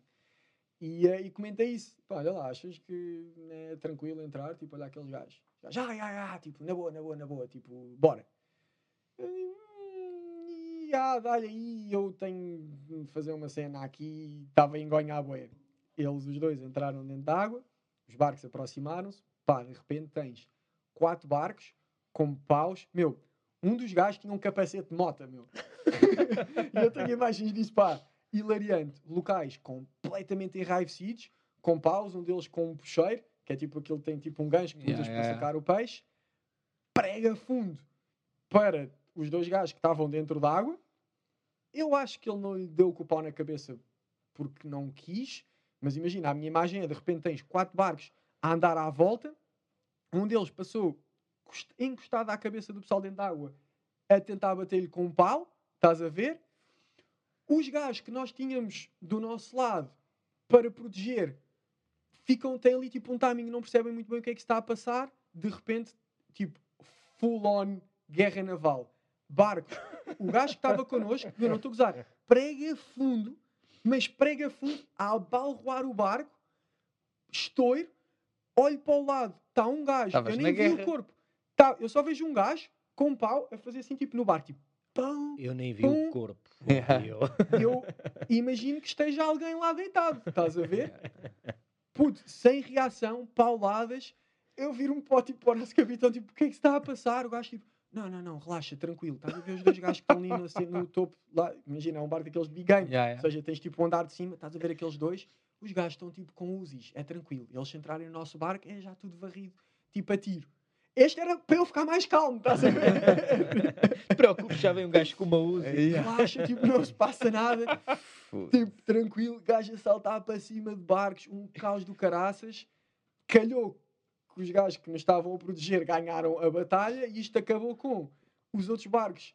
E, eh, e comentei isso, pá, olha lá, achas que é tranquilo entrar, tipo, olha aqueles gajos. Já, já, já, tipo, na boa, na boa, na boa, tipo, bora. Eu digo, "Hum, Já, dá-lhe aí, eu tenho de fazer uma cena aqui, estava a engonhar a boia. Eles, os dois, entraram dentro da água, os barcos aproximaram-se, pá, de repente tens quatro barcos com paus, meu, um dos gajos tinha um capacete de mota, meu. eu tenho imagens disso, pá, hilariante. Locais completamente enraivecidos, com paus, um deles com um puxeiro, que é tipo aquele que tem tipo um gancho que Yeah, usas yeah, para sacar o peixe, prega fundo para os dois gajos que estavam dentro da água. Eu acho que ele não lhe deu o pau na cabeça porque não quis, mas imagina, a minha imagem é de repente tens quatro barcos a andar à volta, um deles passou encostado à cabeça do pessoal dentro da água a tentar bater-lhe com um pau, estás a ver? Os gajos que nós tínhamos do nosso lado para proteger ficam, têm ali tipo um timing, não percebem muito bem o que é que está a passar, de repente, tipo, full on guerra naval. Barcos. O gajo que estava connosco, eu não estou a gozar, prega fundo, mas prega fundo a balroar o barco, estouro, olho para o lado, está um gajo, Estavas eu nem vi o guerra. corpo, tá, eu só vejo um gajo com um pau a fazer assim, tipo, no barco, tipo, pão, Eu nem vi Pum. o corpo. Yeah. Eu- eu imagino que esteja alguém lá deitado, estás a ver? Puto, sem reação, pauladas, eu viro-me para o tipo para o nosso capitão, tipo, o que é que se está a passar? O gajo tipo, não, não, não, relaxa, tranquilo, estás a ver os dois gajos que estão ali no, ce- no topo, lá, imagina, é um barco daqueles big game, Yeah, ou yeah. seja, tens tipo um andar de cima, estás a ver aqueles dois, os gajos estão tipo com Uzis, é tranquilo, eles entrarem no nosso barco, é já tudo varrido, tipo a tiro. Este era para eu ficar mais calmo, estás a ver? Te preocupes, já vem um gajo com uma Uzi. Relaxa, tipo, não se passa nada. Tipo, tranquilo, gajo a saltar para cima de barcos, um caos do caraças. Calhou que os gajos que nos estavam a proteger ganharam a batalha e isto acabou com os outros barcos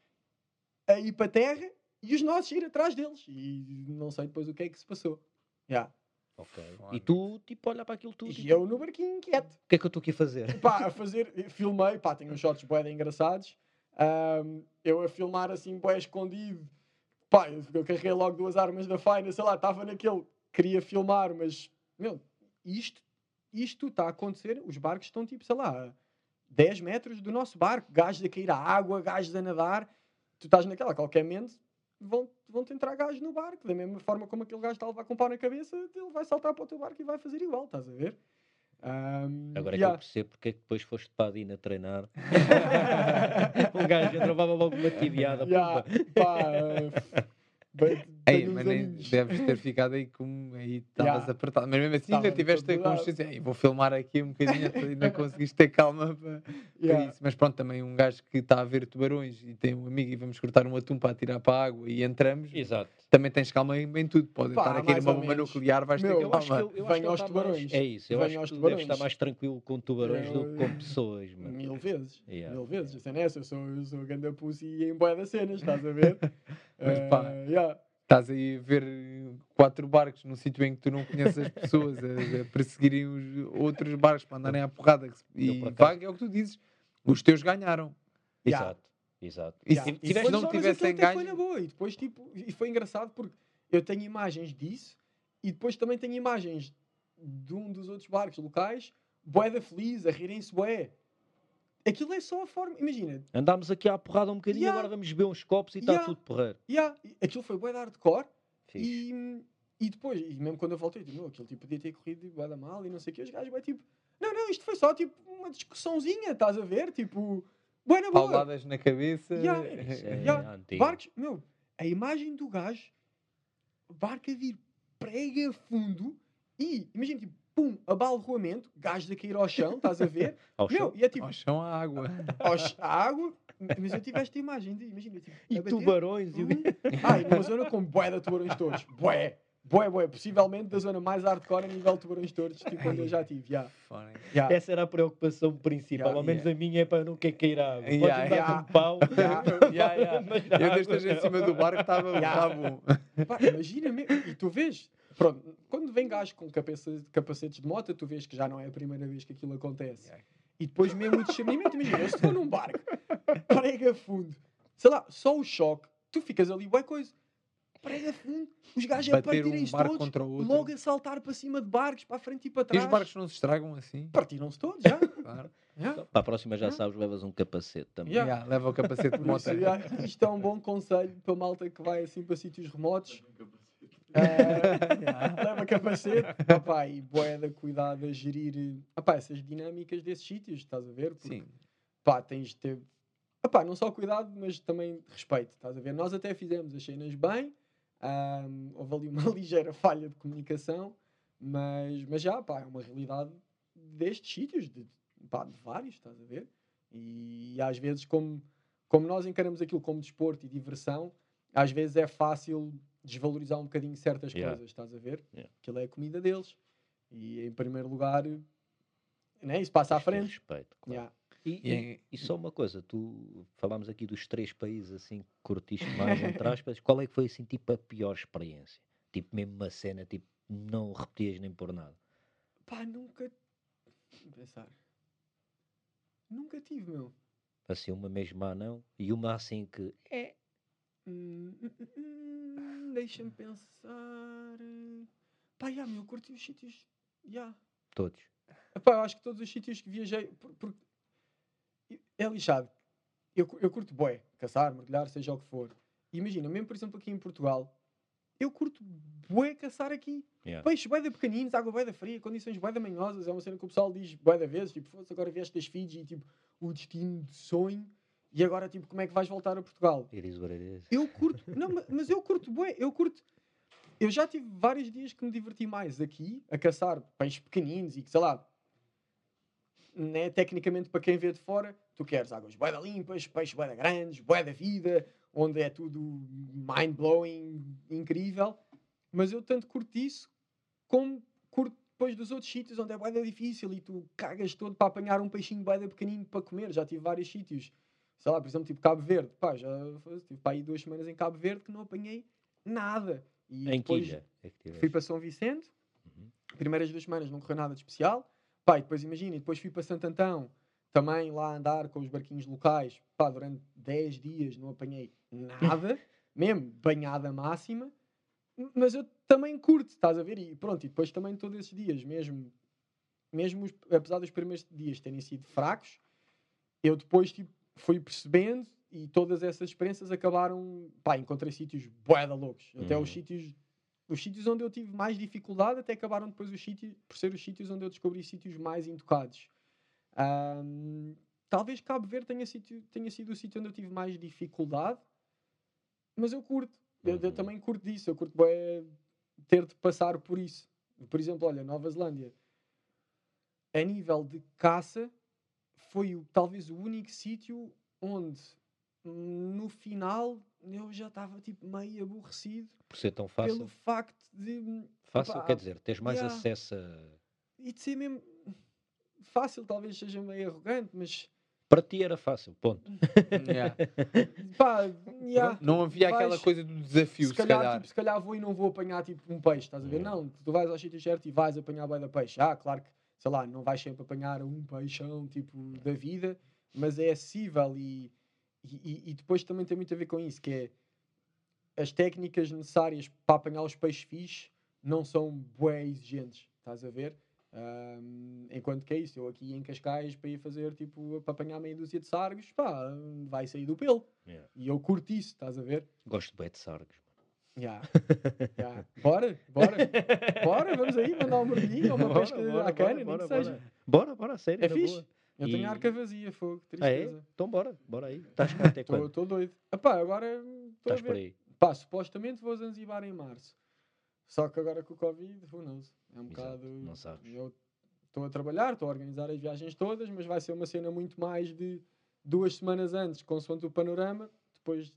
a ir para terra e os nossos a ir atrás deles. E não sei depois o que é que se passou. Yeah. Ok. E tu, tipo, olha para aquilo tudo. E tipo, eu no barquinho quieto. O que é que eu estou aqui a fazer? Pá, a fazer, filmei, pá, tenho uns shots bué engraçados. Ahm, eu a filmar assim, bué escondido. Pá, eu, eu carreguei logo duas armas da faina, sei lá, estava naquele, queria filmar, mas, meu, isto, isto está a acontecer, os barcos estão tipo, sei lá, a 10 metros do nosso barco, gajos a cair à água, gajos a nadar, tu estás naquela, qualquer momento, vão, vão-te entrar gajos no barco, da mesma forma como aquele gajo está a levar com um pau na cabeça, ele vai saltar para o teu barco e vai fazer igual, estás a ver? Ahm, Agora é que yeah. eu percebo porque é que depois foste para a Dina treinar. um gajo entravava logo uma tibiada. Pumba. pá, bem, Ei, mas nem deves ter ficado aí como aí estavas Yeah. apertado. Mas mesmo assim ainda tiveste a consciência. "Ei, vou filmar aqui um bocadinho, ainda conseguiste ter calma para, para Ya. isso. Mas pronto, também um gajo que está a ver tubarões e tem um amigo e vamos cortar um atum para atirar para a água e entramos, Exato. também tens calma em, em tudo. Pode Pá, estar aqui numa ou bomba menos. nuclear, vais Meu, ter eu calma. acho que ele- eu acho Venha que ele aos tubarões. É isso, eu Venha acho que deves estar mais tranquilo com tubarões do que com pessoas. mano. Mil vezes. Yeah. Mil vezes. A cena é essa. Eu sou, eu sou ganda pussy em boia das cenas, estás a ver? Mas pá, Eh, ya. Estás aí a ver quatro barcos num sítio em que tu não conheces as pessoas, a, a perseguirem os outros barcos para andarem à porrada. que se- Eu, E acaso- vaga é o que tu dizes. Os teus ganharam. Exato. Exato. E se, E e se depois, não tivessem até foi ganho. na boa. E depois, tipo, e foi engraçado porque eu tenho imagens disso e depois também tenho imagens de um dos outros barcos locais, bué da feliz, a rirem-se bué. Aquilo é só a forma, imagina, Andámos aqui à porrada um bocadinho, Ya. agora vamos beber uns copos e está Ya. tudo porreiro. yeah, aquilo foi bué de hardcore Fixe. e, e depois, e mesmo quando eu voltei, tipo, "Meu, aquilo tipo, podia ter corrido bué da mal e não sei o que, os gajos bué tipo, não, não, isto foi só tipo uma discussãozinha, estás a ver? Tipo, bué na boa. Pauladas na cabeça. Ya. Isso é Ya, antigo. Barcos, meu, a imagem do gajo, barco a vir prega fundo e, imagina, tipo, pum, abalroamento, gajo a cair ao chão, estás a ver? Ao meu, chão. e é tipo, Ao chão à água. aos- a água, mas eu tive esta imagem de, imagina, tipo, E a bater, tubarões. E... Hum. Ah, e numa zona com bué de tubarões todos. Bué. Bué, bué. Possivelmente da zona mais hardcore a nível de tubarões todos, tipo onde eu já tive. Yeah. Yeah. Essa era a preocupação principal. Ya, Ao menos ya. a minha é para não querer cair à água. Podes Ya, me dar ya. um pau. Mas na Eu desde água esteja em cima do barco estava tá bom. Pá, imagina mesmo. E tu vês, pronto, quando vem gajo com capacete- capacetes de moto, tu vês que já não é a primeira vez que aquilo acontece. E depois mesmo o discernimento, imagina, eu se for num barco, prega fundo, sei lá, só o choque, tu ficas ali, boa coisa, prega fundo, os gajos a Bater partirem-se um barco todos, contra o outro. logo a saltar para cima de barcos, para a frente e para E trás. os barcos não se estragam assim? Partiram-se todos, já. Claro. já. Então, para a próxima já Ah. sabes, levas um capacete também. Yeah. Yeah, leva o capacete de moto. isto é um bom conselho para malta que vai assim para sítios remotos. Ah, leva capacete opá, e boeda cuidado a gerir opá, essas dinâmicas desses sítios, estás a ver? Porque, Sim. pá, tens de ter opá, não só cuidado, mas também respeito, estás a ver? Nós até fizemos as cenas bem, ahm, houve ali uma ligeira falha de comunicação, mas, mas já, pá, é uma realidade destes sítios, de, pá, de vários, estás a ver? E, às vezes, como, como nós encaramos aquilo como desporto e diversão, às vezes é fácil desvalorizar um bocadinho certas Yeah. coisas, estás a ver? Yeah. Aquilo é a comida deles. E em primeiro lugar, né, isso passa à frente. Respeito, claro. Yeah. E, E e- só uma coisa, tu falámos aqui dos três países assim que curtiste mais, entre aspas, qual é que foi assim tipo a pior experiência? Tipo mesmo uma cena, tipo, não repetias nem por nada. Pá, nunca. Pensar. Nunca tive, meu. Assim, uma mesmo ah não, e uma assim que é, Hum, hum, hum, hum, Deixa-me pensar. Pá, já, meu, eu curti os sítios. Já. todos. Epá, eu acho que todos os sítios que viajei. por- por- É lixado. Eu, eu curto bué, caçar, mergulhar, seja o que for. Imagina, mesmo por exemplo aqui em Portugal, eu curto bué caçar aqui. Yeah. Peixes bué da pequeninos, água bué da fria, condições bué da manhosas. É uma cena que o pessoal diz bué da vezes. Tipo, agora vieste das Fiji e tipo, o destino de sonho. E agora, tipo, como é que vais voltar a Portugal? It is what it is. Eu curto, não, ma- mas eu curto bué, eu curto. Eu já tive vários dias que me diverti mais aqui a caçar peixes pequeninos e que, sei lá, né, tecnicamente para quem vê de fora, tu queres águas bué limpas, peixes bué grandes, bué da vida, onde é tudo mind-blowing, incrível. Mas eu tanto curto isso como curto depois dos outros sítios onde é bué difícil e tu cagas todo para apanhar um peixinho bué pequenino para comer. Já tive vários sítios sei lá, por exemplo, tipo Cabo Verde, pá, já tive para aí duas semanas em Cabo Verde que não apanhei nada. E em que depois ilha é fui para São Vicente, Uhum. primeiras duas semanas não correu nada de especial, pá, e depois imagina, e depois fui para Santo Antão, também lá andar com os barquinhos locais, pá, durante 10 dias não apanhei nada, mesmo banhada máxima, mas eu também curto, estás a ver? E pronto, e depois também todos esses dias, mesmo, mesmo os- apesar dos primeiros dias terem sido fracos, eu depois tipo, fui percebendo e todas essas experiências acabaram, pá, encontrei sítios bué da loucos, até os Uhum. sítios os sítios onde eu tive mais dificuldade até acabaram depois os sítios, por ser os sítios onde eu descobri sítios mais intocados. Ahm, talvez Cabo Verde tenha, sítio, tenha sido o sítio onde eu tive mais dificuldade, mas eu curto. Eu, eu Uhum. também curto disso. Eu curto bué ter de passar por isso. Por exemplo, olha, Nova Zelândia, a nível de caça, foi o- talvez o único sítio onde hum, no final eu já estava tipo meio aborrecido Por ser tão pelo fácil. facto de Fácil opá, quer dizer, tens mais yeah. acesso a. e de ser mesmo fácil, talvez seja meio arrogante, mas Para ti era fácil, ponto. Yeah. pá, yeah, Não havia aquela vais- coisa do desafio, se calhar, tipo, se calhar vou e não vou apanhar tipo um peixe, estás a ver? Yeah. Não, tu vais ao sítio certo e vais apanhar bem da peixe. Ah, claro que, sei lá, não vais sempre apanhar um peixão tipo da vida, mas é acessível e, e, e depois também tem muito a ver com isso, que é as técnicas necessárias para apanhar os peixes fixe não são bué exigentes, estás a ver? Ahm, enquanto que é isso, eu aqui em Cascais para ir fazer tipo para apanhar meia dúzia de sargos, pá, vai sair do pelo. Yeah. E eu curto isso, estás a ver? Gosto bem de sargos. Já. já. Bora, bora. Bora, vamos aí mandar um mergulhinho uma Bora, pesca bora, à cana, bora, nem bora, que seja. bora. Bora, sério. É fixe. boa. Eu tenho a E- arca vazia, fogo, Ah, é? tristeza. Então bora, bora aí. Estás cá até quando? Estou doido. Epá, agora estou a Estás por ver. aí. Pá, supostamente vou a Zanzibar em março. Só que agora com o Covid, who knows? É um Exato, bocado. não sabes. Eu estou a trabalhar, estou a organizar as viagens todas, mas vai ser uma cena muito mais de duas semanas antes, consoante o panorama. Depois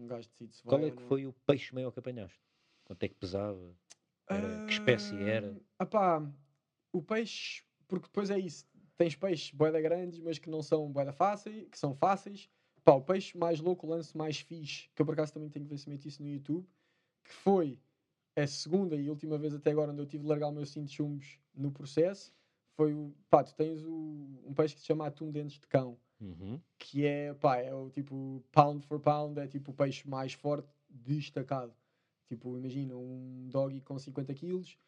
um gajo decide se vai. Qual é que não. foi o peixe maior que apanhaste? Quanto é que pesava? Era- que espécie era? Ah, pá, o peixe, porque depois é isso. Tens peixes boeda grandes, mas que não são boeda fáceis, que são fáceis. Pá, o peixe mais louco, o lance mais fixe, que eu por acaso também tenho que ver se meto isso no YouTube, que foi a segunda e última vez até agora onde eu tive de largar o meu cinto de chumbos no processo, foi o. Pá, tu tens o, um peixe que se chama atum dentes de cão, Uhum. que é, pá, é o tipo pound for pound, é tipo o peixe mais forte destacado. Tipo, imagina um doggy com 50 quilos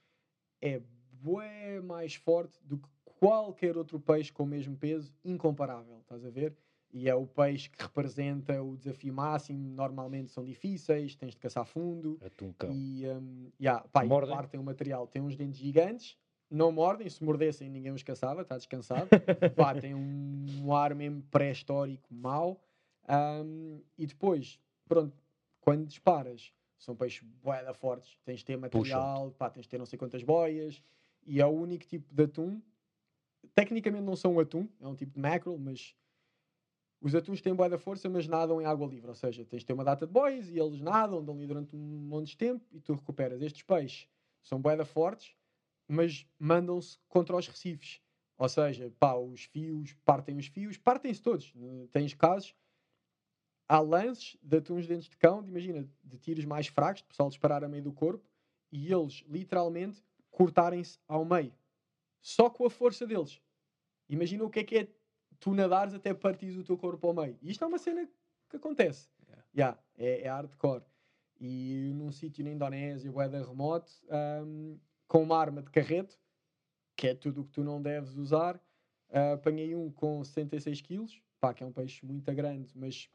é bué mais forte do que qualquer outro peixe com o mesmo peso, incomparável, estás a ver? E é o peixe que representa o desafio máximo, normalmente são difíceis, tens de caçar fundo, Atum cão. e, um, yeah, pá, e partem o material. Tem uns dentes gigantes, não mordem, se mordessem ninguém os caçava, está descansado. pá, tem um, um ar mesmo pré-histórico mau. Um, e depois, pronto, quando disparas, são peixes boeda fortes, tens de ter material, pá, tens de ter não sei quantas boias, e é o único tipo de atum. Tecnicamente não são um atum, é um tipo de mackerel, mas os atuns têm boa da força, mas nadam em água livre. Ou seja, tens de ter uma data de boias e eles nadam, andam ali durante um monte de tempo e tu recuperas. Estes peixes são boa da fortes, mas mandam-se contra os recifes. Ou seja, pá, os fios, partem os fios, partem-se todos. Tens casos, há lances de atuns dentes de cão, de, imagina, de tiros mais fracos, de pessoal disparar a meio do corpo, e eles literalmente cortarem-se ao meio. Só com a força deles. Imagina o que é que é tu nadares até partires o teu corpo ao meio. E isto é uma cena que acontece. Yeah. Yeah, é, é hardcore. E num sítio na Indonésia, boeda remoto, ahm, com uma arma de carreto, que é tudo o que tu não deves usar, ah, apanhei um com 66 quilos, pá, que é um peixe muito grande, mas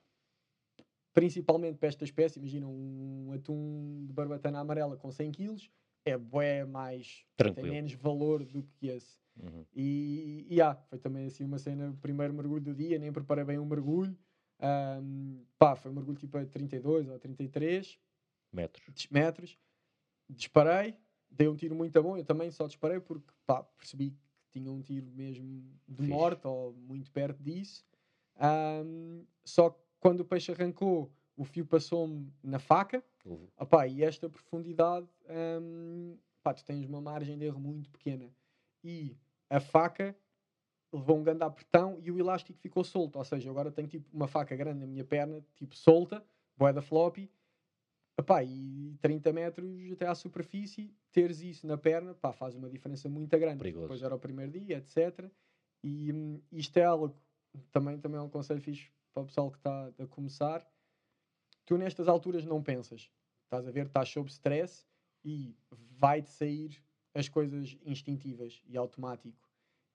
principalmente para esta espécie, imagina um atum de barbatana amarela com 100 quilos, é bué mais, tem Tranquilo. menos valor do que esse. Uhum. E, e ah, foi também assim uma cena, o primeiro mergulho do dia, nem preparei bem um mergulho. Ahm, pá, foi um mergulho tipo a 32 ou 33 Metros. metros. Disparei, dei um tiro muito bom. Eu também só disparei porque pá, percebi que tinha um tiro mesmo de Fixe. morte ou muito perto disso. Ahm, só que quando o peixe arrancou, o fio passou-me na faca. Houve- Opá, e esta profundidade, hum, pá, tu tens uma margem de erro muito pequena. E a faca levou um grande apertão e o elástico ficou solto. Ou seja, agora tenho tipo uma faca grande na minha perna, tipo solta, boeda floppy. Epá, e 30 metros até à superfície, teres isso na perna, pá, faz uma diferença muito grande. Perigoso. Depois era o primeiro dia, etc. E hum, isto é algo, também, também é um conselho fixe para o pessoal que está a começar. Tu nestas alturas não pensas. Estás a ver, estás sob stress e vai-te sair as coisas instintivas e automático.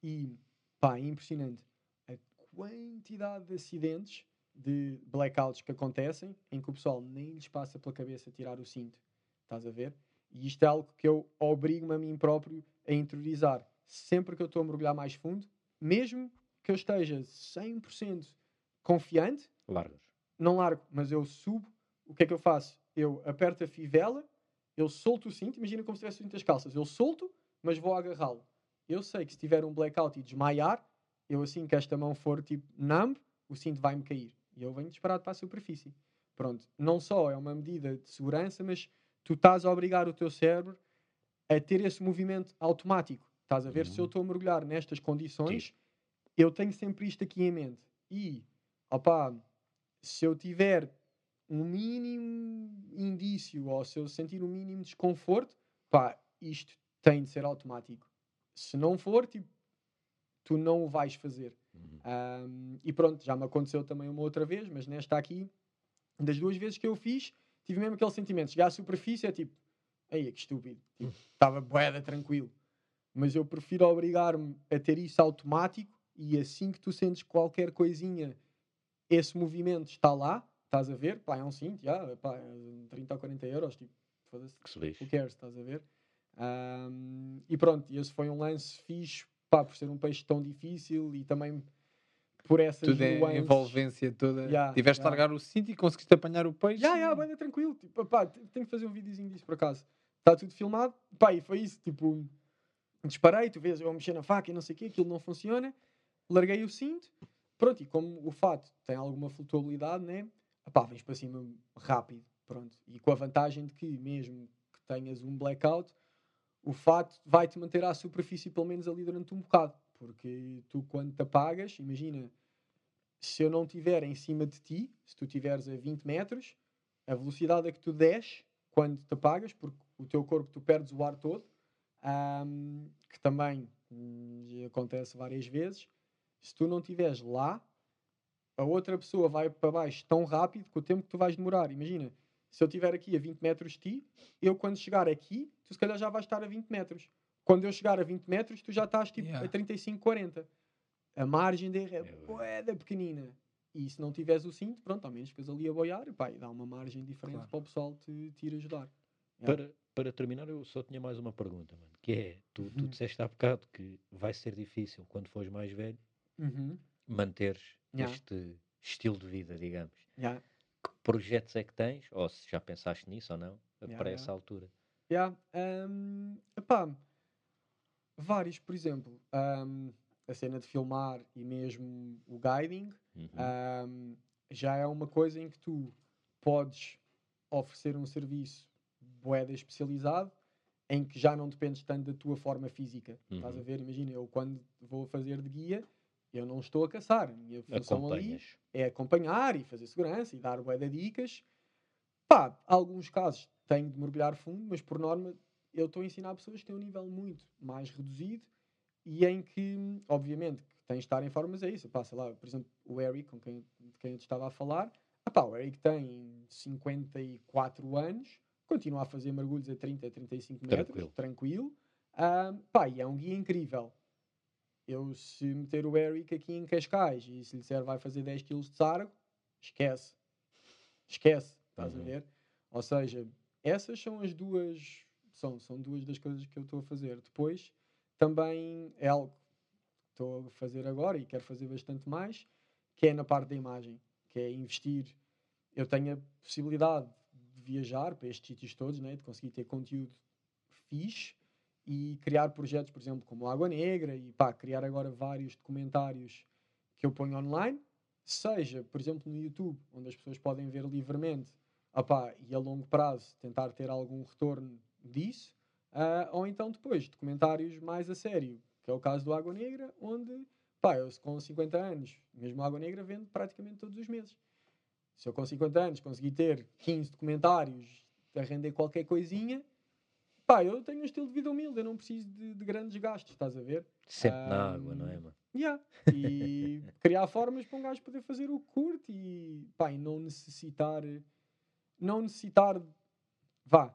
E, pá, é impressionante a quantidade de acidentes, de blackouts que acontecem, em que o pessoal nem lhes passa pela cabeça tirar o cinto. Estás a ver? E isto é algo que eu obrigo-me a mim próprio a interiorizar. Sempre que eu estou a mergulhar mais fundo, mesmo que eu esteja 100% confiante, Largas. não largo, mas eu subo, o que é que eu faço? Eu aperto a fivela, eu solto o cinto, imagina como se tivesse o cinto das calças, eu solto, mas vou agarrá-lo. Eu sei que se tiver um blackout e desmaiar, eu assim que esta mão for tipo numb, o cinto vai-me cair. E eu venho disparado para a superfície. Pronto, não só é uma medida de segurança, mas tu estás a obrigar o teu cérebro a ter esse movimento automático. Estás a ver? Se eu Uhum. estou a mergulhar nestas condições, Sim. eu tenho sempre isto aqui em mente. E, opá, se eu tiver um mínimo indício ou se eu sentir um mínimo desconforto, pá, isto tem de ser automático. Se não for, tipo, tu não o vais fazer. Uhum. Ahm, e pronto, já me aconteceu também uma outra vez, mas nesta aqui, das duas vezes que eu fiz, tive mesmo aquele sentimento. Chegar à superfície é tipo, aí que estúpido. Tipo, Estava boeda tranquilo. Mas eu prefiro obrigar-me a ter isso automático e assim que tu sentes qualquer coisinha, esse movimento está lá, estás a ver, pá, é um cinto, já, pá, é 30 ou 40 euros, tipo, foda-se, Que se lixe. who cares, estás a ver? Ahm, e pronto, esse foi um lance fixe, pá, por ser um peixe tão difícil e também por essas Tudo é nuances. envolvência toda. Yeah, Tiveste yeah. largar o cinto e conseguiste apanhar o peixe. Já, já, bem tranquilo. Tipo, pá, te- tenho que fazer um videozinho disso por acaso. Está tudo filmado. Pá, e foi isso. Tipo, disparei, tu vês eu mexer na faca e não sei o quê, aquilo não funciona. Larguei o cinto. Pronto, e como o fato tem alguma flutuabilidade, né? Pá, vens para cima rápido. Pronto. E com a vantagem de que, mesmo que tenhas um blackout, o fato vai-te manter à superfície pelo menos ali durante um bocado. Porque tu, quando te apagas, imagina, se eu não estiver em cima de ti, se tu estiveres a 20 metros, a velocidade a que tu desces quando te apagas, porque o teu corpo tu perdes o ar todo, ahm, que também hum, acontece várias vezes. Se tu não estiveres lá, a outra pessoa vai para baixo tão rápido que o tempo que tu vais demorar. Imagina, se eu estiver aqui a 20 metros de ti, eu quando chegar aqui, tu se calhar já vais estar a 20 metros. Quando eu chegar a 20 metros, tu já estás tipo Yeah. a 35, 40. A margem de erro é É, boeda pequenina. E se não tiveres o cinto, pronto, ao menos ficas ali a boiar, e pá, e dá uma margem diferente Claro. para o pessoal te, te ir ajudar. Yeah. Para, para terminar, eu só tinha mais uma pergunta, mano. Que é, tu, tu Uhum. disseste há bocado que vai ser difícil, quando fores mais velho, Uhum. manteres Yeah. este estilo de vida, digamos. Yeah. Projetos é que tens? Ou se já pensaste nisso ou não, Yeah, para yeah. essa altura? Yeah. Um, epá, vários, por exemplo, um, a cena de filmar e mesmo o guiding Uhum. um, já é uma coisa em que tu podes oferecer um serviço boeda especializado em que já não dependes tanto da tua forma física. Estás a Uhum. ver? Imagina, eu quando vou fazer de guia, eu não estou a caçar. A minha função ali é acompanhar e fazer segurança e dar bué de dicas. Pá, alguns casos tenho de mergulhar fundo, mas por norma eu estou a ensinar pessoas que têm um nível muito mais reduzido e em que, obviamente, tens de estar em formas a isso. Pá, sei lá, por exemplo, o Eric, com quem, de quem eu te estava a falar, ah pá, o Eric tem 54 anos, continua a fazer mergulhos a 30, 35 metros, Tranquilo. tranquilo. Ah, pá, e é um guia incrível. Eu, se meter o Eric aqui em Cascais e se lhe disser vai fazer 10 kg de sargo, esquece. Esquece, estás a Uhum. ver? Ou seja, essas são as duas, são, são duas das coisas que eu estou a fazer. Depois, também é algo que estou a fazer agora e quero fazer bastante mais, que é na parte da imagem, que é investir. Eu tenho a possibilidade de viajar para estes sítios todos, né? de conseguir ter conteúdo fixe e criar projetos, por exemplo, como Água Negra e pá, criar agora vários documentários que eu ponho online, seja, por exemplo, no YouTube, onde as pessoas podem ver livremente opá, e a longo prazo tentar ter algum retorno disso, ah, ou então depois documentários mais a sério, que é o caso do Água Negra, onde pá, eu com 50 anos, mesmo Água Negra vendo praticamente todos os meses. Se eu com 50 anos conseguir ter 15 documentários a render qualquer coisinha, pá, eu tenho um estilo de vida humilde, eu não preciso de, de grandes gastos, estás a ver? Sempre na água, não é, mano? Yeah. E criar formas para um gajo poder fazer o que curte e, pá, e não necessitar, não necessitar, vá,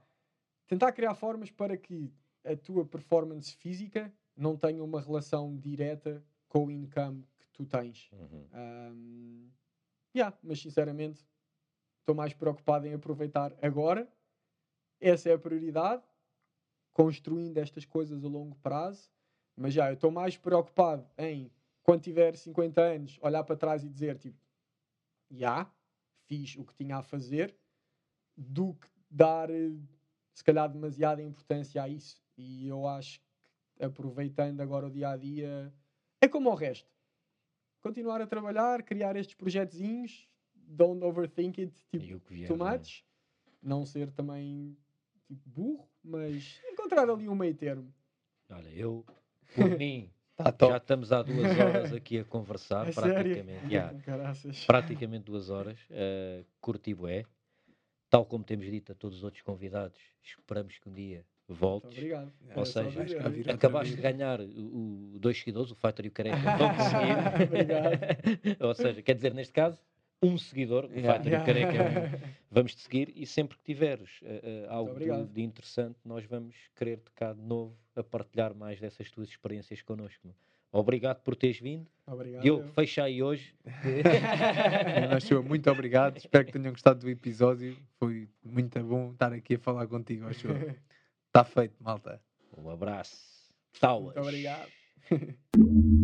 tentar criar formas para que a tua performance física não tenha uma relação direta com o income que tu tens. Uhum. Um, yeah, mas sinceramente estou mais preocupado em aproveitar agora. Essa é a prioridade, construindo estas coisas a longo prazo. Mas já, eu estou mais preocupado em, quando tiver 50 anos, olhar para trás e dizer tipo, já, fiz o que tinha a fazer, do que dar, eh, se calhar, demasiada importância a isso. E eu acho que aproveitando agora o dia a dia, é como o resto continuar a trabalhar, criar estes projetozinhos, don't overthink it, tipo, vier, too é? much. Não ser também tipo, burro, mas encontrar ali um meio termo. Olha, eu, por mim, Tá já estamos há duas horas aqui a conversar, É praticamente. já, praticamente duas horas. Uh, curti bué. Tal como temos dito a todos os outros convidados, esperamos que um dia voltes. obrigado. Ou só seja, virá. Acabaste de ganhar o, o- dois seguidores, o Fighter e o Careca. Seguir. Obrigado. Ou seja, quer dizer, neste caso, um seguidor, o Yeah. Fighter e o Careca. Vamos te seguir e sempre que tiveres eh, eh, algo de, de interessante, nós vamos querer-te cá de novo a partilhar mais dessas tuas experiências connosco. Obrigado por teres vindo. Obrigado. Diogo, eu. fecha aí hoje. Muito obrigado. Espero que tenham gostado do episódio. Foi muito bom estar aqui a falar contigo. Acho. Está feito, malta. Um abraço. Tauas. Muito obrigado.